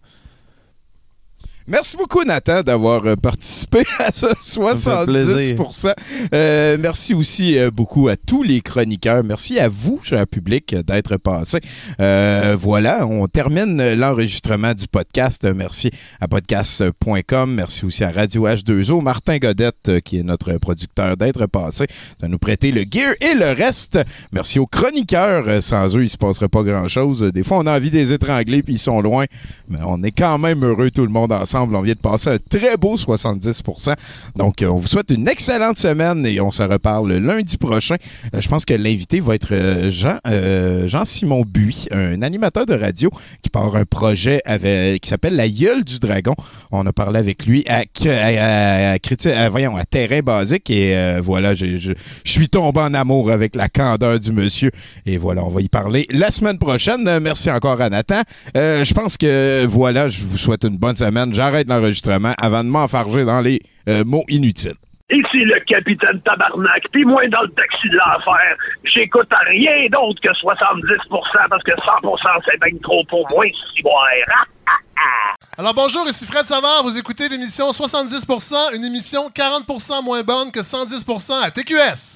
Merci beaucoup, Nathan, d'avoir euh, participé à ce fait plaisir. 70% Euh, Merci aussi euh, beaucoup à tous les chroniqueurs. Merci à vous, cher public, d'être passé. Euh, voilà, on termine l'enregistrement du podcast. Merci à podcast.com. Merci aussi à Radio H2O. Martin Godette, euh, qui est notre producteur, d'être passé, de nous prêter le gear et le reste. Merci aux chroniqueurs. Sans eux, il se passerait pas grand-chose. Des fois, on a envie de les étrangler, puis ils sont loin. Mais on est quand même heureux, tout le monde ensemble. On vient de passer un très beau 70 Donc, euh, on vous souhaite une excellente semaine et on se reparle lundi prochain. Euh, je pense que l'invité va être euh, Jean, euh, Jean-Simon Buis, un animateur de radio qui part un projet avec, qui s'appelle La Gueule du Dragon. On a parlé avec lui à, Terrain Basique et voilà, je suis tombé en amour avec la candeur du monsieur. Et voilà, on va y parler la semaine prochaine. Merci encore à Nathan. Je pense que voilà, je vous souhaite une bonne semaine. J'arrête l'enregistrement avant de m'enfarger dans les euh, mots inutiles. Ici le capitaine Tabarnak, puis moi dans le taxi de l'enfer, j'écoute à rien d'autre que 70% parce que 100% c'est bien trop pour moi, si boire. Alors bonjour, ici Fred Savard, vous écoutez l'émission 70%, une émission 40% moins bonne que 110% à TQS.